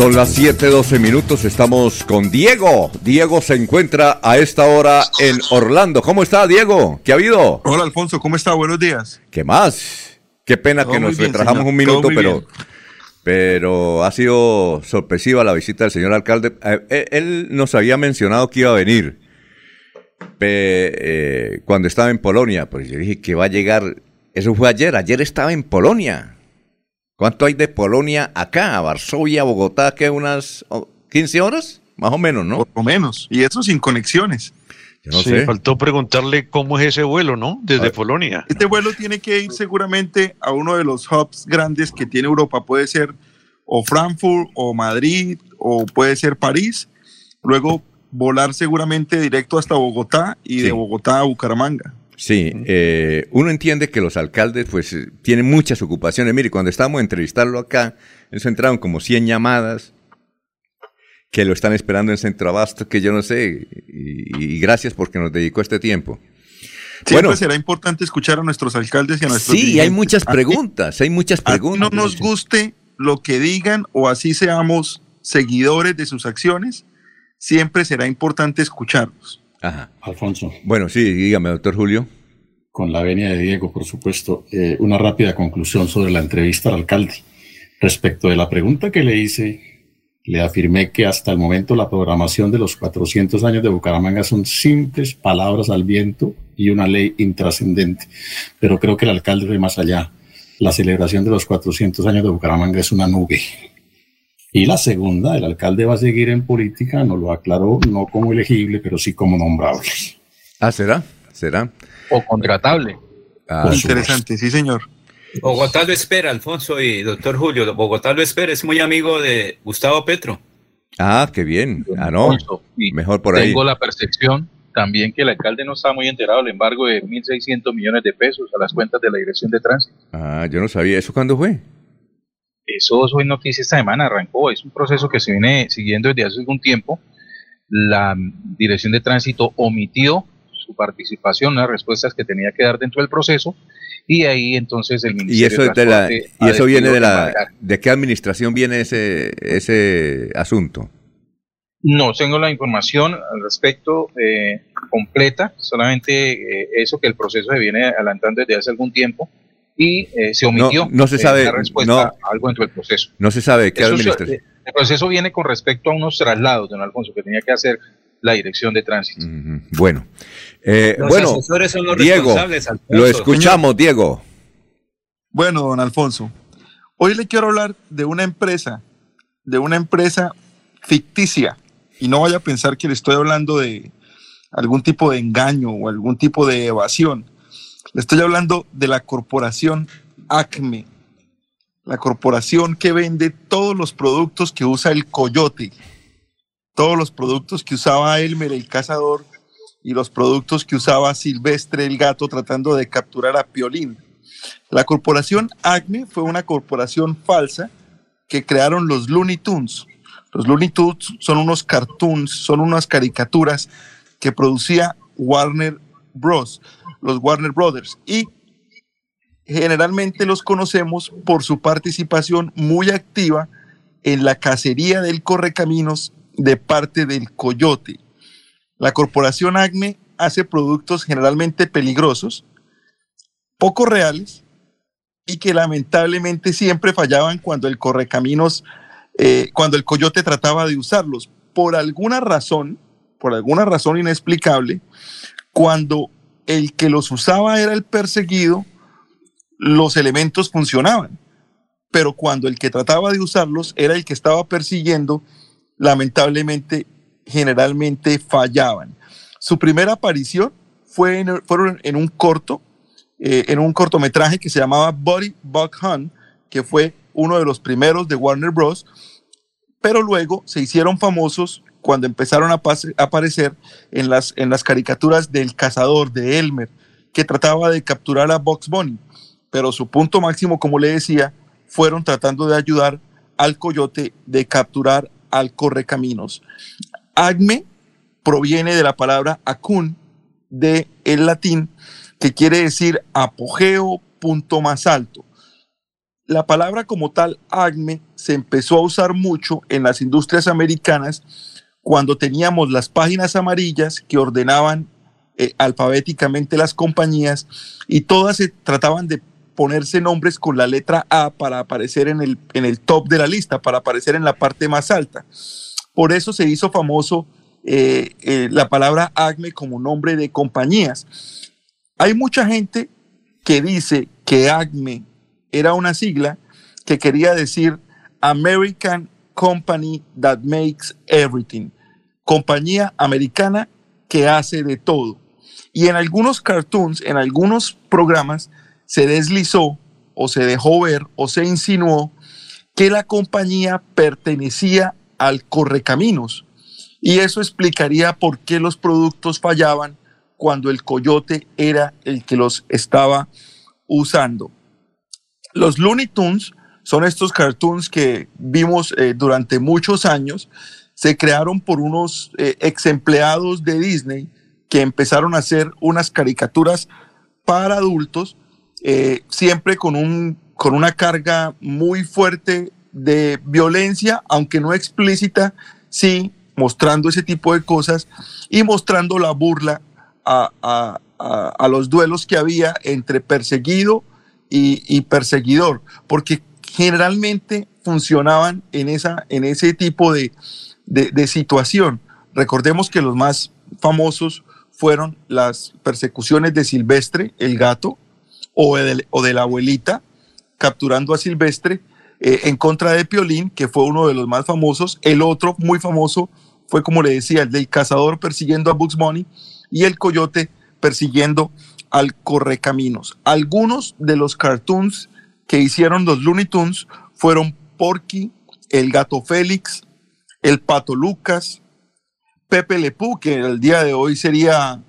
Son las 7:12 minutos, estamos con Diego. Diego se encuentra a esta hora en Orlando. ¿Cómo está, Diego? ¿Qué ha habido? Hola, Alfonso, ¿cómo está? Buenos días. ¿Qué más? Qué pena Todo que nos bien, retrasamos señor. un minuto, pero, bien. pero ha sido sorpresiva la visita del señor alcalde. Eh, eh, Él nos había mencionado que iba a venir eh, cuando estaba en Polonia. Pues yo dije que va a llegar. Eso fue ayer. Ayer estaba en Polonia. ¿Cuánto hay de Polonia acá? A Varsovia, Bogotá, que unas oh, 15 horas? Más o menos, ¿no? Por lo menos. Y eso sin conexiones. Yo no Sí, sé. faltó preguntarle cómo es ese vuelo, ¿no? Desde. Polonia. Este vuelo tiene que ir seguramente a uno de los hubs grandes que tiene Europa. Puede ser o Frankfurt o Madrid o puede ser París. Luego volar seguramente directo hasta Bogotá y de. Bogotá a Bucaramanga. Sí, eh, uno entiende que los alcaldes pues eh, tienen muchas ocupaciones. Mire, cuando estábamos a entrevistarlo acá, eso entraron como 100 llamadas que lo están esperando en Centro Abasto, que yo no sé, y, y gracias porque nos dedicó este tiempo. Siempre Bueno. será importante escuchar a nuestros alcaldes y a nuestros Sí, hay dirigentes. muchas Así- preguntas, hay muchas así preguntas. no nos guste lo que digan o así seamos seguidores de sus acciones, siempre será importante escucharlos. Ajá. Alfonso. Bueno, sí, dígame, doctor Julio. Con la venia de Diego, por supuesto, eh, una rápida conclusión sobre la entrevista al alcalde. Respecto de la pregunta que le hice, le afirmé que hasta el momento la programación de los 400 años de Bucaramanga son simples palabras al viento y una ley intrascendente. Pero creo que el alcalde fue más allá. La celebración de los 400 años de Bucaramanga es una nube. Y la segunda, el alcalde va a seguir en política, nos lo aclaró, no como elegible, pero sí como nombrable. Ah, ¿será? ¿Será? O contratable. Ah, Interesante, sí, señor. Bogotá lo espera, Alfonso y doctor Julio. Bogotá lo espera, es muy amigo de Gustavo Petro. Ah, qué bien. Ah, no. Alfonso, Mejor por ahí. Tengo la percepción también que el alcalde no está muy enterado del embargo de 1.600 millones de pesos a las cuentas de la Dirección de Tránsito. Ah, yo no sabía. ¿Eso cuándo fue? Eso es hoy noticia esta semana, arrancó. Es un proceso que se viene siguiendo desde hace algún tiempo. La Dirección de Tránsito omitió su participación, las respuestas que tenía que dar dentro del proceso, y ahí entonces el Y Ministerio eso es de la, Transporte y eso viene de la de qué administración viene ese ese asunto. No tengo la información al respecto eh, completa, solamente eh, eso que el proceso se viene adelantando desde hace algún tiempo y eh, se omitió No- no se sabe, respuesta no- a algo dentro del proceso. No se sabe de qué administración. eh, el proceso viene con respecto a unos traslados, don Alfonso, que tenía que hacer la dirección de tránsito. Bueno, eh, Los bueno, asesores son los Diego, responsables, Alfonso. lo escuchamos, Diego. Bueno, don Alfonso, hoy le quiero hablar de una empresa, de una empresa ficticia. Y no vaya a pensar que le estoy hablando de, algún tipo de engaño o algún tipo de evasión. Le estoy hablando de la corporación Acme, la corporación que vende todos los productos que usa el coyote, todos los productos que usaba Elmer el cazador y los productos que usaba Silvestre el gato tratando de capturar a Piolín. La corporación Acme fue una corporación falsa que crearon los Looney Tunes. Los Looney Tunes son unos cartoons, son unas caricaturas que producía Warner Bros., los Warner Brothers, y generalmente los conocemos por su participación muy activa en la cacería del correcaminos de parte del coyote. La corporación Acme hace productos generalmente peligrosos, poco reales y que lamentablemente siempre fallaban cuando el correcaminos, eh, cuando el coyote trataba de usarlos. Por alguna razón, por alguna razón inexplicable, cuando el que los usaba era el perseguido, los elementos funcionaban. Pero cuando el que trataba de usarlos era el que estaba persiguiendo, lamentablemente, generalmente fallaban. Su primera aparición fue en, fueron en un corto, eh, en un cortometraje que se llamaba Body Bug Hunt, que fue uno de los primeros de Warner Bros. Pero luego se hicieron famosos cuando empezaron a, aparecer en las, en las caricaturas del cazador de Elmer, que trataba de capturar a Box Bunny. Pero su punto máximo, como le decía, fueron tratando de ayudar al coyote de capturar al correcaminos. Acme proviene de la palabra acun de el latín, que quiere decir apogeo, punto más alto. La palabra como tal, acme, se empezó a usar mucho en las industrias americanas cuando teníamos las páginas amarillas que ordenaban eh, alfabéticamente las compañías y todas se trataban de ponerse nombres con la letra A para aparecer en el, en el top de la lista, para aparecer en la parte más alta. Por eso se hizo famoso eh, eh, la palabra ACME como nombre de compañías. Hay mucha gente que dice que ACME era una sigla que quería decir American Company That Makes Everything, compañía americana que hace de todo. Y en algunos cartoons, en algunos programas, se deslizó o se dejó ver o se insinuó que la compañía pertenecía al Correcaminos. Y eso explicaría por qué los productos fallaban cuando el coyote era el que los estaba usando. Los Looney Tunes son estos cartoons que vimos eh, durante muchos años. Se crearon por unos eh, ex empleados de Disney que empezaron a hacer unas caricaturas para adultos, eh, siempre con, un, con una carga muy fuerte de violencia, aunque no explícita, sí mostrando ese tipo de cosas y mostrando la burla a, a, a, los duelos que había entre perseguido y, y perseguidor, porque generalmente funcionaban en, esa, en ese tipo de, de, situación. Recordemos que los más famosos fueron las persecuciones de Silvestre, el gato, o de, o de la abuelita, capturando a Silvestre eh, en contra de Piolín, que fue uno de los más famosos. El otro muy famoso fue, como le decía, el del cazador persiguiendo a Bugs Bunny y el coyote persiguiendo al correcaminos. Algunos de los cartoons que hicieron los Looney Tunes fueron Porky, el gato Félix, el pato Lucas, Pepe Lepú, que el día de hoy sería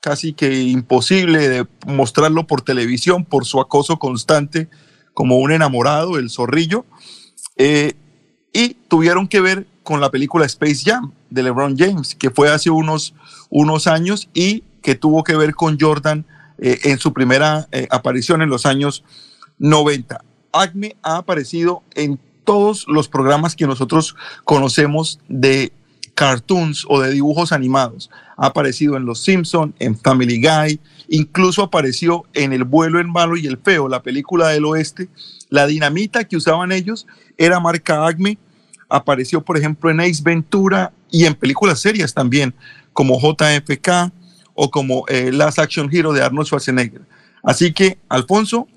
casi que imposible de mostrarlo por televisión por su acoso constante como un enamorado, el zorrillo, eh, y tuvieron que ver con la película Space Jam de LeBron James, que fue hace unos, unos años y que tuvo que ver con Jordan eh, en su primera eh, aparición en los años 90. Acme ha aparecido en todos los programas que nosotros conocemos de cartoons o de dibujos animados. Ha aparecido en Los Simpson, en Family Guy, incluso apareció en El vuelo en malo y el feo, la película del oeste. La dinamita que usaban ellos era marca Acme. Apareció, por ejemplo, en Ace Ventura y en películas serias también, como JFK o como eh, Last Action Hero de Arnold Schwarzenegger. Así que, Alfonso,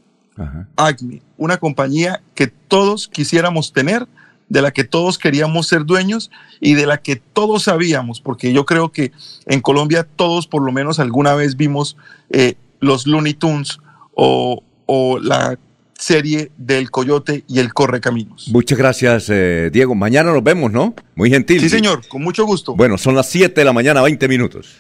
Acme, una compañía que todos quisiéramos tener, de la que todos queríamos ser dueños y de la que todos sabíamos, porque yo creo que en Colombia todos por lo menos alguna vez vimos eh, los Looney Tunes o, o la serie del Coyote y el Correcaminos. Muchas gracias, eh, Diego. Mañana nos vemos, ¿no? Muy gentil. Sí, señor, con mucho gusto. Bueno, son las 7 de la mañana, 20 minutos.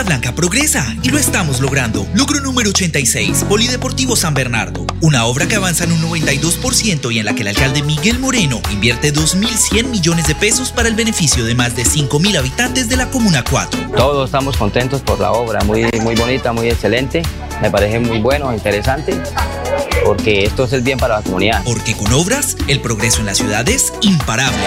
Florida Blanca progresa y lo estamos logrando. Logro número 86, Polideportivo San Bernardo. Una obra que avanza en un 92% y en la que el alcalde Miguel Moreno invierte 2.100 millones de pesos para el beneficio de más de 5.000 habitantes de la Comuna 4. Todos estamos contentos por la obra, muy, muy bonita, muy excelente. Me parece muy bueno, interesante, porque esto es el bien para la comunidad. Porque con obras, el progreso en la ciudad es imparable.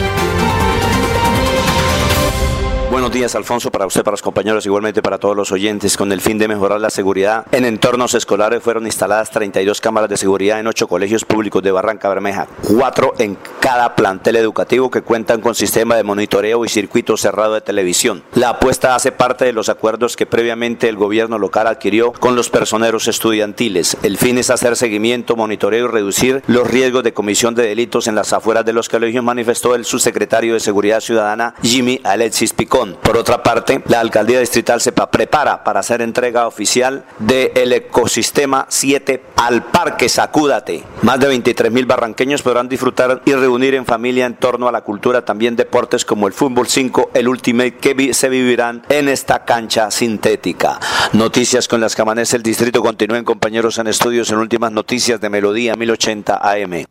Buenos días, Alfonso, para usted, para los compañeros, igualmente para todos los oyentes. Con el fin de mejorar la seguridad en entornos escolares, fueron instaladas 32 cámaras de seguridad en ocho colegios públicos de Barranca Bermeja, cuatro en cada plantel educativo que cuentan con sistema de monitoreo y circuito cerrado de televisión. La apuesta hace parte de los acuerdos que previamente el gobierno local adquirió con los personeros estudiantiles. El fin es hacer seguimiento, monitoreo y reducir los riesgos de comisión de delitos en las afueras de los colegios, manifestó el subsecretario de Seguridad Ciudadana, Jimmy Alexis Por otra parte, la alcaldía distrital se prepara para hacer entrega oficial del ecosistema 7 al Parque Sacúdate. Más de 23 mil barranqueños podrán disfrutar y reunir en familia en torno a la cultura, también deportes como el fútbol 5, el Ultimate, que se vivirán en esta cancha sintética. Noticias con las que amanece el distrito. Continúen compañeros en estudios en últimas noticias de Melodía 1080 AM.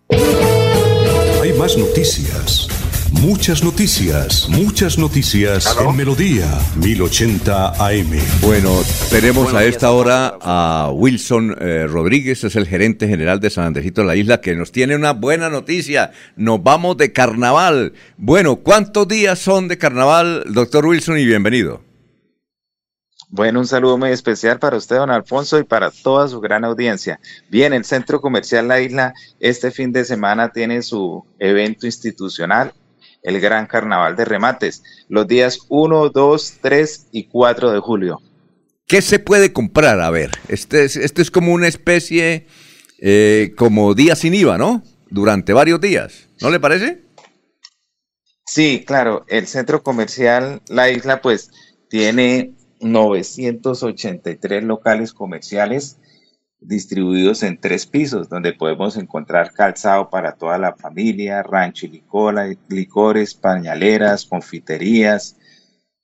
Hay más noticias. Muchas noticias, muchas noticias en Melodía 1080 AM. Bueno, tenemos a esta hora a Wilson eh, Rodríguez, es el gerente general de San Andresito de la isla, que nos tiene una buena noticia. Nos vamos de carnaval. Bueno, ¿cuántos días son de carnaval, doctor Wilson? Y bienvenido. Bueno, un saludo muy especial para usted, don Alfonso, y para toda su gran audiencia. Bien, el Centro Comercial La Isla este fin de semana tiene su evento institucional el Gran Carnaval de Remates, los días 1, 2, 3 y 4 de julio. ¿Qué se puede comprar? A ver, este es, este es como una especie, eh, como día sin IVA, ¿no? Durante varios días, ¿no le parece? Sí, claro, el centro comercial La Isla pues tiene 983 locales comerciales distribuidos en tres pisos, donde podemos encontrar calzado para toda la familia, rancho y licores, pañaleras, confiterías,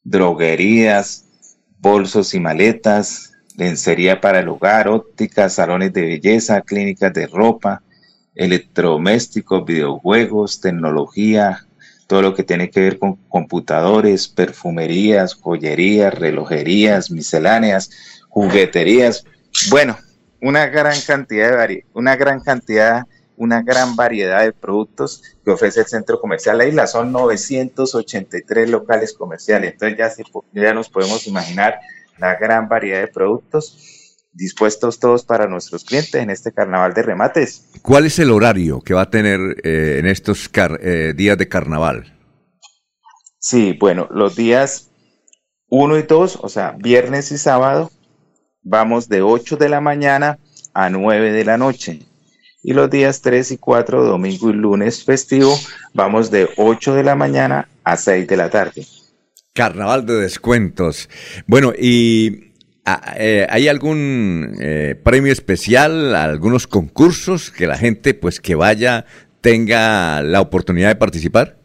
droguerías, bolsos y maletas, lencería para el hogar, ópticas, salones de belleza, clínicas de ropa, electrodomésticos, videojuegos, tecnología, todo lo que tiene que ver con computadores, perfumerías, joyerías, relojerías, misceláneas, jugueterías. Bueno, una gran cantidad de una gran cantidad, una gran variedad de productos que ofrece el centro comercial La Isla. Son 983 locales comerciales. Entonces ya, ya nos podemos imaginar la gran variedad de productos dispuestos todos para nuestros clientes en este carnaval de remates. ¿Cuál es el horario que va a tener eh, en estos eh, días de carnaval? Sí, bueno, los días 1 y 2, o sea, viernes y sábado, vamos de 8 de la mañana a 9 de la noche. Y los días 3 y 4, domingo y lunes festivo, vamos de 8 de la mañana a 6 de la tarde. Carnaval de descuentos. Bueno, ¿y ah, eh, hay algún eh, premio especial, algunos concursos que la gente pues que vaya tenga la oportunidad de participar?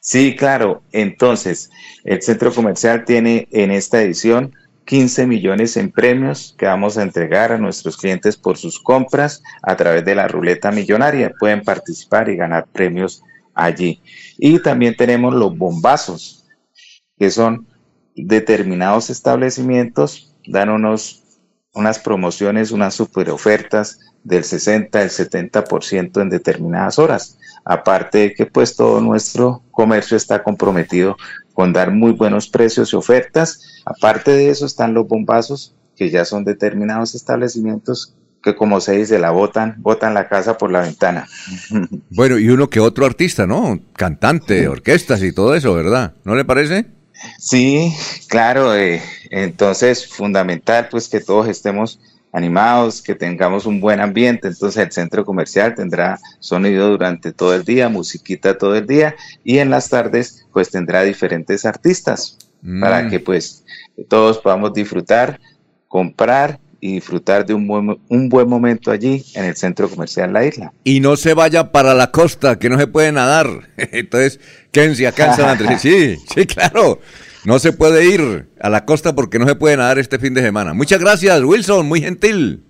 Sí, claro. Entonces, el centro comercial tiene en esta edición 15 millones en premios que vamos a entregar a nuestros clientes por sus compras a través de la ruleta millonaria. Pueden participar y ganar premios allí. Y también tenemos los bombazos, que son determinados establecimientos, dan unos, unas promociones, unas super ofertas del 60, el 70% en determinadas horas. Aparte de que pues todo nuestro comercio está comprometido con dar muy buenos precios y ofertas. Aparte de eso están los bombazos, que ya son determinados establecimientos que como se dice, la botan, botan la casa por la ventana. [laughs] Bueno, y uno que otro artista, ¿no? Cantante, orquestas y todo eso, ¿verdad? ¿No le parece? Sí, claro. eh, entonces, fundamental pues que todos estemos animados, que tengamos un buen ambiente. Entonces, el centro comercial tendrá sonido durante todo el día, musiquita todo el día y en las tardes pues tendrá diferentes artistas para Mm. que pues todos podamos disfrutar, comprar y disfrutar de un buen, un buen momento allí en el centro comercial La Isla. Y no se vaya para la costa, que no se puede nadar. [laughs] Entonces, quédense acá en San Andrés. [laughs] Sí, sí, claro. No se puede ir a la costa porque no se puede nadar este fin de semana. Muchas gracias, Wilson, muy gentil.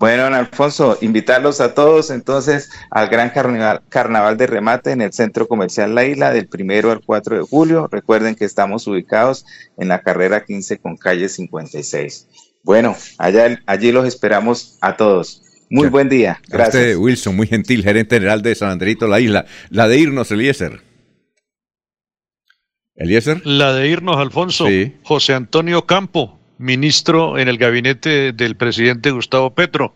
Bueno, don Alfonso, invitarlos a todos entonces al gran carnaval, carnaval de remate en el Centro Comercial La Isla del primero al 4 de julio. Recuerden que estamos ubicados en la carrera 15 con calle 56. Bueno, allá, allí los esperamos a todos. Muy buen día. A Gracias. Usted, Wilson, muy gentil, gerente general de San Andrito, la isla. La de irnos, Eliezer. Eliezer. La de irnos, Alfonso. Sí. José Antonio Campo, ministro en el gabinete del presidente Gustavo Petro.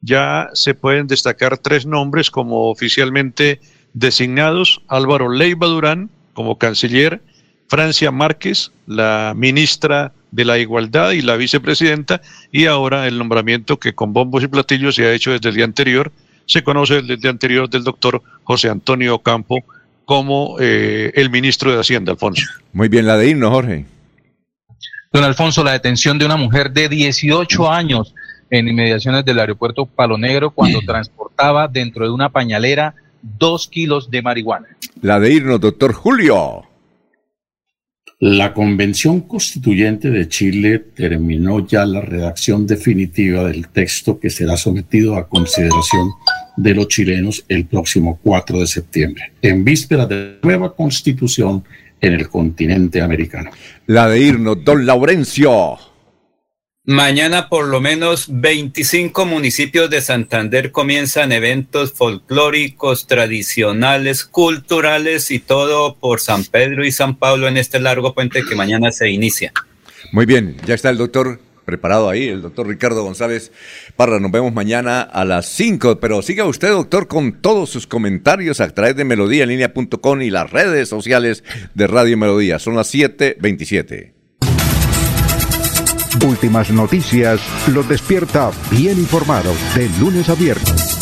Ya se pueden destacar tres nombres como oficialmente designados. Álvaro Leiva Durán como canciller, Francia Márquez, la ministra de la Igualdad y la vicepresidenta, y ahora el nombramiento que con bombos y platillos se ha hecho desde el día anterior, se conoce desde el día anterior del doctor José Antonio Campo como eh, el ministro de Hacienda, Alfonso. Muy bien, la de irnos, Jorge. Don Alfonso, la detención de una mujer de 18 años en inmediaciones del aeropuerto Palo Negro cuando transportaba dentro de una pañalera dos kilos de marihuana. La de irnos, doctor Julio. La Convención Constituyente de Chile terminó ya la redacción definitiva del texto que será sometido a consideración de los chilenos el próximo 4 de septiembre, en víspera de nueva constitución en el continente americano. La de irnos, don Laurencio. Mañana por lo menos 25 municipios de Santander comienzan eventos folclóricos, tradicionales, culturales y todo por San Pedro y San Pablo en este largo puente que mañana se inicia. Muy bien, ya está el doctor preparado ahí, el doctor Ricardo González Parra. Nos vemos mañana a las 5, pero siga usted, doctor, con todos sus comentarios a través de melodíaenlínea.com y las redes sociales de Radio Melodía. Son las 7.27. Últimas noticias los despierta bien informados de lunes a viernes.